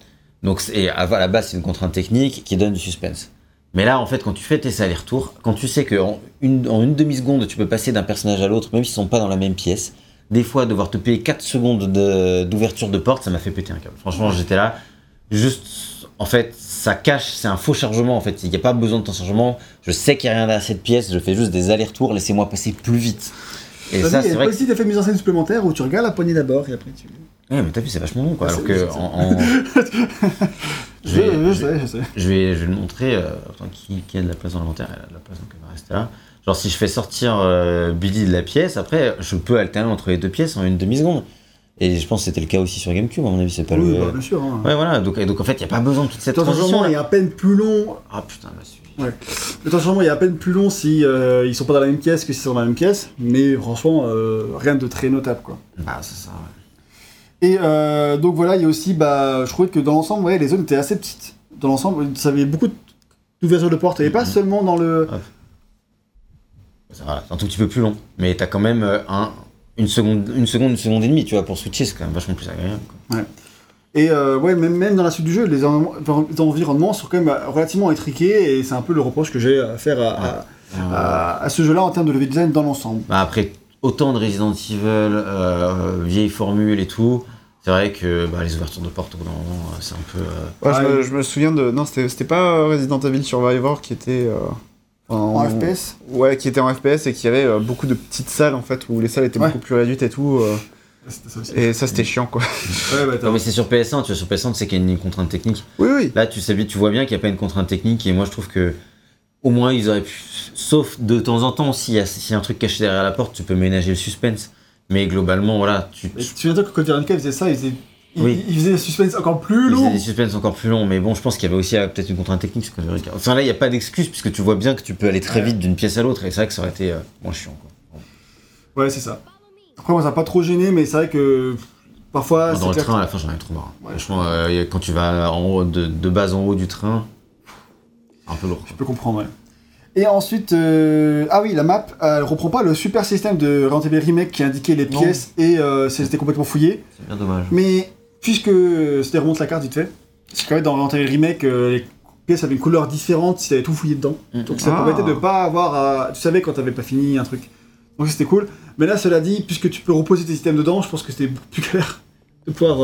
Donc et à la base c'est une contrainte technique qui donne du suspense. Mais là en fait quand tu fais tes allers-retours, quand tu sais qu'en une, en une demi seconde tu peux passer d'un personnage à l'autre, même s'ils sont pas dans la même pièce, des fois devoir te payer 4 secondes de- d'ouverture de, porte, ça m'a fait péter un câble. Franchement, j'étais là, juste, en fait, ça cache, c'est un faux chargement, en fait. Il n'y a pas besoin de ton chargement. Je sais qu'il n'y a rien dans cette pièce, je fais juste des allers-retours, laissez-moi passer plus vite. Et ça, y c'est vrai que. aussi d'effet mise en scène supplémentaire où tu regardes la poignée d'abord et après tu. Ouais, mais t'as vu, c'est vachement long, quoi. Ouais, Alors que. en- en- Je, vais- je je vais- sais, je sais. Je vais, je vais le montrer. Euh, attends, qui, qui a de la place dans l'inventaire Elle a de la place, donc elle va rester là. Genre, si je fais sortir euh, Billy de la pièce, après, je peux alterner entre les deux pièces en une demi-seconde. Et je pense que c'était le cas aussi sur GameCube, à mon avis, c'est pas Oui, le. bah, bien sûr. Hein. Ouais, voilà. Donc, donc en fait, il n'y a pas besoin de toute cette transition. est à peine plus long. Ah putain, bah celui Le temps de changement est à peine plus long si euh, ils sont pas dans la même pièce que s'ils sont dans la même pièce. Mais franchement, euh, rien de très notable quoi. Bah, c'est ça, ouais. Et euh, donc voilà, il y a aussi, bah, je trouvais que dans l'ensemble, ouais, les zones étaient assez petites. Dans l'ensemble, ça avait beaucoup d'ouverture de portes. Et pas Mhm. seulement dans le. C'est voilà, c'est un tout petit peu plus long. Mais t'as quand même euh, un, une, seconde, une seconde, une seconde et demie, tu vois, pour switcher, c'est quand même vachement plus agréable. Quoi. Et euh, ouais, même, même dans la suite du jeu, les, environnements- les environnements sont quand même euh, relativement intriqués. Et c'est un peu le reproche que j'ai à faire à, à- à- à ce jeu-là en termes de level design dans l'ensemble. bah, après, autant de Resident Evil, euh, vieille formule et tout, c'est vrai que bah, les ouvertures de porte, au bout d'un moment, euh, c'est un peu. euh, Ouais, je, Ouais. me, je me souviens de. Non, c'était pas euh, Resident Evil Survivor qui était. euh, En FPS Ouais, qui était en FPS et qui avait euh, beaucoup de petites salles en fait où les salles étaient Ouais. beaucoup plus réduites et tout. euh, C'était ça aussi. et ça c'était chiant quoi. Ouais, bah, t'as- Non, mais c'est sur PS1, tu vois, sur PS1, tu sais qu'il y a une contrainte technique. Oui, oui. Là, tu sais, bien- tu vois bien qu'il n'y a pas une contrainte technique, et moi, je trouve que au moins, ils auraient pu. Sauf de temps en temps, s'il y, a- s'il y a un truc caché derrière la porte, tu peux ménager le suspense. Mais globalement, voilà, tu. Tu tu te souviens que Code Veronica faisait ça, il faisait, il, Oui. il faisait des suspens encore plus ils faisaient longs. des suspens encore plus longs, mais bon, je pense qu'il y avait aussi euh, peut-être une contrainte technique. Enfin, là, il n'y a pas d'excuse, puisque tu vois bien que tu peux aller très vite d'une pièce à l'autre, et c'est vrai que ça aurait été euh, moins chiant. Quoi. Ouais, c'est ça. Après, moi, ça m'a pas trop gêné, mais c'est vrai que parfois. dans le train, à la fin, j'en ai trop marre. Ouais. Franchement, euh, quand tu vas en haut, de, de base en haut du train, c'est un peu lourd. Je peux comprendre, ouais. Et ensuite, euh, ah oui, la map, elle reprend pas le super système de Resident Remake qui indiquait les Non. pièces et euh, c'était complètement fouillé. C'est bien dommage. Mais puisque c'était remonte la carte vite fait, c'est quand même dans Resident Remake, euh, les pièces avaient une couleur différente si t'avais tout fouillé dedans. Donc ça Ah. permettait de pas avoir à... Tu savais quand t'avais pas fini un truc. Donc c'était cool. Mais là, cela dit, puisque tu peux reposer tes systèmes dedans, je pense que c'était beaucoup plus clair de pouvoir...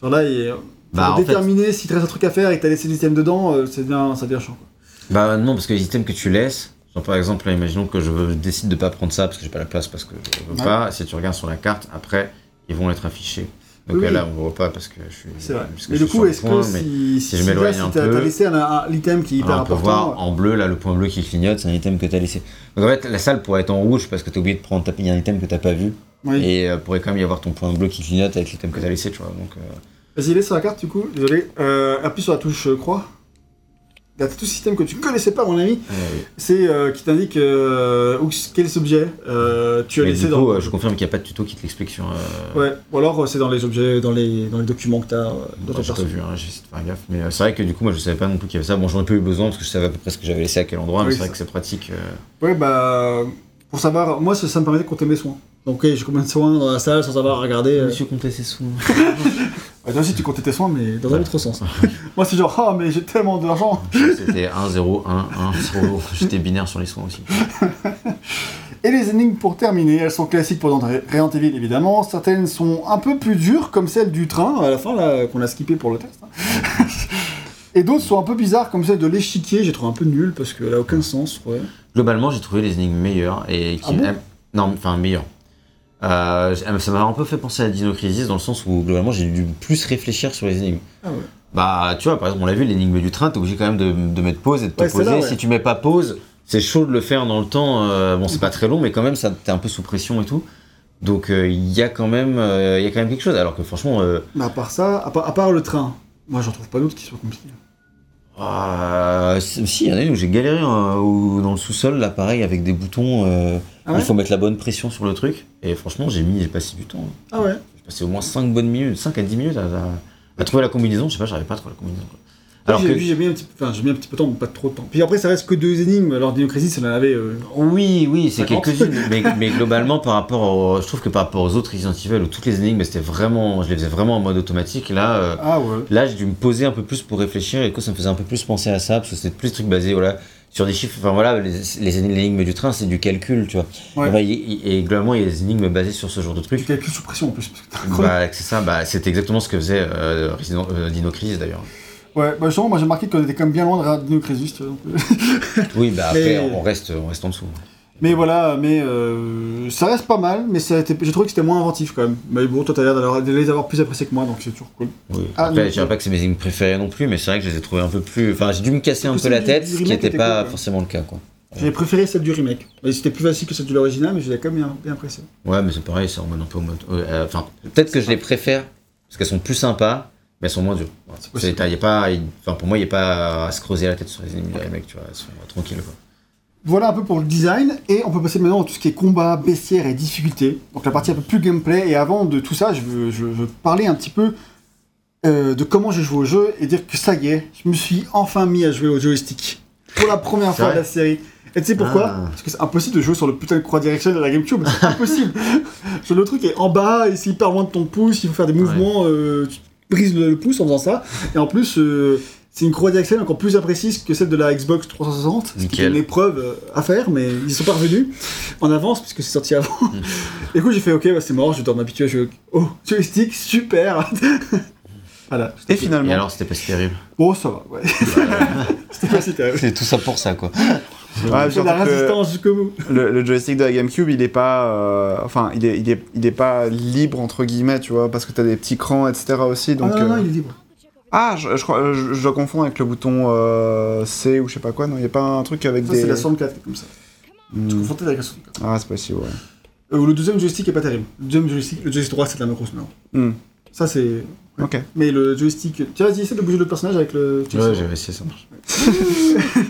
genre là, et, Bah, en fait- déterminer si tu restes un truc à faire et que t'as laissé des systèmes dedans, c'est bien, ça devient chiant. quoi. Bah non, parce que les items que tu laisses, genre par exemple, là, imaginons que je décide de pas prendre ça parce que j'ai pas la place, parce que je veux Ouais. pas. Si tu regardes sur la carte, après, ils vont être affichés. Donc Oui, là, on voit pas parce que je suis. C'est vrai. parce que Mais du coup, est-ce que mais- si, si je m'éloigne si un t'as peu- t'as laissé l'item qui est hyper Alors, on peut important, voir en bleu, là, le point bleu qui clignote, c'est un item que tu as laissé. Donc en fait, la salle pourrait être en rouge parce que tu as oublié de prendre il y a un item que t'as pas vu. oui. Et euh, pourrait quand même y avoir ton point bleu qui clignote avec l'item que tu as laissé, tu vois. Donc, euh, Vas-y, laisse sur la carte, du coup, désolé. Euh, appuie sur la touche euh, croix. Il y a tout système que tu connaissais pas, mon ami. euh, C'est euh, qui t'indique euh, où, quel objet euh, tu as mais laissé du dans. coup, euh, je confirme qu'il n'y a pas de tuto qui te l'explique sur. euh, Ouais, ou alors c'est dans les objets, dans les, dans les documents que t'as euh, dans Bah, ton j'ai pas vu, hein, j'ai essayé de faire gaffe. Mais euh, c'est vrai que du coup, moi je savais pas non plus qu'il y avait ça. Bon, j'en ai pas eu besoin parce que je savais à peu près ce que j'avais laissé à quel endroit, mais c'est vrai ça. que c'est pratique. euh. Ouais, bah. Pour savoir, moi ça, ça me permettait de compter mes soins. Donc, ok, j'ai combien de soins dans la salle sans savoir regarder. euh. Monsieur comptait ses sous. Ouais, toi aussi tu comptais tes soins, mais dans un autre sens. moi c'est genre, ah, mais j'ai tellement d'argent. C'était 1, 0, 1, 1, 0. J'étais binaire sur les soins aussi. Et les énigmes pour terminer, elles sont classiques pour Resident Evil évidemment. Certaines sont un peu plus dures, comme celle du train à la fin, là, qu'on a skippé pour le test. hein. Et d'autres sont un peu bizarres, comme celle de l'échiquier, j'ai trouvé un peu nul parce qu'elle a aucun sens. Ouais. Globalement, j'ai trouvé les énigmes meilleures et qui. Ah bon? euh, non, enfin meilleures. Euh, ça m'a un peu fait penser à Dino Crisis dans le sens où globalement j'ai dû plus réfléchir sur les énigmes. Ah ouais. Bah, tu vois, par exemple, on l'a vu, l'énigme du train, t'es obligé quand même de, de mettre pause et de te Ouais, poser. là, ouais. Si tu mets pas pause, c'est chaud de le faire dans le temps. euh, bon, c'est pas très long, mais quand même, ça t'es un peu sous pression et tout. Donc, euh, il y a quand même, euh, il y a quand même quelque chose. Alors que franchement, euh, Mais à part ça, à part, à part le train, moi j'en trouve pas d'autres qui soient compliqués. Euh, si, il y en a une où j'ai galéré hein, où- dans le sous-sol, là, pareil, avec des boutons. euh, Ah ouais il faut mettre la bonne pression sur le truc. Et franchement, j'ai mis, j'ai passé du temps. Ah ouais J'ai passé au moins 5 bonnes minutes, 5 à 10 minutes à, à- à trouver la combinaison. Je sais pas, j'arrivais pas à trouver la combinaison. quoi. Alors Oui, j'ai que, j'ai mis un petit enfin j'ai mis un petit peu de temps, pas trop de temps. Puis après ça reste que deux énigmes, alors Dino Crisis ça en avait. euh, Oui, oui, c'est 50. quelques-unes, mais, mais globalement, par rapport au- je trouve que par rapport aux autres Resident Evil, où toutes les énigmes, c'était vraiment, je les faisais vraiment en mode automatique, là, euh, Ah ouais. là, j'ai dû me poser un peu plus pour réfléchir, et du coup, ça me faisait un peu plus penser à ça, parce que c'était plus des trucs basés, voilà, sur des chiffres, enfin voilà, les, les énigmes du train, c'est du calcul, tu vois. Ouais. Enfin, y- y- et globalement, il y a des énigmes basées sur ce genre de trucs. calcules sous pression en plus. que Bah, c'est ça, bah, c'était exactement ce que faisait euh, euh, Dino Crisis d'ailleurs. Ouais, bah justement, moi j'ai remarqué qu'on était quand même bien loin de donc, euh, Oui, bah après, Mais- on, reste, on reste en dessous. Mais voilà, mais euh, ça reste pas mal, mais ça j'ai trouvé que c'était moins inventif quand même. Mais bon, toi t'as l'air de les avoir plus appréciés que moi, donc c'est toujours cool. Oui. Ah, Après, non, je dirais pas que c'est mes énigmes préférées non plus, mais c'est vrai que je les ai trouvées un peu plus. Enfin, j'ai dû me casser un peu la tête, ce qui n'était était pas cool, ouais. forcément le cas, quoi. J'ai préféré celle du remake. C'était plus facile que celle de l'original, mais je l'ai quand même bien, bien apprécié. Ouais, mais c'est pareil, en mode un peu en mode. euh, Enfin, peut-être que je les préfère parce qu'elles sont plus sympas, mais elles sont moins dures. Voilà. C'est possible. C'est- y a pas, y- enfin, pour moi, il n'y a pas à se creuser la tête sur les ennemis des mecs, tu vois, elles sont euh, tranquilles, quoi. Voilà un peu pour le design, et on peut passer maintenant à tout ce qui est combat, bestiaire et difficulté. Donc la partie un peu plus gameplay, et avant de tout ça, je veux, je veux parler un petit peu euh, de comment j'ai joué au jeu, et dire que ça y est, je me suis enfin mis à jouer au joystick. Pour la première fois de la série. Et tu sais pourquoi Ah. Parce que c'est impossible de jouer sur le putain de croix direction de la Gamecube, c'est impossible. Le truc est en bas, et c'est hyper loin de ton pouce, il faut faire des mouvements, euh, tu brises le, le pouce en faisant ça. Et en plus, euh, c'est une croix direction encore plus imprécise que celle de la Xbox 360, ce qui est une épreuve euh, à faire, mais ils sont pas revenus. En avance, puisque c'est sorti avant. Et du coup, j'ai fait, ok, bah, c'est mort, je dois m'habituer à jouer au oh, joystick, super Voilà. Et Et finalement, alors, c'était pas si terrible. Bon, ça va, ouais. C'était pas si terrible. C'est tout ça pour ça, quoi. Ouais, la résistance jusqu'au bout. le, le joystick de la GameCube, il est pas, euh, enfin, il est, il est, il est pas libre entre guillemets, tu vois, parce que t'as des petits crans, etc. aussi. Donc, ah non, non, euh, il est libre. ah, je, je crois, je, je dois confondre avec le bouton euh, C ou je sais pas quoi. Non, il y a pas un truc avec Ça, des. c'est la 64 qui est comme ça. Hmm. Tu confonds peut-être avec la 64. Ah, c'est possible, ouais. Euh, le deuxième joystick est pas terrible. Le deuxième joystick, le joystick droit, c'est de la macro maintenant. Hmm. Ça, c'est. Ok. Mais le joystick. Tiens, vas-y, essaie de bouger le personnage avec le. Ouais, j'avais essayé, ça marche.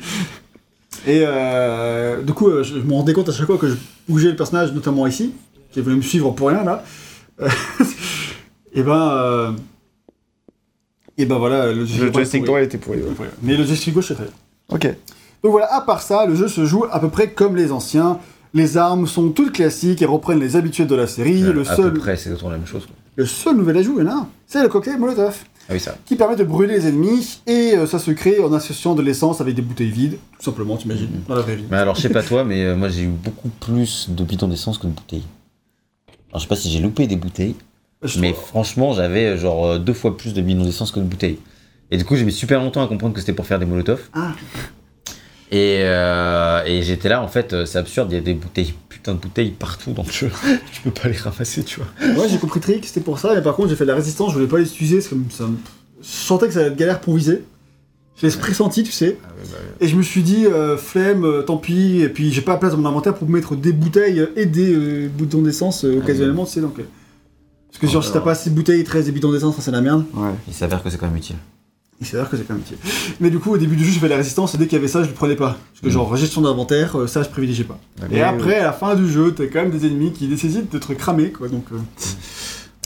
Et euh, du coup, euh, je, me rendais compte à chaque fois que je bougeais le personnage, notamment ici, qui voulait me suivre pour rien là. et ben. euh, et ben voilà, le Le joystick droit, était pourri. ouais. Mais le joystick gauche, c'est très bien. Ok. Donc voilà, à part ça, le jeu se joue à peu près comme les anciens. Les armes sont toutes classiques et reprennent les habitudes de la série. le, à seul, peu près, c'est autour de la même chose, quoi. le seul nouvel ajout, il y en a un, c'est le cocktail Molotov. Ah oui, ça. qui permet de brûler les ennemis et euh, ça se crée en associant de l'essence avec des bouteilles vides, tout simplement, t'imagines, dans la vraie vie. Alors, je sais pas toi, mais euh, moi, j'ai eu beaucoup plus de bidons d'essence que de bouteilles. Alors, je sais pas si j'ai loupé des bouteilles, Je mais trouve- franchement, j'avais euh, genre deux fois plus de bidons d'essence que de bouteilles. Et du coup, j'ai mis super longtemps à comprendre que c'était pour faire des molotovs. Ah. Et, euh, et j'étais là, en fait, euh, c'est absurde, il y a des bouteilles, putain de bouteilles partout dans le jeu. je peux pas les ramasser, tu vois. Ouais, j'ai compris le trick, c'était pour ça, mais par contre, j'ai fait de la résistance, je voulais pas les utiliser, c'est comme ça. me- Je sentais que ça allait être galère pour viser. Je l'ai pressenti, tu sais, Ah ouais, bah, et je me suis dit, euh, flemme, euh, tant pis, et puis j'ai pas la place dans mon inventaire pour mettre des bouteilles et des bidons d'essence Ah occasionnellement, tu sais, donc. Parce que, genre, Ah, si t'as pas assez de bouteilles, 13 des bidons d'essence, ça, c'est la merde. Ouais. il s'avère que c'est quand même utile. Il s'avère que c'est quand même utile. Mais du coup, au début du jeu, fait de la résistance, et dès qu'il y avait ça, je le prenais pas. Parce que, Mm. genre, gestion d'inventaire, euh, ça, je privilégiais pas. Et après, à la fin du jeu, t'as quand même des ennemis qui nécessitent d'être cramés, quoi, donc euh,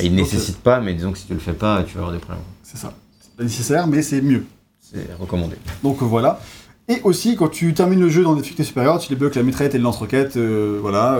Et il Donc, nécessite pas, mais disons que si tu le fais pas, tu vas avoir des problèmes. c'est ça. C'est pas nécessaire, mais c'est mieux. C'est recommandé. Donc euh, voilà. Et aussi, quand tu termines le jeu dans des difficultés supérieures, tu débloques la mitraillette et le lance-roquette, euh, voilà.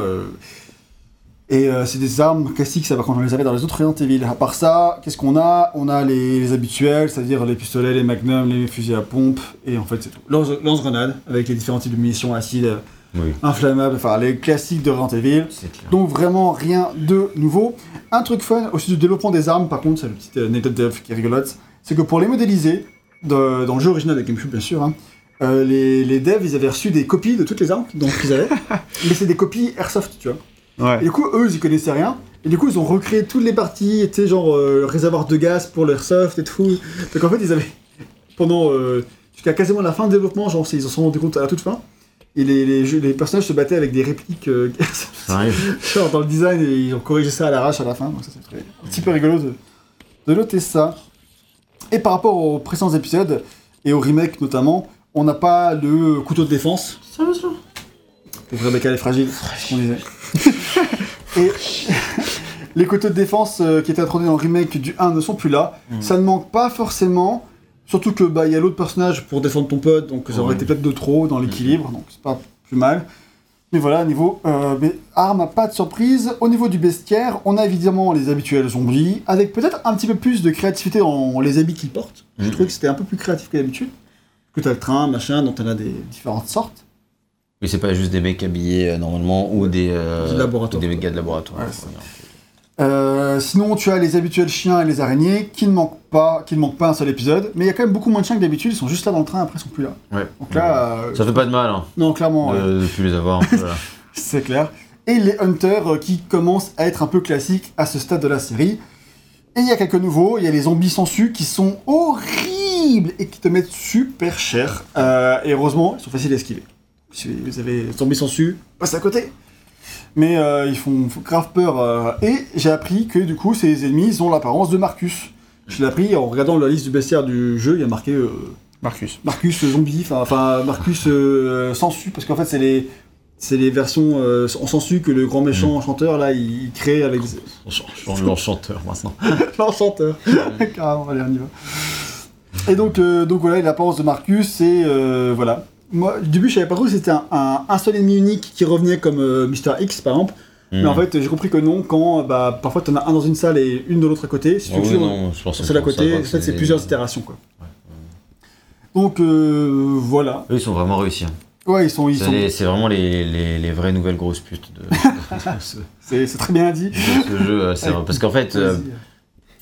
Et euh, c'est des armes classiques, ça va quand on les avait dans les autres Resident Evil. À part ça, qu'est-ce qu'on a? On a les, les habituels, c'est-à-dire les pistolets, les magnums, les fusils à pompe, et en fait c'est tout. Lance- Lance-grenade, avec les différents types de munitions acides, Oui, inflammables, enfin les classiques de Resident Evil. Donc vraiment rien de nouveau. Un truc fun aussi du développement des armes, par contre, c'est le petit euh, Naked Dev qui est rigolote, c'est que pour les modéliser, de- dans le jeu original de GameCube bien sûr, hein, euh, les, les devs ils avaient reçu des copies de toutes les armes donc ils avaient, mais c'est des copies airsoft, tu vois. Ouais. Et du coup, eux, ils y connaissaient rien. Et du coup, ils ont recréé toutes les parties, tu sais, genre euh, réservoir de gaz pour l'airsoft et tout. Donc en fait, ils avaient, pendant, euh, jusqu'à quasiment la fin de développement, genre, ils en sont rendus compte à la toute fin. Et les, les, jeux- les personnages se battaient avec des répliques euh, genre dans le design et ils ont corrigé ça à l'arrache à la fin. Donc ça, c'est très- un petit peu rigolo de, de noter ça. Et par rapport aux précédents épisodes et au remake notamment, on n'a pas le couteau de défense. Ça va, ça Le vrai est fragile, on disait. Et les couteaux de défense euh, qui étaient introduits dans le remake du 1 ne sont plus là. Mhm. Ça ne manque pas forcément. Surtout que bah il y a l'autre personnage pour défendre ton pote, donc ça aurait été peut-être de trop dans l'équilibre, donc c'est pas plus mal. Mais voilà, niveau euh, mais armes, pas de surprise. Au niveau du bestiaire, on a évidemment les habituels zombies, avec peut-être un petit peu plus de créativité dans les habits qu'ils portent. Je Mhm. trouvais que c'était un peu plus créatif que d'habitude. Que t'as le train, machin, dont t'en as des différentes sortes. Mais c'est pas juste des mecs habillés euh, normalement ou des, euh, Des laboratoires. ou des gars de laboratoire. Ouais. Euh, sinon, tu as les habituels chiens et les araignées qui ne manquent pas, qui ne manquent pas un seul épisode. Mais il y a quand même beaucoup moins de chiens que d'habitude. Ils sont juste là dans le train, après ils sont plus là. Ouais. Donc là, euh, Ça fait pas de mal hein, non, clairement, de, de plus les avoir. voilà. c'est clair. Et les hunters qui commencent à être un peu classiques à ce stade de la série. Et il y a quelques nouveaux. Il y a les zombies sangsues qui sont horribles et qui te mettent super cher. Et heureusement, ils sont faciles à esquiver. Si vous avez les zombies sangsues, passe à côté. Mais euh, ils font, font grave peur. euh, et j'ai appris que du coup, ces ennemis ils ont l'apparence de Marcus. Je l'ai appris en regardant la liste du bestiaire du jeu. Il y a marqué euh, Marcus. Marcus zombie, enfin- enfin Marcus euh, sensu, parce qu'en fait c'est les c'est les versions euh, en sensu que le grand méchant chanteur là il, il crée avec On change l'enchanteur maintenant. l'enchanteur. Carrément, allez on y va. Et donc euh, donc voilà l'apparence de Marcus et euh, voilà. Moi du début je savais pas trop si c'était un, un, un seul ennemi unique qui revenait comme euh, Mr X par exemple, mais Hmm. en fait j'ai compris que non quand bah parfois t'en as un dans une salle et une de l'autre à côté. Si tu c'est à ça, côté, en fait c'est plusieurs itérations quoi. Donc euh, voilà. Eux, ils sont vraiment réussis. hein. Ouais ils sont ils C'est sont vraiment les, les, les vraies nouvelles grosses putes de, de ce, de c'est très bien dit. ce jeu. euh, c'est. Parce qu'en fait, euh.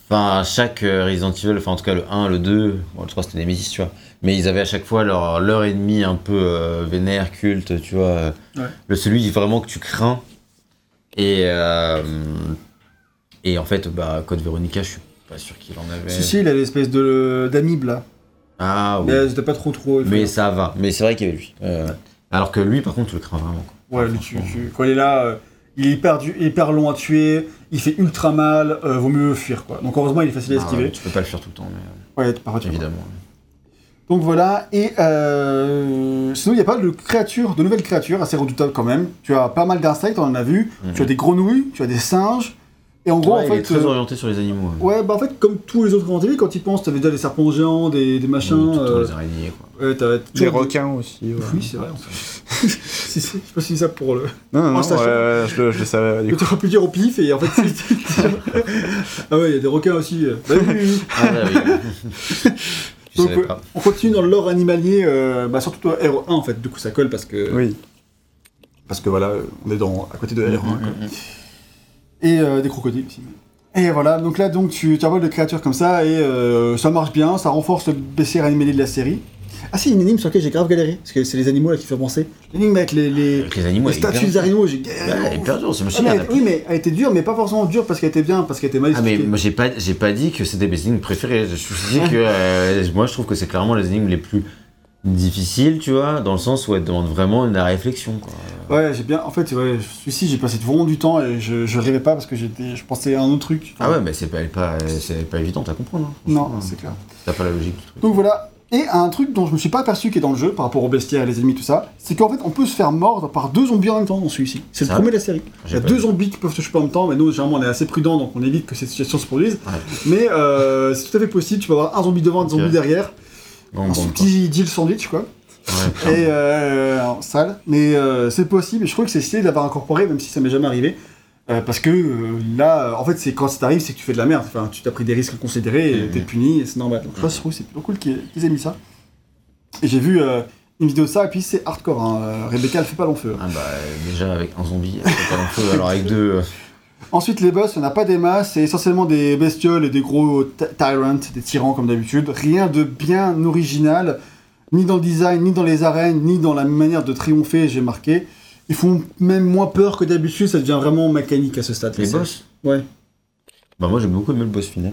Enfin, à chaque euh, Resident Evil, enfin en tout cas le 1, le 2, bon, le 3 c'était Nemesis, tu vois. Mais ils avaient à chaque fois leur, leur ennemi un peu euh, vénère, culte, tu vois. euh, Ouais. Le celui vraiment que tu crains. Et, euh, et en fait, bah, Code Veronica, je suis pas sûr qu'il en avait. Si, si, il a l'espèce de d'amibe là. Ah oui. Mais c'était pas trop trop. Mais ça va. Mais c'est vrai qu'il y avait lui. Euh, alors que lui, par contre, tu le crains vraiment. quoi. Ouais, lui, tu- tu- quand il est là, il est hyper, du- hyper long à tuer, il fait ultra mal, vaut mieux fuir quoi. Donc heureusement, il est facile à Ah, esquiver. ouais, tu peux pas le faire tout le temps, mais Ouais, tu peux. évidemment. Donc voilà, et euh, sinon il y a pas de créatures, de nouvelles créatures assez redoutables quand même. Tu as pas mal d'insectes, on en a vu. Mhm. Tu as des grenouilles, tu as des singes. Et en gros, Ouais, en il est fait. très euh, orienté sur les animaux. Ouais, bah en fait, comme tous les autres Evil, quand ils pensent, t'avais déjà des serpents géants, des, des machins. Ou tout le temps euh, les araignées, quoi. ouais, t'avais des- requins aussi. ouais. Oui, c'est vrai. en fait. si, si, je sais pas si c'est ça pour le. Non, non, non, ouais, je, le- je le savais. Du Tu coup. aurais pu dire au pif et en fait. ah ouais, il y a des requins aussi. Bah oui, oui, oui. Ah, ouais, oui. Tu Donc, savais euh, pas. on continue dans le lore animalier, euh, bah, surtout dans R1 en fait, du coup ça colle parce que, Oui. parce que voilà, on est dans, à côté de R1. quoi. Mm, mm, mm. Et euh, des crocodiles aussi. Et voilà, donc là donc tu, tu envoies de créatures comme ça et euh, ça marche bien, ça renforce le baissière animalier de la série. Ah si, une énigme sur laquelle j'ai grave galéré, parce que c'est les animaux là qui font penser. L'énigme avec les, les, Avec les animaux, les elle est statues hyper- des animaux, j'ai galéré. Ouais, elle est hyper dure, c'est Ah, mais elle oui, mais elle était dure, mais pas forcément dure parce qu'elle était bien, parce qu'elle était mal Ah mais expliquée. moi j'ai pas j'ai pas dit que c'était mes énigmes préférées. Je suis dit que euh, moi je trouve que c'est clairement les énigmes les plus difficiles, tu vois, dans le sens où elles demandent vraiment de la réflexion. Quoi. Ouais, j'ai bien. En fait, ouais, celui-ci, j'ai passé vraiment du temps et je, je rêvais pas parce que j'étais, je pensais à un autre truc. Ah ouais, mais c'est pas, elle est pas, c'est pas évident à comprendre. hein, Non, c'est clair. T'as pas la logique du truc. Donc voilà. Et un truc dont je me suis pas aperçu qui est dans le jeu par rapport aux bestiaires et les ennemis, tout ça, c'est qu'en fait, on peut se faire mordre par deux zombies en même temps dans celui-ci. C'est le premier de la série. Il y a deux vu. zombies qui peuvent se choper en même temps, mais nous, généralement, on est assez prudents, donc on évite que ces situations se produisent. Ouais. Mais euh, c'est tout à fait possible. Tu peux avoir un zombie devant, un zombie derrière, Bon, un bon, petit deal sandwich, quoi. Ouais. Et euh, en salle. Mais euh, c'est possible, et je trouve que c'est stylé d'avoir incorporé, même si ça m'est jamais arrivé. Euh, parce que euh, là, en fait, c'est quand ça t'arrive, c'est que tu fais de la merde. Enfin, tu t'as pris des risques inconsidérés et Mhm. t'es puni, et c'est normal. Donc, je que c'est plutôt cool qu'ils aient mis ça. Et j'ai vu euh, une vidéo de ça, et puis c'est hardcore. Hein. Rebecca, elle fait pas long feu. Ah bah déjà avec un zombie, c'est pas long feu, alors avec deux. Ensuite, les boss, il n'y en a pas des masses, c'est essentiellement des bestioles et des gros ty- tyrants, des tyrans comme d'habitude. Rien de bien original, ni dans le design, ni dans les arènes, ni dans la manière de triompher, j'ai marqué. Ils font même moins peur que d'habitude, ça devient vraiment mécanique à ce stade. Les boss Ouais. Bah moi j'ai beaucoup aimé le boss final.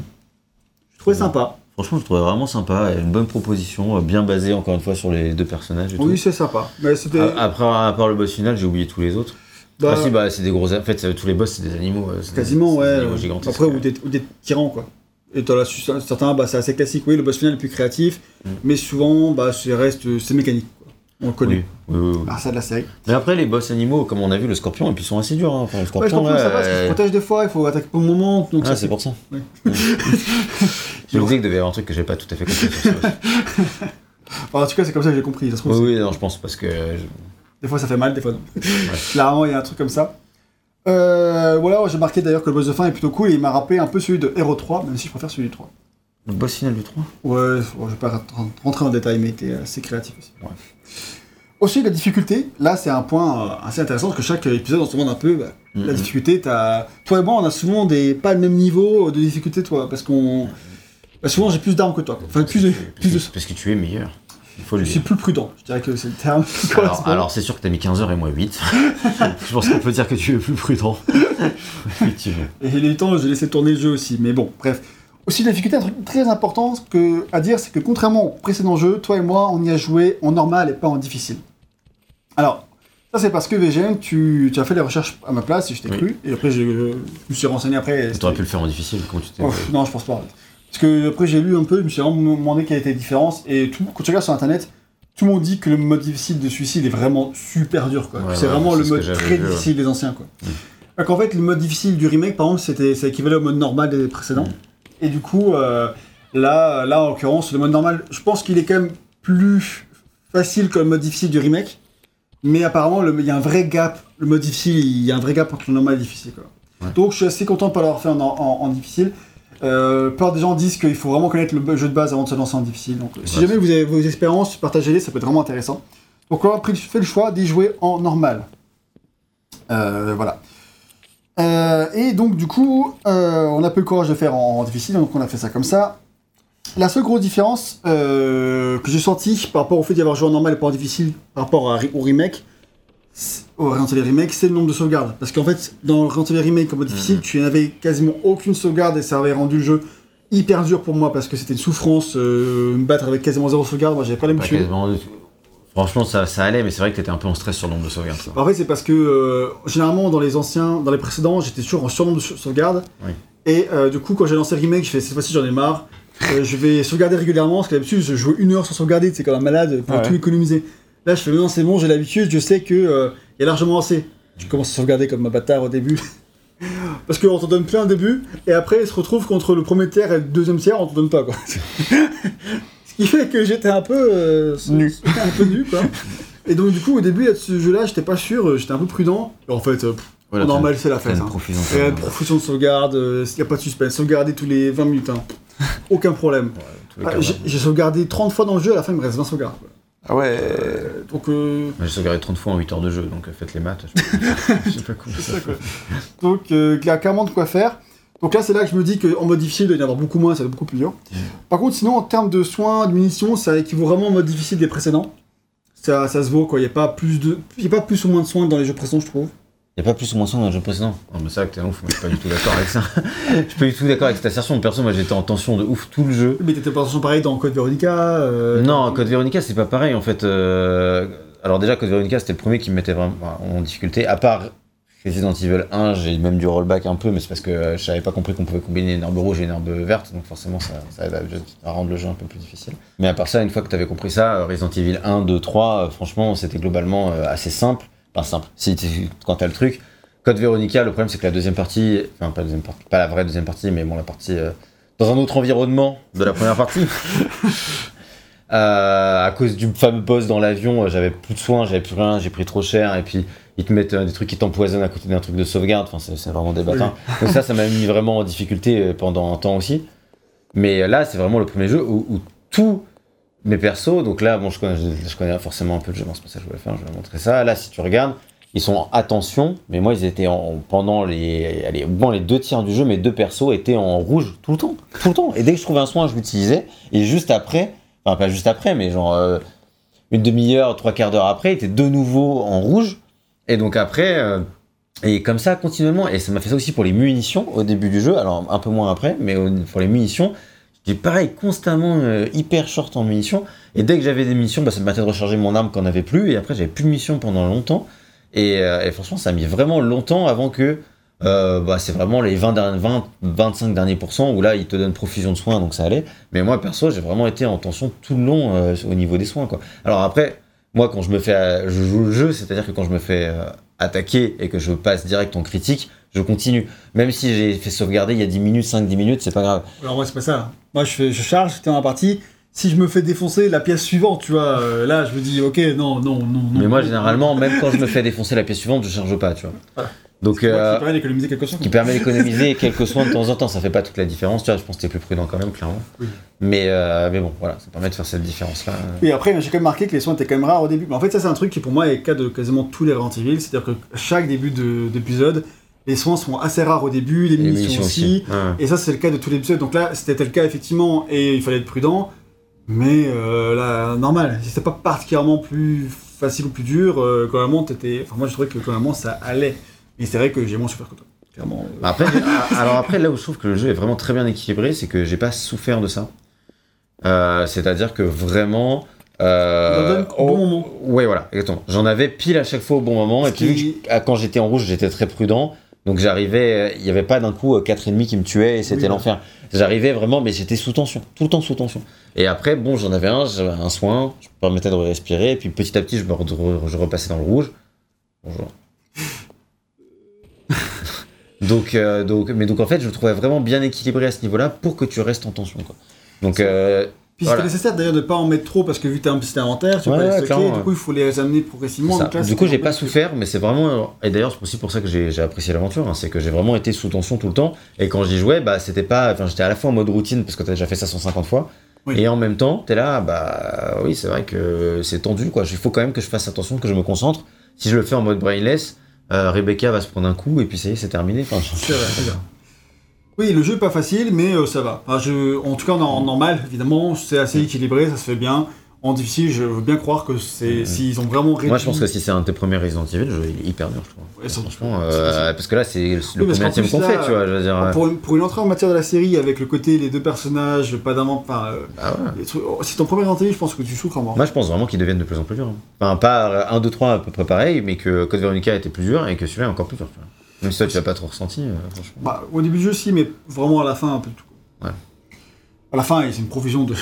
Je trouvais sympa. Franchement je trouvais vraiment sympa, et une bonne proposition, euh, bien basée encore une fois sur les deux personnages et Oui, c'est sympa. Mais c'était. Après, à part le boss final, j'ai oublié tous les autres. bah, ah si, bah c'est des gros... En fait, euh, tous les boss c'est des animaux. euh, c'est Quasiment, des ouais. animaux gigantesques. Après, ou des, ou des tyrans, quoi. Et t'en as su- certains, bah, c'est assez classique. Oui, le boss final est plus créatif, Mm. mais souvent, bah, c'est reste, c'est mécanique. On le connaît. Oui, oui. Bah, ça de la série. Mais après, les boss animaux, comme on a vu, le scorpion, et puis ils sont assez durs. Hein. Enfin, le Ouais, scorpion, comprends, là, ça va, qu'il se euh, protège des fois, il faut attaquer au moment. Donc Ah, c'est pour ça. Ouais. Ouais. je me disais qu'il devait y avoir un truc que j'ai pas tout à fait compris sur. Enfin, en tout cas, c'est comme ça que j'ai compris. Ça se trouve, Oui, oui, non, je pense parce que. je- Des fois ça fait mal, des fois non. Clairement, il y a un truc comme ça. Euh, voilà, j'ai marqué d'ailleurs que le boss de fin est plutôt cool et il m'a rappelé un peu celui de Hero 3, même si je préfère celui du 3. Le boss final du 3 Ouais, bon, je vais pas rent- rentrer en détail, mais était assez créatif aussi. Ouais. Aussi, la difficulté, là c'est un point euh, assez intéressant parce que chaque épisode on se demande un peu. bah, La Mhm. difficulté. Toi et moi, on a souvent des... pas le même niveau de difficulté, toi, parce qu'on. bah, souvent j'ai plus d'armes que toi, quoi. Enfin, plus de. Plus de... Parce que tu es meilleur. Il faut le Je suis plus prudent, je dirais que c'est le terme. Alors, c'est sûr que t'as mis 15 heures et moi 8. je pense qu'on peut dire que tu es plus prudent. Effectivement. Et il est temps, j'ai laissé tourner le jeu aussi. Mais bon, bref. Aussi, la difficulté, un truc très important que, à dire, c'est que contrairement au précédent jeu, toi et moi, on y a joué en normal et pas en difficile. Alors, ça c'est parce que VGN, tu, tu as fait les recherches à ma place et je t'ai Oui. cru. Et après, je me suis renseigné après. et T'aurais pu le faire en difficile, comment tu t'es. Oh, non, je pense pas. Parce que après, j'ai lu un peu, je me suis vraiment demandé quelle était la différence. Et tout, quand tu regardes sur internet, tout le monde dit que le mode difficile de il est vraiment super dur. quoi. Ouais, c'est ouais, vraiment le mode très vu, ouais. difficile des anciens. Quoi. Mm. Donc en fait, le mode difficile du remake, par exemple, c'était, c'est équivalent au mode normal des précédents. Mm. Et du coup, euh, là, là, en l'occurrence, le mode normal, je pense qu'il est quand même plus facile que le mode difficile du remake. Mais apparemment, il y a un vrai gap. Le mode difficile, il y a un vrai gap entre le normal et le difficile. Quoi. Ouais. Donc je suis assez content de pas l'avoir fait en, en- en difficile. Euh, plupart des gens disent qu'il faut vraiment connaître le jeu de base avant de se lancer en difficile. Donc, si jamais vous avez vos expériences, partagez-les, ça peut être vraiment intéressant. Donc, on a fait le choix d'y jouer en normal. Euh, voilà. Euh, et donc, du coup, euh, on a peu le courage de faire en, en difficile, donc on a fait ça comme ça. La seule grosse différence euh, que j'ai sentie par rapport au fait d'y avoir joué en normal et pas en difficile par rapport à- au remake, c'est- au Resident Evil Remake, c'est le nombre de sauvegardes. Parce qu'en fait, dans le Resident Evil Remake en mode difficile, Mhm. tu n'avais quasiment aucune sauvegarde et ça avait rendu le jeu hyper dur pour moi parce que c'était une souffrance me battre avec quasiment zéro sauvegarde. Moi, j'avais pas quasiment du tout. Franchement, ça, ça allait, mais c'est vrai que t'étais un peu en stress sur le nombre de sauvegardes. ça. En fait, c'est parce que euh, généralement dans les anciens, dans les précédents, j'étais toujours en surnombre de sau- sauvegardes. Oui. Et euh, du coup, quand j'ai lancé le remake, je fais cette fois-ci j'en ai marre. Euh, je vais sauvegarder régulièrement parce que d'habitude je jouais une heure sans sauvegarder, c'est comme un malade pour Ouais. tout économiser. Là, je fais non, c'est bon, j'ai l'habitude, je sais que euh, il y a largement assez. Je commence à sauvegarder comme un bâtard au début. Parce qu'on t'en donne plein au début, et après, il se retrouve contre le premier tiers et le deuxième tiers, on t'en donne pas, quoi. Qui fait que j'étais un peu... euh, Nu. un peu nu, quoi. Et donc, du coup, au début, là, de ce jeu-là, j'étais pas sûr, euh, j'étais un peu prudent. Et en fait, euh, pff, Voilà, en normal, c'est la fête. hein. profusion de Et sauvegardes. profusion de sauvegarde, il n'y a pas de suspense. Sauvegarder tous les 20 minutes, hein. Aucun problème. Ouais, Ah, j'ai sauvegardé 30 fois dans le jeu, à la fin, il me reste 20 sauvegardes. quoi. Ah ouais. Euh, donc, euh, J'ai sauvegardé 30 fois en 8 heures de jeu, donc faites les maths. Je sais pas- je sais pas comment ça ça, fait. quoi. donc euh, il y a clairement de quoi faire. Donc là, c'est là que je me dis qu'en mode difficile, il doit y en avoir beaucoup moins, ça va être beaucoup plus dur. Par contre, sinon, en termes de soins, de munitions, ça équivaut vraiment au mode difficile des précédents. Ça, ça se vaut, quoi. Il n'y a, pas plus de... il y a pas plus ou moins de soins dans les jeux précédents, je trouve. Y a pas plus ou moins ça dans le jeu précédent Non, mais c'est vrai que t'es un ouf, moi je suis pas du tout d'accord avec ça. Je suis pas du tout d'accord avec cette assertion. Perso, moi j'étais en tension de ouf tout le jeu. Mais t'étais pas attention pareil dans Code Veronica. euh, Non, Code Veronica, c'est pas pareil en fait. euh, Alors, déjà, Code Veronica, c'était le premier qui me mettait vraiment en difficulté. À part Resident Evil 1, j'ai même du rollback un peu, mais c'est parce que euh, je savais pas compris qu'on pouvait combiner une herbe rouge et une herbe verte, donc forcément ça, ça rendre le jeu un peu plus difficile. Mais à part ça, une fois que t'avais compris ça, euh, Resident Evil 1, 2, 3, euh, franchement, c'était globalement euh, assez simple. Enfin, simple, si tu- quand t'as le truc. Code Veronica, le problème c'est que la deuxième partie, enfin pas la deuxième partie, pas la vraie deuxième partie, mais bon la partie dans un autre environnement de la première partie. À cause du fameux boss dans l'avion, j'avais plus de soins, j'avais plus rien, j'ai pris trop cher, et puis ils te mettent euh, des trucs qui t'empoisonnent à côté d'un truc de sauvegarde, enfin c'est vraiment des bâtards. Donc ça, ça m'a mis vraiment en difficulté euh, pendant un temps aussi. Mais euh, là, c'est vraiment le premier jeu où, où tous mes persos, donc là, bon, je connais, je, je connais forcément un peu le jeu, bon, c'est pas ça que je voulais faire, je vais montrer ça. Là, si tu regardes, ils sont en attention, mais moi, ils étaient en, pendant les, allez, moins les deux tiers du jeu, mes deux persos étaient en rouge tout le temps, tout le temps. Et dès que je trouvais un soin, je l'utilisais, et juste après, enfin pas juste après, mais genre euh, une demi-heure, trois quarts d'heure après, ils étaient de nouveau en rouge. Et donc après, euh, et comme ça continuellement, et ça m'a fait ça aussi pour les munitions au début du jeu, alors un peu moins après, mais pour les munitions, j'étais pareil, constamment euh, hyper short en munitions. Et dès que j'avais des munitions, bah, ça me permettait de recharger mon arme qu'on avait plus, et après j'avais plus de munitions pendant longtemps. Et, euh, franchement, ça a mis vraiment longtemps avant que. euh, bah, c'est vraiment les 20, derniers- 20, 25 derniers pourcents où là ils te donnent profusion de soins donc ça allait. Mais moi perso, j'ai vraiment été en tension tout le long au niveau des soins quoi. Alors après, moi quand je me fais. euh, je joue le jeu, c'est-à-dire que quand je me fais euh, attaquer et que je passe direct en critique, je continue. Même si j'ai fait sauvegarder il y a 10 minutes, 5-10 minutes, c'est pas grave. Alors moi c'est pas ça. Moi je, fais, je charge, j'étais dans la partie. Si je me fais défoncer la pièce suivante, tu vois, euh, là je me dis ok non non non non. Mais moi généralement, même quand je me fais défoncer la pièce suivante, je charge pas, tu vois. Voilà. Donc. Euh, qui permet d'économiser quelque chose. qui permet d'économiser quelques soins de temps en temps. Ça fait pas toute la différence, tu vois. Je pense que t'es plus prudent quand même, clairement. Oui. Mais, euh, mais bon, voilà, ça permet de faire cette différence-là. Et après, j'ai quand même marqué que les soins étaient quand même rares au début. Mais en fait, ça, c'est un truc qui pour moi est le cas de quasiment tous les Resident Evil. C'est-à-dire que chaque début de- d'épisode, les soins sont assez rares au début, les Les munitions aussi. Et ça, c'est le cas de tous les épisodes. Donc là, c'était le cas effectivement, et il fallait être prudent. Mais euh, là, normal. Si c'était pas particulièrement plus facile ou plus dur, euh, quand même, t'étais. Enfin, moi, je trouvais que quand même, ça allait. Et c'est vrai que j'ai moins souffert que toi. Clairement. euh. Bah Après, alors après, là où je trouve que le jeu est vraiment très bien équilibré, c'est que j'ai pas souffert de ça. Euh, C'est-à-dire que vraiment. Euh, au bon moment. Ouais, voilà, exactement. J'en avais pile à chaque fois au bon moment. Ce et puis, qui- ah, quand j'étais en rouge, j'étais très prudent. Donc j'arrivais, il n'y avait pas d'un coup euh, quatre ennemis qui me tuaient et c'était Oui, l'enfer. J'arrivais vraiment, mais j'étais sous tension, tout le temps sous tension. Et après, bon, j'en avais un, j'avais un soin, je me permettais de respirer, et puis petit à petit, je, me re- je repassais dans le rouge. Bonjour. Donc, euh, donc, mais donc en fait, je le trouvais vraiment bien équilibré à ce niveau-là pour que tu restes en tension. Quoi. Donc, euh, Puis Voilà. c'était nécessaire d'ailleurs de pas en mettre trop parce que vu que t'as un petit inventaire, tu peux Ouais, pas les stocker. du coup, il faut les amener progressivement. Donc là, du coup, j'ai pas souffert, mais c'est vraiment. Et d'ailleurs, c'est aussi pour ça que j'ai apprécié l'aventure. hein, c'est que j'ai vraiment été sous tension tout le temps. Et quand j'y jouais, bah, c'était pas. Enfin, j'étais à la fois en mode routine parce que t'as déjà fait ça 150 fois. Oui. Et en même temps, t'es là, bah oui, c'est vrai que c'est tendu, quoi. Il faut quand même que je fasse attention, que je me concentre. Si je le fais en mode brainless, euh, Rebecca va se prendre un coup et puis ça y est, c'est terminé. Enfin, je- C'est vrai, c'est vrai. Oui, le jeu est pas facile, mais euh, ça va. Enfin, je, en tout cas, en, en normal, évidemment, c'est assez équilibré, ça se fait bien. En difficile, je veux bien croire que c'est s'ils ont vraiment réduit. Moi, je pense que si c'est un de tes premiers Resident Evil, il est hyper dur, je trouve. Ouais, Franchement, c'est euh, parce que là, c'est le premier plus, qu'on fait, tu vois. Je veux dire. pour, une, pour une entrée en matière de la série, avec le côté les deux personnages, pas d'invent, enfin, ah ouais. trucs- oh, c'est ton premier rentrée, je pense que tu souffres à mort. Moi, je pense vraiment qu'ils deviennent de plus en plus durs. hein. Enfin, pas 1, 2, 3 à peu près pareil, mais que Code Veronica était plus dur et que celui-là est encore plus dur. tu vois. Même si toi, tu l'as pas trop ressenti, euh, franchement. Bah, au début du jeu, si, mais vraiment à la fin, un peu de tout. Ouais. À la fin, c'est une profusion de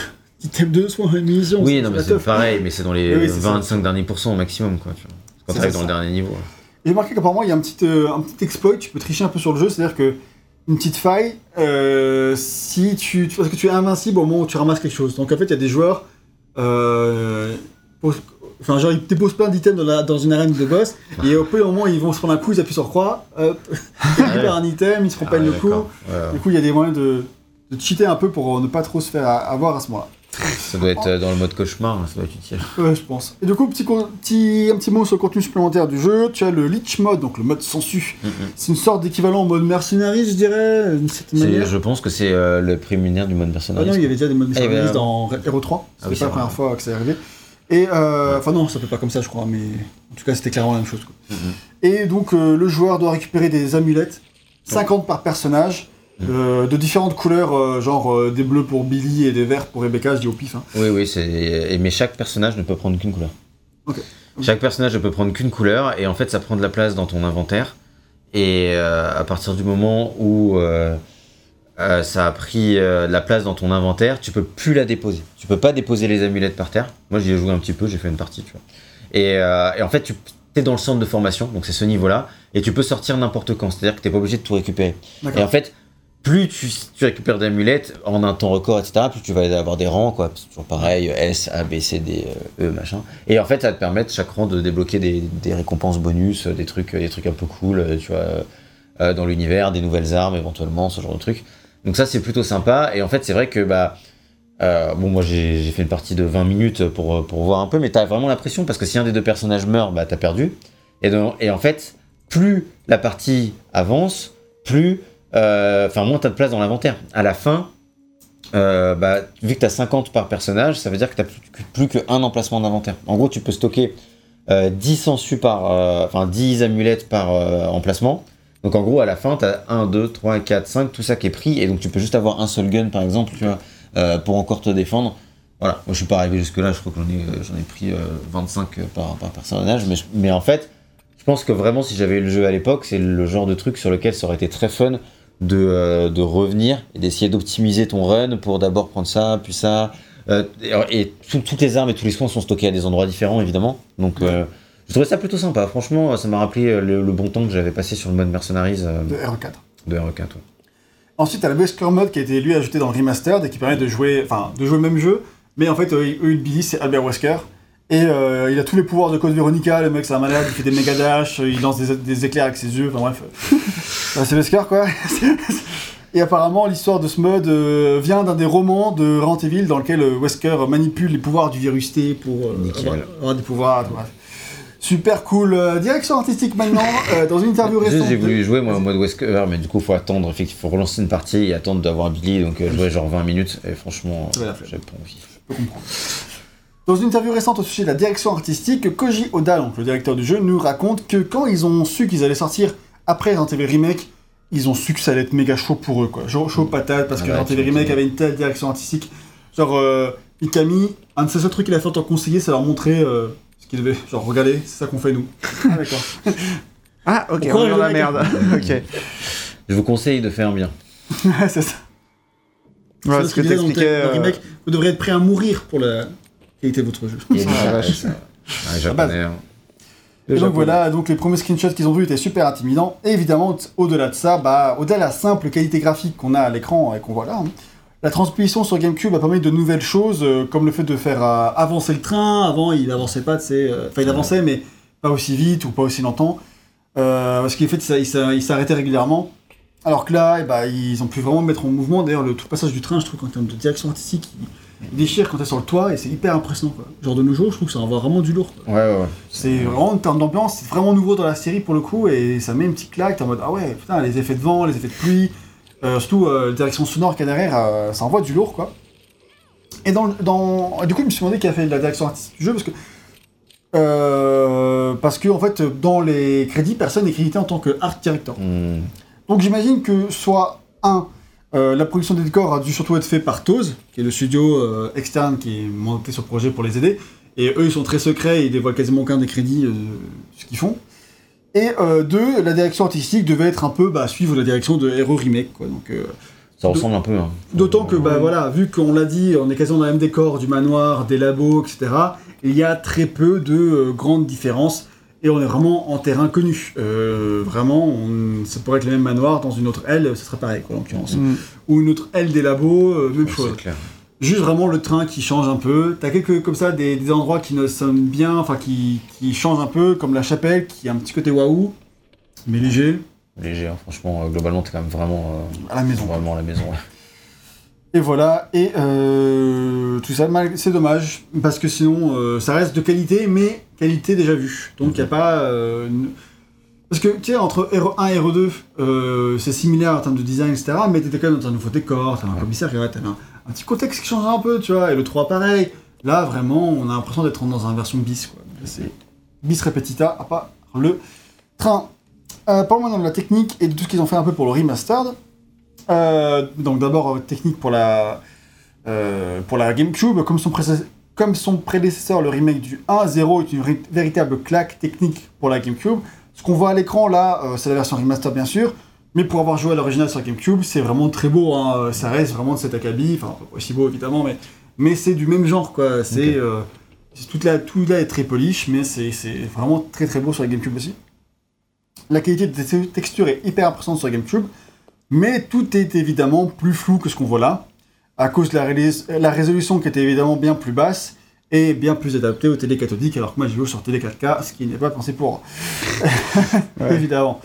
d'items de soins et munitions. Oui, c'est non, mais c'est pareil, mais c'est dans les Oui, oui, c'est ça. 25 derniers pourcents au maximum, quoi. Tu vois. Quand C'est t'arrives ça, dans le dernier niveau. ouais. J'ai remarqué qu'apparemment, il y a un petit, euh, un petit exploit, tu peux tricher un peu sur le jeu, c'est-à-dire que une petite faille, euh, si tu, tu- parce que tu es invincible au moment où tu ramasses quelque chose. Donc en fait, il y a des joueurs, euh, posent- enfin genre ils déposent plein d'items dans, la- dans une arène de boss, et au peu au moment ils vont se prendre un coup, ils appuient sur croix, hop, ils récupèrent un item, ils se Ah reprennent ouais, le coup. d'accord. Ouais, ouais. Du coup, il y a des moyens de, de cheater un peu pour ne pas trop se faire avoir à ce moment-là. Ça doit être euh, dans le mode cauchemar, ça doit être utile. Ouais, je pense. Et du coup, petit, con- petit, un petit mot sur le contenu supplémentaire du jeu. Tu as le Leech Mode, donc le mode sensu. Mhm. C'est une sorte d'équivalent au mode mercenary, je dirais, d'une certaine C'est- manière. Je pense que c'est euh, le préliminaire du mode Ah personnage. non, il y avait déjà des modes Ah, avait mercenaries un- dans Hero 3. C'était Ah oui, pas c'est la première fois que ça arrivé. Et euh, enfin non, ça fait pas comme ça, je crois, mais en tout cas, c'était clairement la même chose. quoi. Mhm. Et donc, euh, le joueur doit récupérer des amulettes, 50 par personnage, Euh, de différentes couleurs, euh, genre euh, des bleus pour Billy et des verts pour Rebecca, je dis au pif. hein. Oui, oui, c'est. Mais chaque personnage ne peut prendre qu'une couleur. Chaque personnage ne peut prendre qu'une couleur, et en fait, ça prend de la place dans ton inventaire. Et euh, à partir du moment où ça a pris de la place dans ton inventaire, tu peux plus la déposer. Tu peux pas déposer les amulettes par terre. Moi, j'y ai joué un petit peu, j'ai fait une partie, tu vois. Et, et en fait, tu es dans le centre de formation, donc c'est ce niveau-là, et tu peux sortir n'importe quand. C'est-à-dire que t'es pas obligé de tout récupérer. D'accord. Et en fait, plus tu, tu récupères d'amulettes en un temps record, etc., plus tu vas avoir des rangs, quoi. C'est toujours pareil, S, A, B, C, D, euh, E, machin. Et en fait, ça va te permettre chaque rang de débloquer des, récompenses bonus, euh, des trucs, des trucs un peu cool, euh, tu vois, euh, euh, dans l'univers, des nouvelles armes éventuellement, ce genre de trucs. Donc ça, c'est plutôt sympa. Et en fait, c'est vrai que, bah, euh, bon, moi j'ai fait une partie de 20 minutes pour, pour voir un peu, mais t'as vraiment l'impression, parce que si un des deux personnages meurt, bah t'as perdu. Et, et en fait, plus la partie avance, plus. Euh, Enfin, moins t'as de place dans l'inventaire. À la fin, euh, bah, vu que t'as 50 par personnage, ça veut dire que t'as plus, que- plus qu'un emplacement d'inventaire. En gros, tu peux stocker euh, 10 sangsues par. euh, Enfin, 10 amulettes par emplacement. Donc en gros, à la fin, t'as 1, 2, 3, 4, 5, tout ça qui est pris. Et donc tu peux juste avoir un seul gun, par exemple, tu vois, pour encore te défendre. Voilà, moi je suis pas arrivé jusque-là, je crois que j'en ai, ai pris euh, 25 par, par personnage. Mais, mais en fait, je pense que vraiment, si j'avais eu le jeu à l'époque, c'est le genre de truc sur lequel ça aurait été très fun de, euh, de revenir et d'essayer d'optimiser ton run pour d'abord prendre ça, puis ça. Euh, et et tout- toutes les armes et tous les soins sont stockés à des endroits différents, évidemment. Donc, euh, je trouvais ça plutôt sympa. Franchement, ça m'a rappelé le, le bon temps que j'avais passé sur le mode Mercenaries De RE4. de RE4. ouais. Ensuite, t'as le Wesker Mode qui a été lui ajouté dans le Remastered et qui permet de jouer, enfin, de jouer le même jeu, mais en fait, eux, ils disent c'est Albert Wesker. Et euh, il a tous les pouvoirs de Code Veronica, le mec c'est un malade, il fait des méga dash, il lance des, des éclairs avec ses yeux, enfin bref. C'est Wesker quoi. Et apparemment, l'histoire de ce mode euh, vient d'un des romans de Resident Evil dans lequel euh, Wesker manipule les pouvoirs du virus T pour euh, avoir, avoir des pouvoirs. Super cool. Direction artistique maintenant, dans une interview récente. j'ai de- voulu jouer moi en mode Wesker, mais du coup, faut attendre, effectivement, faut relancer une partie et attendre d'avoir Billy, donc jouer genre 20 minutes. Et franchement, j'ai pas envie. peux comprendre. Dans une interview récente au sujet de la direction artistique, Koji Oda, donc le directeur du jeu, nous raconte que quand ils ont su qu'ils allaient sortir après Resident Evil Remake, ils ont su que ça allait être méga chaud pour eux, quoi. Chaud, chaud patate, parce Ah que bah, Resident Evil Remake avait une telle direction artistique. Genre, euh, Mikami, un de ses seuls trucs qu'il a fait en tant que conseiller, c'est leur montrer euh, ce qu'il devait. Genre, regardez, c'est ça qu'on fait nous. Ah, d'accord. Ah, ok, Pourquoi on est dans la le merde. ok. Je vous conseille de faire bien. Ouais, c'est ça. Ouais, ce que le- t'expliquais. le euh, vous devriez être prêt à mourir pour la de votre jeu. Il y a Ah, ja- vache. ça- ouais, japonais. hein. Et donc japonais. voilà, donc les premiers screenshots qu'ils ont vus étaient super intimidants. Et évidemment, au-delà de ça, bah, au-delà de la simple qualité graphique qu'on a à l'écran et qu'on voit là, hein, la transposition sur GameCube a permis de nouvelles choses, euh, comme le fait de faire euh, avancer le train. Avant, il avançait pas, tu sais, euh, enfin il avançait, mais pas aussi vite ou pas aussi longtemps. Euh, parce qu'en fait, ça- il s'a- il s'arrêtait régulièrement. Alors que là, eh bah, ils ont pu vraiment me mettre en mouvement. D'ailleurs, le tout passage du train, je trouve qu'en termes de direction artistique, il, il déchire quand t'es sur le toit et c'est hyper impressionnant. Quoi. Genre de nos jours, je trouve que ça envoie vraiment du lourd. quoi. Ouais, ouais, ouais. C'est vraiment en termes d'ambiance, c'est vraiment nouveau dans la série pour le coup, et ça met une petite claque, t'es en mode ah ouais, putain, les effets de vent, les effets de pluie, euh, surtout euh, la direction sonore qu'il y a derrière, euh, ça envoie du lourd quoi. Et dans, du coup, je me suis demandé qui a fait la direction artistique du jeu parce que. euh, parce que en fait, dans les crédits, personne n'est crédité en tant que art director. Hmm. Donc j'imagine que soit un, euh, la production des décors a dû surtout être fait par Toz, qui est le studio euh, externe qui est monté sur le projet pour les aider. Et eux, ils sont très secrets, ils dévoilent quasiment aucun des crédits euh, de ce qu'ils font. Et euh, deux, la direction artistique devait être un peu bah, suivre la direction de Hero Remake. Quoi. Donc, euh, Ça ressemble un peu. hein. D'autant que, bah voilà, vu qu'on l'a dit, on est quasiment dans le même décor, du manoir, des labos, etc., il y a très peu de euh, grandes différences et on est vraiment en terrain connu. Euh, vraiment, on- ça pourrait être le même manoir dans une autre aile, ce serait pareil, quoi, en l'occurrence. Mm. Ou une autre aile des labos, euh, même Ouais, chose. C'est clair. Juste vraiment le train qui change un peu. T'as quelques, comme ça, des, des endroits qui ne sonnent bien, enfin, qui, qui changent un peu, comme la chapelle, qui a un petit côté waouh, mais léger, Léger, hein. franchement, euh, globalement, t'es quand même vraiment, euh, à la maison. vraiment à la maison. ouais. Et voilà, et euh, tout ça, c'est dommage, parce que sinon, euh, ça reste de qualité, mais qualité déjà vue. Donc il n'y a pas... euh, une- Parce que, tu sais, entre RE1 et RE2, euh, c'est similaire en termes de design, etc., mais t'étais quand même dans un nouveau décor, t'avais un commissariat, t'avais un, un petit contexte qui changeait un peu, tu vois, et le 3 pareil. Là, vraiment, on a l'impression d'être dans une version bis, quoi. C'est bis repetita, à part le train. Euh, Parlons maintenant de la technique et de tout ce qu'ils ont fait un peu pour le remastered. Euh, donc d'abord technique pour la, euh, pour la GameCube, comme son, précé- comme son prédécesseur, le remake du 1, 0 est une ri- véritable claque technique pour la GameCube. Ce qu'on voit à l'écran là, euh, c'est la version remaster bien sûr, mais pour avoir joué à l'original sur GameCube, c'est vraiment très beau, hein. ça reste vraiment de cet acabit, enfin aussi beau évidemment, mais, mais c'est du même genre quoi, c'est... Euh, toute la, tout là est très polish, mais c'est vraiment très très beau sur la GameCube aussi. La qualité des te- textures est hyper impressionnante sur la GameCube, mais tout est évidemment plus flou que ce qu'on voit là, à cause de la, résolution qui était évidemment bien plus basse et bien plus adaptée aux télé cathodiques, alors que moi j'ai joué sur télé 4K, ce qui n'est pas pensé pour, évidemment.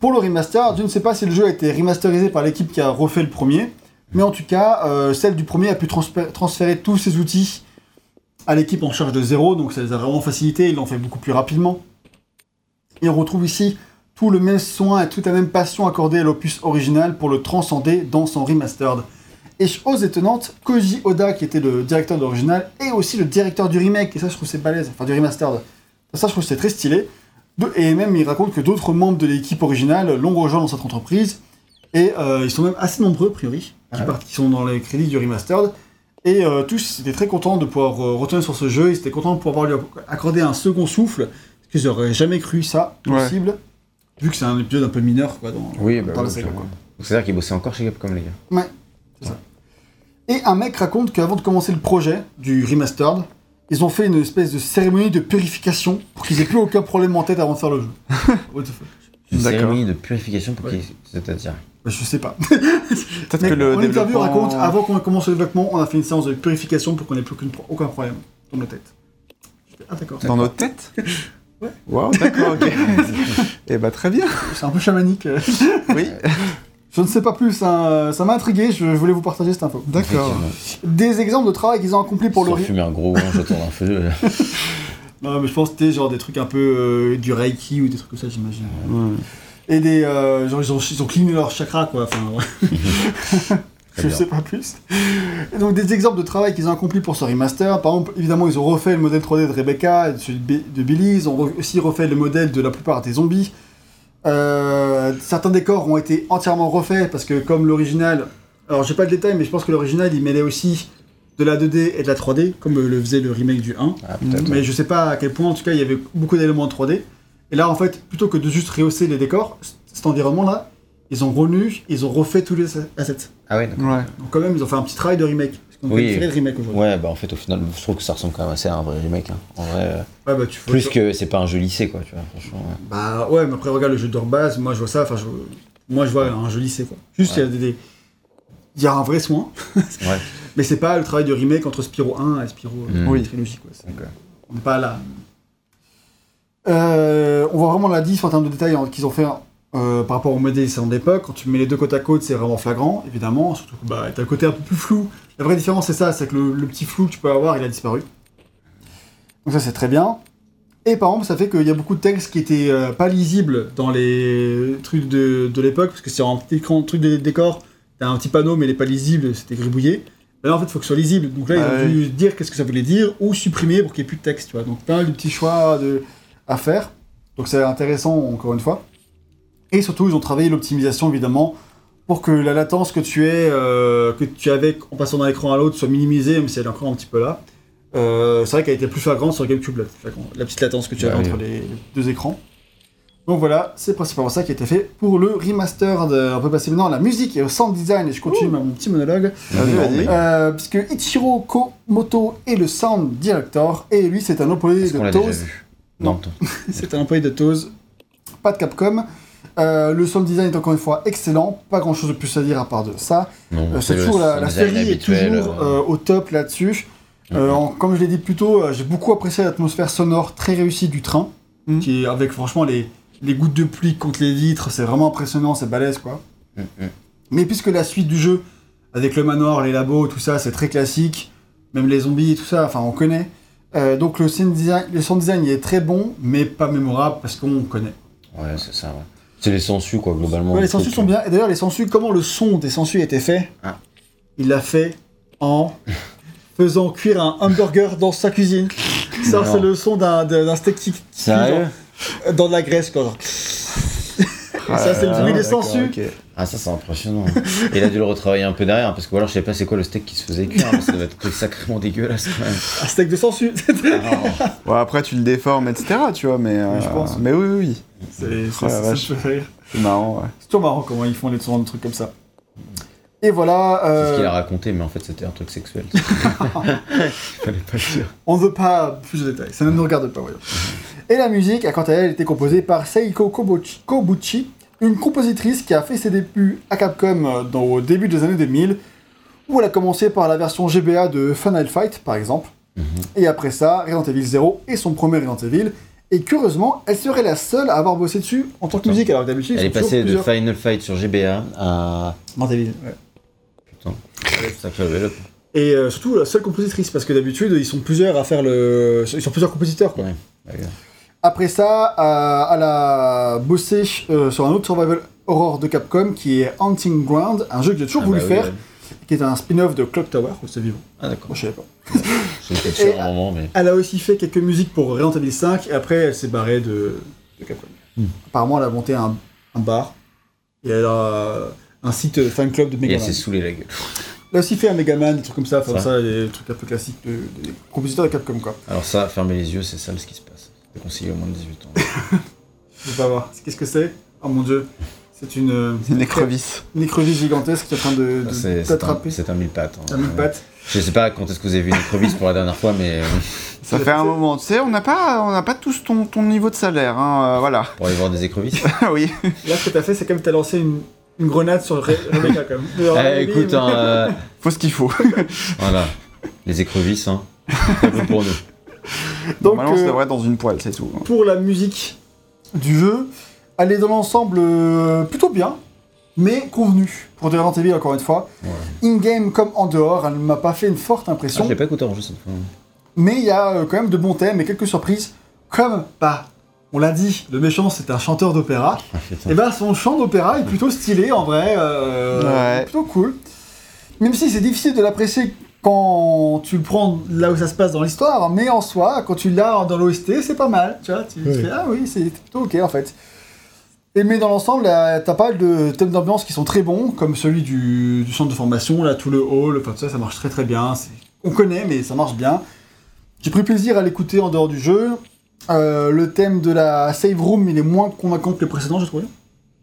Pour le remaster, je ne sais pas si le jeu a été remasterisé par l'équipe qui a refait le premier, mais en tout cas, euh, celle du premier a pu transfé- transférer tous ses outils à l'équipe en charge de zéro, donc ça les a vraiment facilité, ils l'ont fait beaucoup plus rapidement. Et on retrouve ici tout le même soin et toute la même passion accordée à l'opus original pour le transcender dans son remastered. Et chose étonnante, Koji Oda, qui était le directeur de l'original, est aussi le directeur du remake, et ça je trouve c'est balèze, enfin du remastered. Ça, je trouve c'était très stylé. Et même, il raconte que d'autres membres de l'équipe originale l'ont rejoint dans cette entreprise. Et euh, ils sont même assez nombreux, a priori, qui, ouais. partent- qui sont dans les crédits du remastered. Et euh, tous étaient très contents de pouvoir euh, retourner sur ce jeu. Ils étaient contents de pouvoir lui accorder un second souffle. Parce qu'ils n'auraient jamais cru ça Ouais. possible. Vu que c'est un épisode un peu mineur quoi, dans, Oui, bah, dans la. Donc c'est-à-dire qu'ils bossaient encore chez Capcom, les gars. Et un mec raconte qu'avant de commencer le projet du remastered, ils ont fait une espèce de cérémonie de purification pour qu'ils aient plus aucun problème en tête avant de faire le jeu. What the fuck? Une cérémonie de purification pour Ouais. qu'ils. C'est-à-dire. Bah, Je sais pas. Peut-être que le en interview raconte, avant qu'on commence le développement, on a fait une séance de purification pour qu'on ait plus aucun, aucun problème dans nos têtes. Ah d'accord. Dans notre tête Ouais. Waouh, d'accord, ok. Eh bah très bien. C'est un peu chamanique. euh. Oui, Je ne sais pas plus, hein, ça m'a intrigué, je je voulais vous partager cette info. d'accord. Des exemples de travail qu'ils ont accompli pour le... Ri- fumer un gros orange autour d'un feu. Non mais je pense que c'était genre des trucs un peu euh, du reiki ou des trucs comme ça j'imagine. Ouais. Et des... euh, genre ils ont, ils ont cleané leur chakra quoi, enfin... Je sais pas plus. Et donc des exemples de travail qu'ils ont accompli pour ce remaster. Par exemple, évidemment, ils ont refait le modèle 3D de Rebecca et de celui de Bi- de Billy. Ils ont re- aussi refait le modèle de la plupart des zombies. Euh, certains décors ont été entièrement refaits parce que comme l'original... Alors j'ai pas de détails, mais je pense que l'original il mêlait aussi de la 2D et de la 3D, comme euh, le faisait le remake du 1. Ah. Mais je sais pas à quel point, en tout cas, il y avait beaucoup d'éléments en 3D. Et là, en fait, plutôt que de juste rehausser les décors, cet environnement-là, ils ont renu, ils ont refait tous les assets. Ah ouais, d'accord. Ouais. Donc quand même, ils ont fait un petit travail de remake. Qu'on Oui. de remake aujourd'hui. Ouais, bah en fait, au final, je trouve que ça ressemble quand même assez à un vrai remake. hein. En vrai, euh, Ouais, bah, tu plus que c'est pas un jeu lycée, quoi, tu vois, franchement. ouais. Bah ouais, mais après, regarde le jeu de base, moi je vois ça, enfin, je... moi je vois un jeu lycée, quoi. Juste, il y a des-. Il y a un vrai soin, Ouais. mais c'est pas le travail de remake entre Spyro 1 et Spyro euh, Mm. Oui. trilogie, quoi. C'est- Donc, euh, On n'est pas là. Euh, on voit vraiment la diff en termes de détails hein, qu'ils ont fait euh, par rapport au modèle de l'époque. Quand tu mets les deux côte à côte, c'est vraiment flagrant, évidemment. Surtout que bah, t'as le côté un peu plus flou. La vraie différence, c'est ça, c'est que le, le petit flou que tu peux avoir, il a disparu. Donc ça, c'est très bien. Et par exemple, ça fait qu'il y a beaucoup de textes qui étaient euh, pas lisibles dans les trucs de, de l'époque, parce que c'est un petit écran, truc de décor, t'as un petit panneau, mais il est pas lisible, c'était gribouillé. Là, en fait, il faut que ce soit lisible. Donc là, ils Ah ont dû dire qu'est-ce que ça voulait dire, ou supprimer pour qu'il n'y ait plus de texte, tu vois. Donc plein de petits choix de... à faire. Donc c'est intéressant, encore une fois. Et surtout, ils ont travaillé l'optimisation, évidemment, pour que la latence que tu, es, euh, que tu avais en passant d'un écran à l'autre soit minimisée, même si elle est encore un petit peu là. Euh, c'est vrai qu'elle était plus flagrante sur GameCube, la, la petite latence que tu Bah avais oui. entre les deux écrans. Donc voilà, c'est principalement ça qui a été fait pour le remaster. De... On peut passer maintenant à la musique et au sound design, et je continue mon petit monologue. Vas-y, vas-y. Euh, puisque Ichiro Komoto est le sound director, et lui c'est un employé Est-ce qu'on de l'a déjà Toz. vu Non. C'est un employé de Toz, pas de Capcom. Euh, le sound design est encore une fois excellent, pas grand chose de plus à dire à part de ça. Non, Euh, c'est toujours la, la série est toujours euh, euh, au top là-dessus. Euh, en- comme je l'ai dit plus tôt, euh, j'ai beaucoup apprécié l'atmosphère sonore très réussie du train, Mhm. qui est avec franchement les, les gouttes de pluie contre les vitres, c'est vraiment impressionnant, c'est balèze quoi. mm, mm. Mais puisque la suite du jeu, avec le manoir, les labos, tout ça, c'est très classique, même les zombies, tout ça, enfin on connaît. Euh, donc le sound design, le sound design il est très bon, mais pas mémorable parce qu'on connaît. Ouais, c'est ça, ouais. C'est les sensus, quoi, globalement. Ouais, les sensus sont bien. Et d'ailleurs, les sensus, comment le son des sensus était fait Ah. Il l'a fait en faisant cuire un hamburger dans sa cuisine. Ça, c'est le son d'un d'un steak qui dans de la graisse, quoi. genre. Ça, c'est le bruit des d'accord, sensus. ok. Ah, ça, c'est impressionnant. Et il a dû le retravailler un peu derrière, parce que ou alors, je sais pas c'est quoi le steak qui se faisait cuire, mais ça devait être sacrément dégueulasse, quand même. Un steak de sensus. Ah, Ouais, après, tu le déformes, etc., tu vois, mais... euh, je pense. Mais oui, oui, oui. C'est la c'est- vache. ça me fait rire. C'est marrant, ouais. C'est toujours marrant comment ils font les sons de trucs comme ça. Et voilà. c'est ce euh, qu'il a raconté, mais en fait, c'était un truc sexuel. Il fallait pas le dire. On ne veut pas plus de détails, ça ne nous regarde pas, voyons. Et la musique a quant à elle été composée par Seiko Kobuchi, Kobuchi, une compositrice qui a fait ses débuts à Capcom euh, dans, au début des années 2000, où elle a commencé par la version GBA de Final Fight, par exemple. Mhm. Et après ça, Resident Evil 0 et son premier Resident Evil. Et curieusement, elle serait la seule à avoir bossé dessus en tant que musique, alors d'habitude, Elle est passée de plusieurs. Final Fight sur GBA à. Resident Evil, ouais. Putain. Sacré up. Et euh, surtout la seule compositrice, parce que d'habitude, ils sont plusieurs à faire le. Ils sont plusieurs compositeurs, quoi. Ouais. Après ça, euh, elle a bossé euh, sur un autre survival horror de Capcom qui est Hunting Ground, un jeu que j'ai toujours Ah voulu bah oui, faire, ouais. qui est un spin-off de Clock Tower, où c'est vivant. Ah, d'accord. Moi, je savais pas. Et- à un moment, mais. Elle a aussi fait quelques musiques pour Resident Evil 5 et après elle s'est barrée de, de Capcom. Hmm. Apparemment elle a monté un, un bar et elle a un site euh, fan club de Et Mega elle Man. s'est saoulée la gueule. Elle a aussi fait un Mega Man, des trucs comme ça, enfin Ça. ça, des trucs un peu classiques de, des compositeurs de Capcom quoi. Alors ça, fermez les yeux, c'est ça ce qui se passe. C'est conseillé au moins de 18 ans. Je veux pas voir. Qu'est-ce que c'est? Oh mon dieu. C'est une, euh, C'est une écrevisse. une écrevisse gigantesque qui est en train de, de Ah, C'est c'est t'attraper. un, c'est un mille pattes. hein. Un mille pattes. Je sais pas quand est-ce que vous avez vu une écrevisse pour la dernière fois, mais euh, Ça fait un moment. Tu sais, on n'a pas, on n'a pas tous ton, ton niveau de salaire. Hein, euh, voilà. pour aller voir des écrevisses. oui. Là ce que t'as fait c'est comme t'as lancé une, une grenade sur Re- Rebecca quand même. Eh, écoute, mais- hein, euh, Faut ce qu'il faut. voilà, les écrevisses, hein. C'est un peu pour nous. Donc, Normalement, ça euh, devrait être dans une poêle, c'est tout. pour la musique du jeu, elle est dans l'ensemble euh, plutôt bien, mais convenue. Pour des Evil, encore une fois. Ouais. In-game comme en dehors, elle ne m'a pas fait une forte Ah, impression. je l'ai pas écouté en jeu cette fois. mais il y a euh, quand même de bons thèmes et quelques surprises. Comme, bah, on l'a dit, le méchant c'est un chanteur d'opéra. Ah. Et ben son chant d'opéra est plutôt stylé en vrai, euh, Ouais. plutôt cool. Même si c'est difficile de l'apprécier quand tu le prends là où ça se passe dans l'histoire, mais en soi, quand tu l'as dans l'OST, c'est pas mal. Tu vois, tu te Oui. fais ah oui, c'est plutôt ok en fait. Et mais dans l'ensemble, t'as pas mal de thèmes d'ambiance qui sont très bons, comme celui du, du centre de formation, là, tout le hall, enfin tout ça, ça marche très très bien. On connaît, mais ça marche bien. J'ai pris plaisir à l'écouter en dehors du jeu. Euh, le thème de la save room, il est moins convaincant que les précédents, je trouve.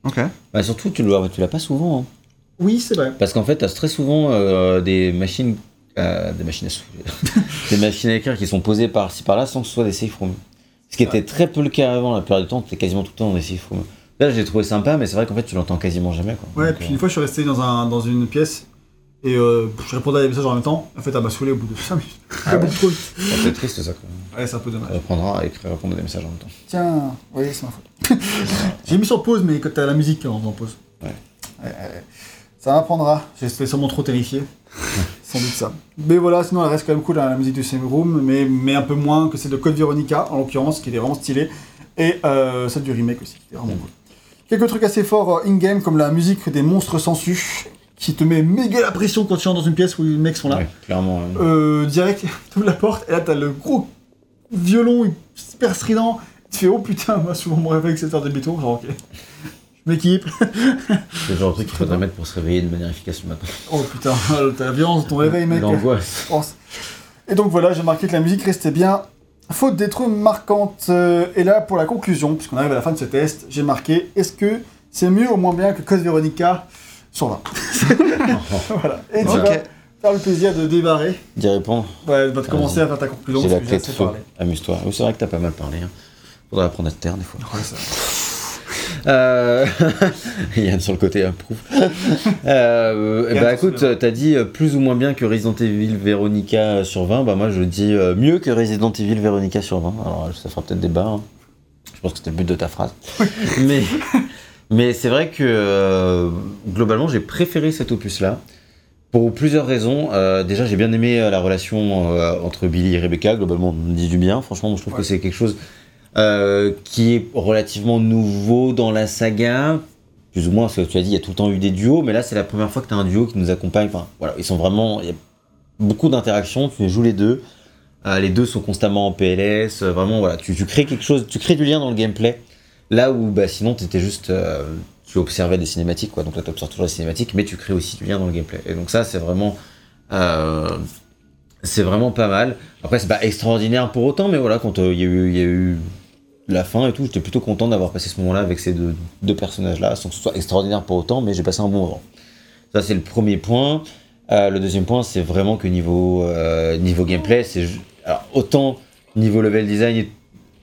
Ok. Bah, surtout, tu l'as tu l'as pas souvent. hein. Oui, c'est vrai. Parce qu'en fait, tu as très souvent euh, des machines. Euh, des machines à souffler. des machines à écrire qui sont posées par-ci par-là sans que ce soit des safe rooms. Ce qui était très peu le cas avant, la plupart du temps, tu quasiment tout le temps dans des safe rooms. Là, j'ai trouvé sympa, mais c'est vrai qu'en fait, tu l'entends quasiment jamais. Quoi. Ouais, Donc, puis euh, une fois, je suis resté dans, un, dans une pièce et euh, je répondais à des messages en même temps. En fait, elle m'a saoulé au bout de 5 minutes. Ah ouais c'est triste ça. Quoi. Ouais, c'est un peu dommage. reprendra à écrire, répondre à des messages en même temps. Tiens, oui, c'est ma faute. J'ai mis sur pause, mais quand t'as la musique en en pause. Ouais. Ça m'apprendra. J'étais sûrement trop terrifié. Sans doute ça. Mais voilà, sinon elle reste quand même cool hein, la musique du Same Room, mais, mais un peu moins que celle de Code Veronica, en l'occurrence, qui est vraiment stylée. Et euh, celle du remake aussi, qui est vraiment cool. Quelques trucs assez forts euh, in-game, comme la musique des monstres sensus, qui te met méga la pression quand tu entres dans une pièce où les mecs sont là. Ouais, clairement. euh, Euh, direct, tu ouvres la porte et là t'as le gros violon super strident. Tu fais oh putain, moi souvent mon réflexe c'est de faire des bétons, genre ok. Je m'équipe. c'est le genre de truc qu'il faudrait mettre pour se réveiller de manière efficace le matin. Oh putain, t'as la violence ton réveil mec. L'angoisse. Et donc voilà, j'ai marqué que la musique restait bien. Faute des trucs marquantes. euh, et là, pour la conclusion, puisqu'on arrive à la fin de ce test, j'ai marqué est-ce que c'est mieux ou moins bien que Code Veronica? Sur 20 Voilà. Et tu vas faire le plaisir de démarrer. D'y répondre. Ouais, va te commencer à faire ta conclusion. J'ai la clé de. Amuse-toi. Oui, c'est vrai que t'as pas mal parlé. Hein. Faudrait apprendre à te taire des fois. Ouais, ça. Euh... Yann sur le côté approuve. euh, eh Yann, bah écoute, t'as dit euh, plus ou moins bien que Resident Evil Veronica sur 20. Bah moi je dis euh, mieux que Resident Evil Veronica sur 20. Alors ça fera peut-être débat. hein. Je pense que c'était le but de ta phrase. mais mais c'est vrai que euh, globalement j'ai préféré cet opus là. Pour plusieurs raisons. Euh, déjà, j'ai bien aimé euh, la relation euh, entre Billy et Rebecca. Globalement, on me dit du bien. Franchement, moi, je trouve Ouais. que c'est quelque chose euh, qui est relativement nouveau dans la saga. Plus ou moins, parce que tu as dit, il y a tout le temps eu des duos, mais là, c'est la première fois que tu as un duo qui nous accompagne. Enfin, voilà, ils sont vraiment. Il y a beaucoup d'interactions, tu joues les deux. Euh, les deux sont constamment en PLS. euh, vraiment, voilà, tu, crées quelque chose, tu crées du lien dans le gameplay. Là où, bah, sinon, tu étais juste. tu observais des cinématiques, quoi. Donc là, tu observes toujours les cinématiques, mais tu crées aussi du lien dans le gameplay. Et donc, ça, c'est vraiment. c'est vraiment pas mal. Après, c'est pas extraordinaire pour autant, mais voilà, quand il y a eu la fin et tout, j'étais plutôt content d'avoir passé ce moment-là avec ces deux, deux personnages-là, sans que ce soit extraordinaire pour autant, mais j'ai passé un bon moment. Ça, c'est le premier point. Euh, le deuxième point, c'est vraiment que niveau, euh, niveau gameplay, c'est autant niveau level design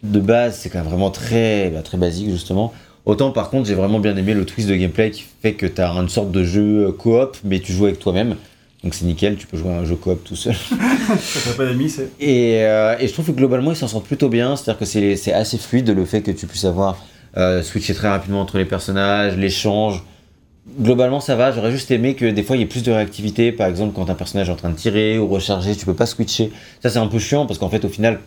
de base, c'est quand même vraiment très, bah, très basique justement. Autant par contre, j'ai vraiment bien aimé le twist de gameplay qui fait que tu as une sorte de jeu euh, coop, mais tu joues avec toi-même. Donc c'est nickel, tu peux jouer à un jeu coop tout seul. Ça s'appelle Ami, c'est. Et, euh, et je trouve que globalement, ils s'en sortent plutôt bien. C'est-à-dire que c'est assez fluide le fait que tu puisses avoir euh, switcher très rapidement entre les personnages, l'échange. Globalement, ça va. J'aurais juste aimé que des fois il y ait plus de réactivité. Par exemple, quand un personnage est en train de tirer ou recharger, tu peux pas switcher. Ça, c'est un peu chiant parce qu'en fait, au final,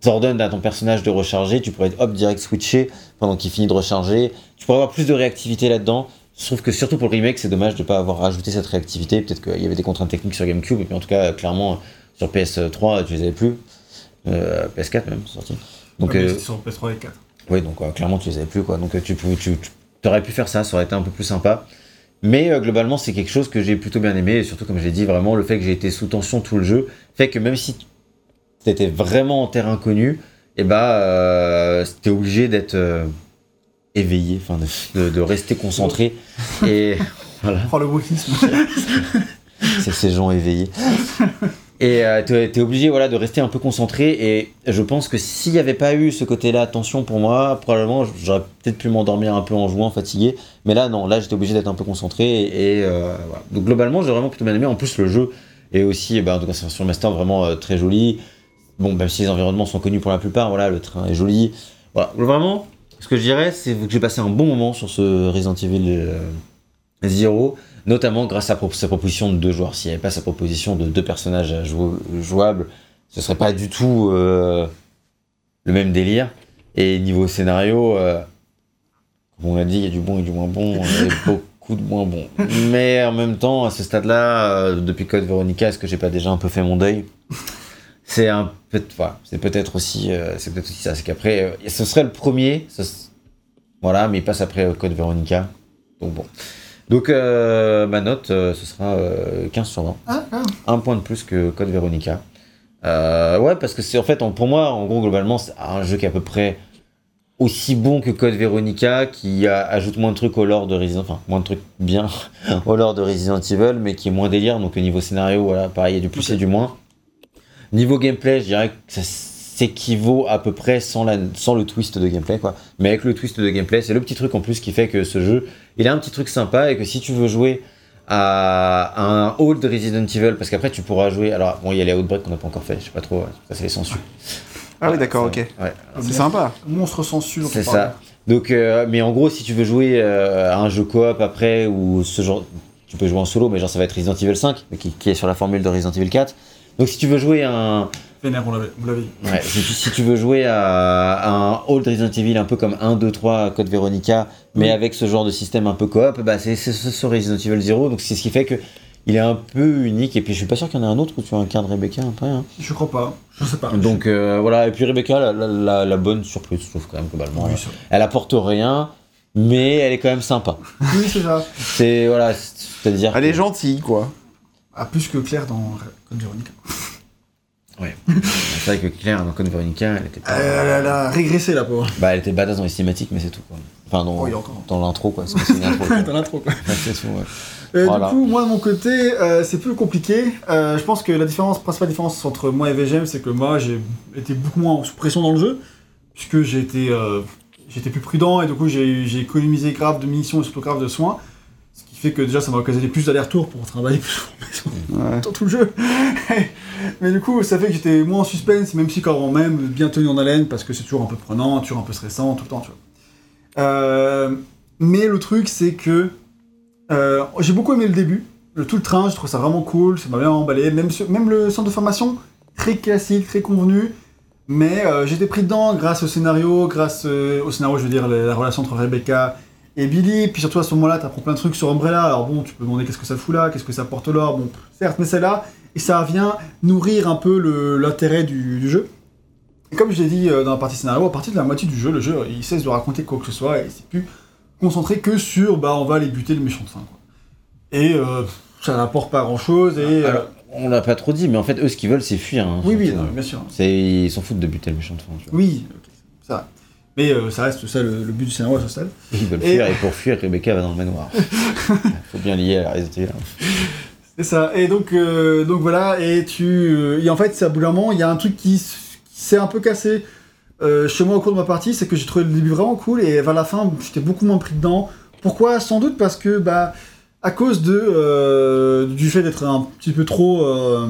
t'ordonnes à ton personnage de recharger. Tu pourrais être hop direct switcher pendant qu'il finit de recharger. Tu pourrais avoir plus de réactivité là-dedans. Je trouve que surtout pour le remake, c'est dommage de ne pas avoir rajouté cette réactivité. Peut-être qu'il y avait des contraintes techniques sur GameCube, mais en tout cas, clairement, Sur PS3, tu les avais plus. Euh, PS4 même, c'est sorti. Donc, Ouais, euh, sur PS3 et 4. oui, donc euh, clairement, tu les avais plus, quoi. Donc, tu, pouvais- tu, tu aurais pu faire ça, ça aurait été un peu plus sympa. Mais globalement, c'est quelque chose que j'ai plutôt bien aimé. Et surtout, comme je l'ai dit, vraiment, le fait que j'ai été sous tension tout le jeu fait que même si tu étais vraiment en terre inconnue, et bah, euh, t'es obligé d'être éveillé, enfin, de, de- de rester concentré. et voilà. Oh, le wokisme. c'est ces gens éveillés. Et euh, t'es t'es obligé voilà, de rester un peu concentré. Et je pense que s'il n'y avait pas eu ce côté-là, attention pour moi, probablement j'aurais peut-être pu m'endormir un peu en jouant, fatigué. Mais là, non, là j'étais obligé d'être un peu concentré. Et euh, voilà. Donc globalement, j'ai vraiment plutôt bien aimé. En plus, le jeu est aussi, ben, en tout cas, c'est sur Master vraiment euh, très joli. Bon, même si les environnements sont connus pour la plupart, voilà, le train est joli. Voilà, vraiment, ce que je dirais, c'est que j'ai passé un bon moment sur ce Resident Evil euh, Zero, notamment grâce à sa proposition de deux joueurs. S'il n'y avait pas sa proposition de deux personnages jouables, ce serait pas du tout euh, le même délire. Et niveau scénario, euh, comme on l'a dit, il y a du bon et du moins bon, il y a beaucoup de moins bon. Mais en même temps, à ce stade-là, euh, depuis Code Veronica, est-ce que j'ai pas déjà un peu fait mon deuil? C'est un peut voilà, c'est peut-être aussi euh, c'est peut-être aussi ça c'est qu'après euh, ce serait le premier ce voilà mais il passe après Code Veronica. Donc bon. Donc euh, ma note ce sera euh, 15 sur 20 Ah, ah. un point de plus que Code Veronica. Ouais parce que c'est en fait en- pour moi en gros globalement c'est un jeu qui est à peu près aussi bon que Code Veronica qui a- ajoute moins de trucs au lore de Resident enfin moins de trucs bien au lore de Resident Evil mais qui est moins délire. Donc au niveau scénario voilà pareil il y a du plus et du moins Niveau gameplay, je dirais que ça s'équivaut à peu près sans, la, sans le twist de gameplay, quoi. Mais avec le twist de gameplay, c'est le petit truc en plus qui fait que ce jeu, il a un petit truc sympa et que si tu veux jouer à un old Resident Evil, parce qu'après tu pourras jouer. Alors, bon, il y a les Outbreak qu'on n'a pas encore fait, je sais pas trop, ça c'est les censures. Ah oui, d'accord, ok. Ouais, C'est sympa. Monstre on c'est ça. Donc, euh, mais en gros, si tu veux jouer euh, à un jeu coop après, ou ce genre, tu peux jouer en solo, mais genre ça va être Resident Evil 5, qui, qui est sur la formule de Resident Evil 4. Donc si tu veux jouer à un, Vénère, on l'avait-. Ouais, si, tu, veux jouer à, à un old Resident Evil un peu comme 1, 2, 3 Code Veronica, mais Oui. avec ce genre de système un peu coop, bah c'est ce sur Resident Evil 0, donc c'est ce qui fait que il est un peu unique, et puis je suis pas sûr qu'il y en ait un autre où tu incarnes Rebecca après. hein. Je crois pas. Je sais pas. Donc euh, voilà, et puis Rebecca, la, la- la- la bonne surprise, je trouve quand même globalement. Oui, elle, apporte rien, mais elle est quand même sympa. Oui, c'est ça. C'est voilà, c'est-à-dire. Elle que- est gentille, quoi. Ah, plus que Claire dans Code Veronica. C'est vrai que Claire dans Code Veronica, elle était pas. Elle, elle a régressé, la pauvre. Bah, elle était badass dans les cinématiques, mais c'est tout quoi. Enfin, dans, Oh, dans l'intro quoi, c'est c'est une intro. quoi. dans l'intro, quoi. Ouais, c'est tout, ouais. Euh, Voilà. Du coup, moi de mon côté, euh, c'est plus compliqué. Euh, je pense que la différence, principale différence entre moi et VGM, c'est que moi j'ai été beaucoup moins sous pression dans le jeu, puisque j'ai été, j'étais plus prudent et du coup j'ai économisé grave de munitions et surtout grave de soins. Fait que déjà ça m'a occasionné plus d'allers-retours pour travailler plus Ouais. dans tout le jeu. Mais du coup, ça fait que j'étais moins en suspense, même si quand même bien tenu en haleine, parce que c'est toujours un peu prenant, toujours un peu stressant, tout le temps, tu vois. Euh, mais le truc, c'est que euh, j'ai beaucoup aimé le début, le, tout le train, je trouve ça vraiment cool, ça m'a bien emballé, même, sur- même le centre de formation, très classique, très convenu, mais euh, j'étais pris dedans grâce au scénario, grâce au scénario, je veux dire, la, la relation entre Rebecca et Billy, puis surtout à ce moment-là, t'apprends plein de trucs sur Umbrella, alors bon, tu peux demander qu'est-ce que ça fout là, qu'est-ce que ça porte là, bon, certes, mais c'est là, et ça vient nourrir un peu l'intérêt du, du jeu. Et comme je l'ai dit euh, dans la partie scénario, à partir de la moitié du jeu, le jeu, il cesse de raconter quoi que ce soit, et c'est plus concentré que sur, bah, on va aller buter le méchant de fin, quoi. Et euh, ça n'apporte pas grand-chose, et... euh, Alors, on l'a pas trop dit, mais en fait, eux, ce qu'ils veulent, c'est fuir. hein, oui, oui, non, bien sûr. Ils s'en foutent de buter le méchant de tu vois. Oui, ok, ça. Mais euh, ça reste ça le, le but du scénario à ce stade. Ils veulent Et- fuir, et pour fuir, Rebecca va dans le manoir. Faut bien lier à la Resident Evil. C'est ça. Et donc, euh, donc voilà, et tu. euh, et en fait, c'est à bout d'un moment, il y a un truc qui, qui s'est un peu cassé euh, chez moi au cours de ma partie, c'est que j'ai trouvé le début vraiment cool, et vers la fin, j'étais beaucoup moins pris dedans. Pourquoi? Sans doute parce que, bah, à cause de, euh, du fait d'être un petit peu trop euh,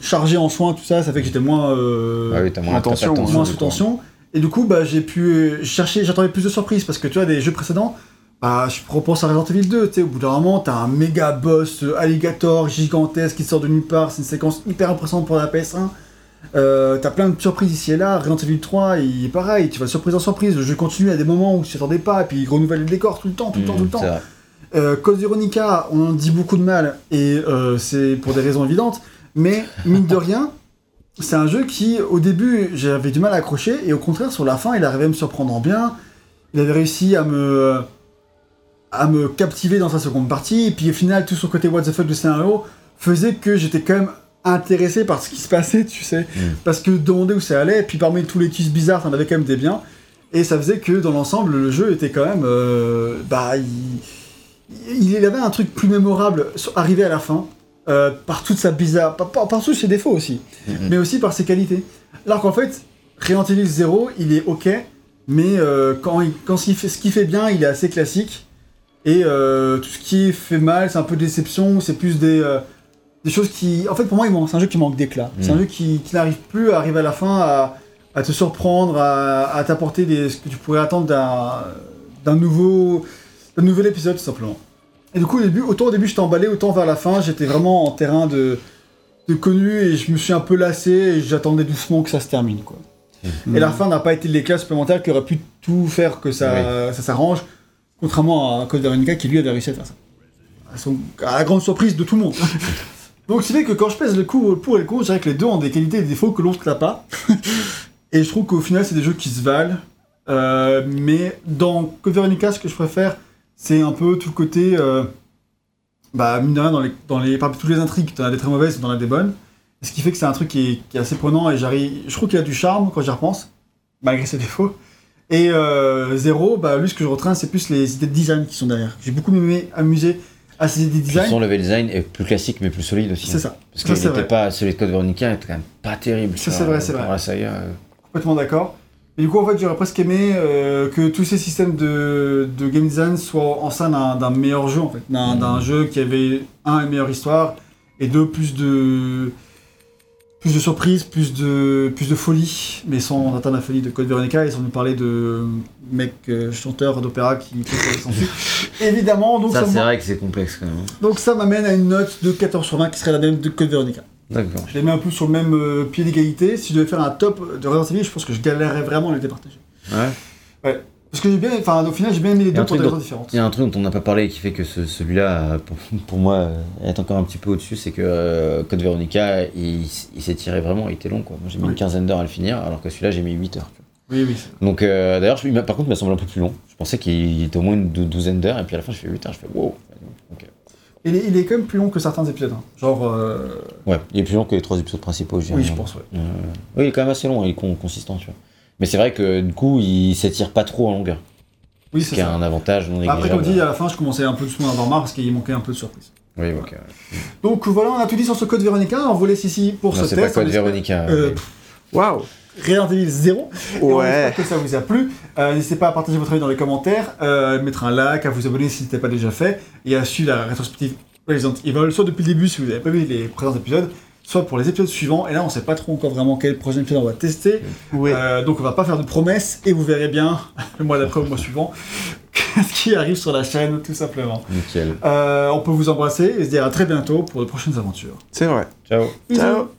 chargé en soins, tout ça, ça fait que j'étais moins. euh, Ah oui, t'as moins sous tension. Et du coup, bah, j'ai pu chercher, j'attendais plus de surprises parce que tu vois, des jeux précédents, bah, je repense à Resident Evil 2, tu sais, au bout d'un moment, t'as un méga boss euh, alligator gigantesque qui sort de nulle part, c'est une séquence hyper impressionnante pour la PS1. Euh, t'as plein de surprises ici et là, Resident Evil 3, il est pareil, tu vas de surprise en surprise, le jeu continue à des moments où tu t'y attendais pas, et puis il renouvelle le décor tout le temps, tout le temps, tout le Mmh, temps. vrai. Euh, Code Veronica, on en dit beaucoup de mal, et euh, c'est pour des raisons évidentes, mais mine de rien, c'est un jeu qui, au début, j'avais du mal à accrocher, et au contraire, sur la fin, il arrivait à me surprendre en bien. Il avait réussi à me, à me captiver dans sa seconde partie, et puis au final, tout son côté what the fuck du scénario faisait que j'étais quand même intéressé par ce qui se passait, tu sais, parce que demander où ça allait, et puis parmi tous les twists bizarres, t'en avais quand même des biens, et ça faisait que dans l'ensemble, le jeu était quand même, euh, bah, il, il avait un truc plus mémorable arrivé à la fin, euh, par toute sa bizarre, par, par, par tous ses défauts aussi, Mhm. mais aussi par ses qualités. Alors qu'en fait, Evil 0, il est ok, mais euh, quand, il, quand il fait, ce qu'il fait bien, il est assez classique. Et euh, tout ce qui fait mal, c'est un peu déception, c'est plus des, des choses qui. En fait, pour moi, c'est un jeu qui manque d'éclat. C'est un Mhm. jeu qui, qui n'arrive plus à arriver à la fin à, à te surprendre, à, à t'apporter des- ce que tu pourrais attendre d'un nouveau, d'un nouvel épisode, tout simplement. Et du coup, au début, autant au début j'étais emballé, autant vers la fin, j'étais vraiment en terrain de, de connu et je me suis un peu lassé et j'attendais doucement que ça se termine. Quoi. Et la fin n'a pas été l'éclat supplémentaire qui aurait pu tout faire que ça, ça s'arrange, contrairement à Code Veronica qui lui avait réussi à faire ça. À, son- à la grande surprise de tout le monde. Donc, c'est vrai que quand je pèse le coup pour et le contre, je dirais que les deux ont des qualités et des défauts que l'autre n'a pas. et je trouve qu'au final, c'est des jeux qui se valent. Euh, mais dans Code Veronica, ce que je préfère, c'est un peu tout le côté. euh, bah, mine de rien, dans les, dans les, parmi toutes les intrigues, t'en as des très mauvaises, t'en as des bonnes. Ce qui fait que c'est un truc qui est, qui est assez prenant et j'arrive. Je trouve qu'il a du charme quand j'y repense, malgré ses défauts. Et euh, Zero, bah, lui, ce que je retiens, c'est plus les idées de design qui sont derrière. J'ai beaucoup aimé, amusé à ces idées de design. Son level design est plus classique mais plus solide aussi. C'est ça. Parce Ça, qu'il c'est était vrai. pas. Celui de Code Veronica était quand même pas terrible. Ça, c'est vrai, c'est vrai. Saya, euh, Complètement d'accord. Et du coup, en fait, j'aurais presque aimé euh, que tous ces systèmes de, de game design soient en sein d'un meilleur jeu, en fait. D'un d'un jeu qui avait, un, une meilleure histoire, et deux, plus de. Plus de surprises, plus de, plus de folie, mais sans atteindre la folie de Code Veronica et sans nous parler de mec euh, chanteur d'opéra qui. Évidemment, donc Ça, ça, c'est vrai que c'est complexe quand même. donc ça m'amène à une note de 14 sur 20 qui serait la même de Code Veronica. D'accord. Je les mets un peu sur le même euh, pied d'égalité. Si je devais faire un top de Resident Evil, je pense que je galérerais vraiment à les départager. Ouais. Parce que j'ai bien, enfin au final j'ai bien aimé les deux pour des raisons différentes. Il y a un truc dont on n'a pas parlé qui fait que ce- celui-là, pour, pour moi, est encore un petit peu au-dessus, c'est que euh, Code Veronica, il, il s'est tiré vraiment, il était long. Quoi. Moi, j'ai mis Oui. une quinzaine d'heures à le finir, alors que celui-là, j'ai mis 8 heures. Oui, oui. Donc, euh, d'ailleurs, par contre, il m'a semblé un peu plus long. Je pensais qu'il était au moins une dou- douzaine d'heures, et puis à la fin, je fais 8 heures, je fais wow. Il est, il est quand même plus long que certains épisodes. hein. Genre, euh, ouais, il est plus long que les trois épisodes principaux, je dirais. oui, je pense, ouais. Euh, oui, il est quand même assez long, il est con- consistant, tu vois. Mais c'est vrai que du coup, il s'étire pas trop en longueur, Oui, ce c'est qui a un avantage non négligeable. Après, comme dit, à la fin, je commençais un peu doucement à avoir marre parce qu'il manquait un peu de surprise. Oui, ok. Donc voilà, on a tout dit sur ce code Véronica. On vous laisse ici pour Non, ce c'est pas test. Code Veronica. Euh, Waouh Resident Evil 0. Et on Ouais. espère que ça vous a plu. Euh, N'hésitez pas à partager votre avis dans les commentaires, euh, mettre un like, à vous abonner si ce n'était pas déjà fait, et à suivre la rétrospective Resident Evil, soit depuis le début si vous n'avez pas vu les présents épisodes, soit pour les épisodes suivants. Et là, on ne sait pas trop encore vraiment quel prochain épisode on va tester. Ouais. Euh, donc on va pas faire de promesses, et vous verrez bien le mois d'après ou le mois suivant ce qui arrive sur la chaîne, tout simplement. Nickel. Euh, on peut vous embrasser et se dire à très bientôt pour de prochaines aventures. C'est vrai. Ciao. Ciao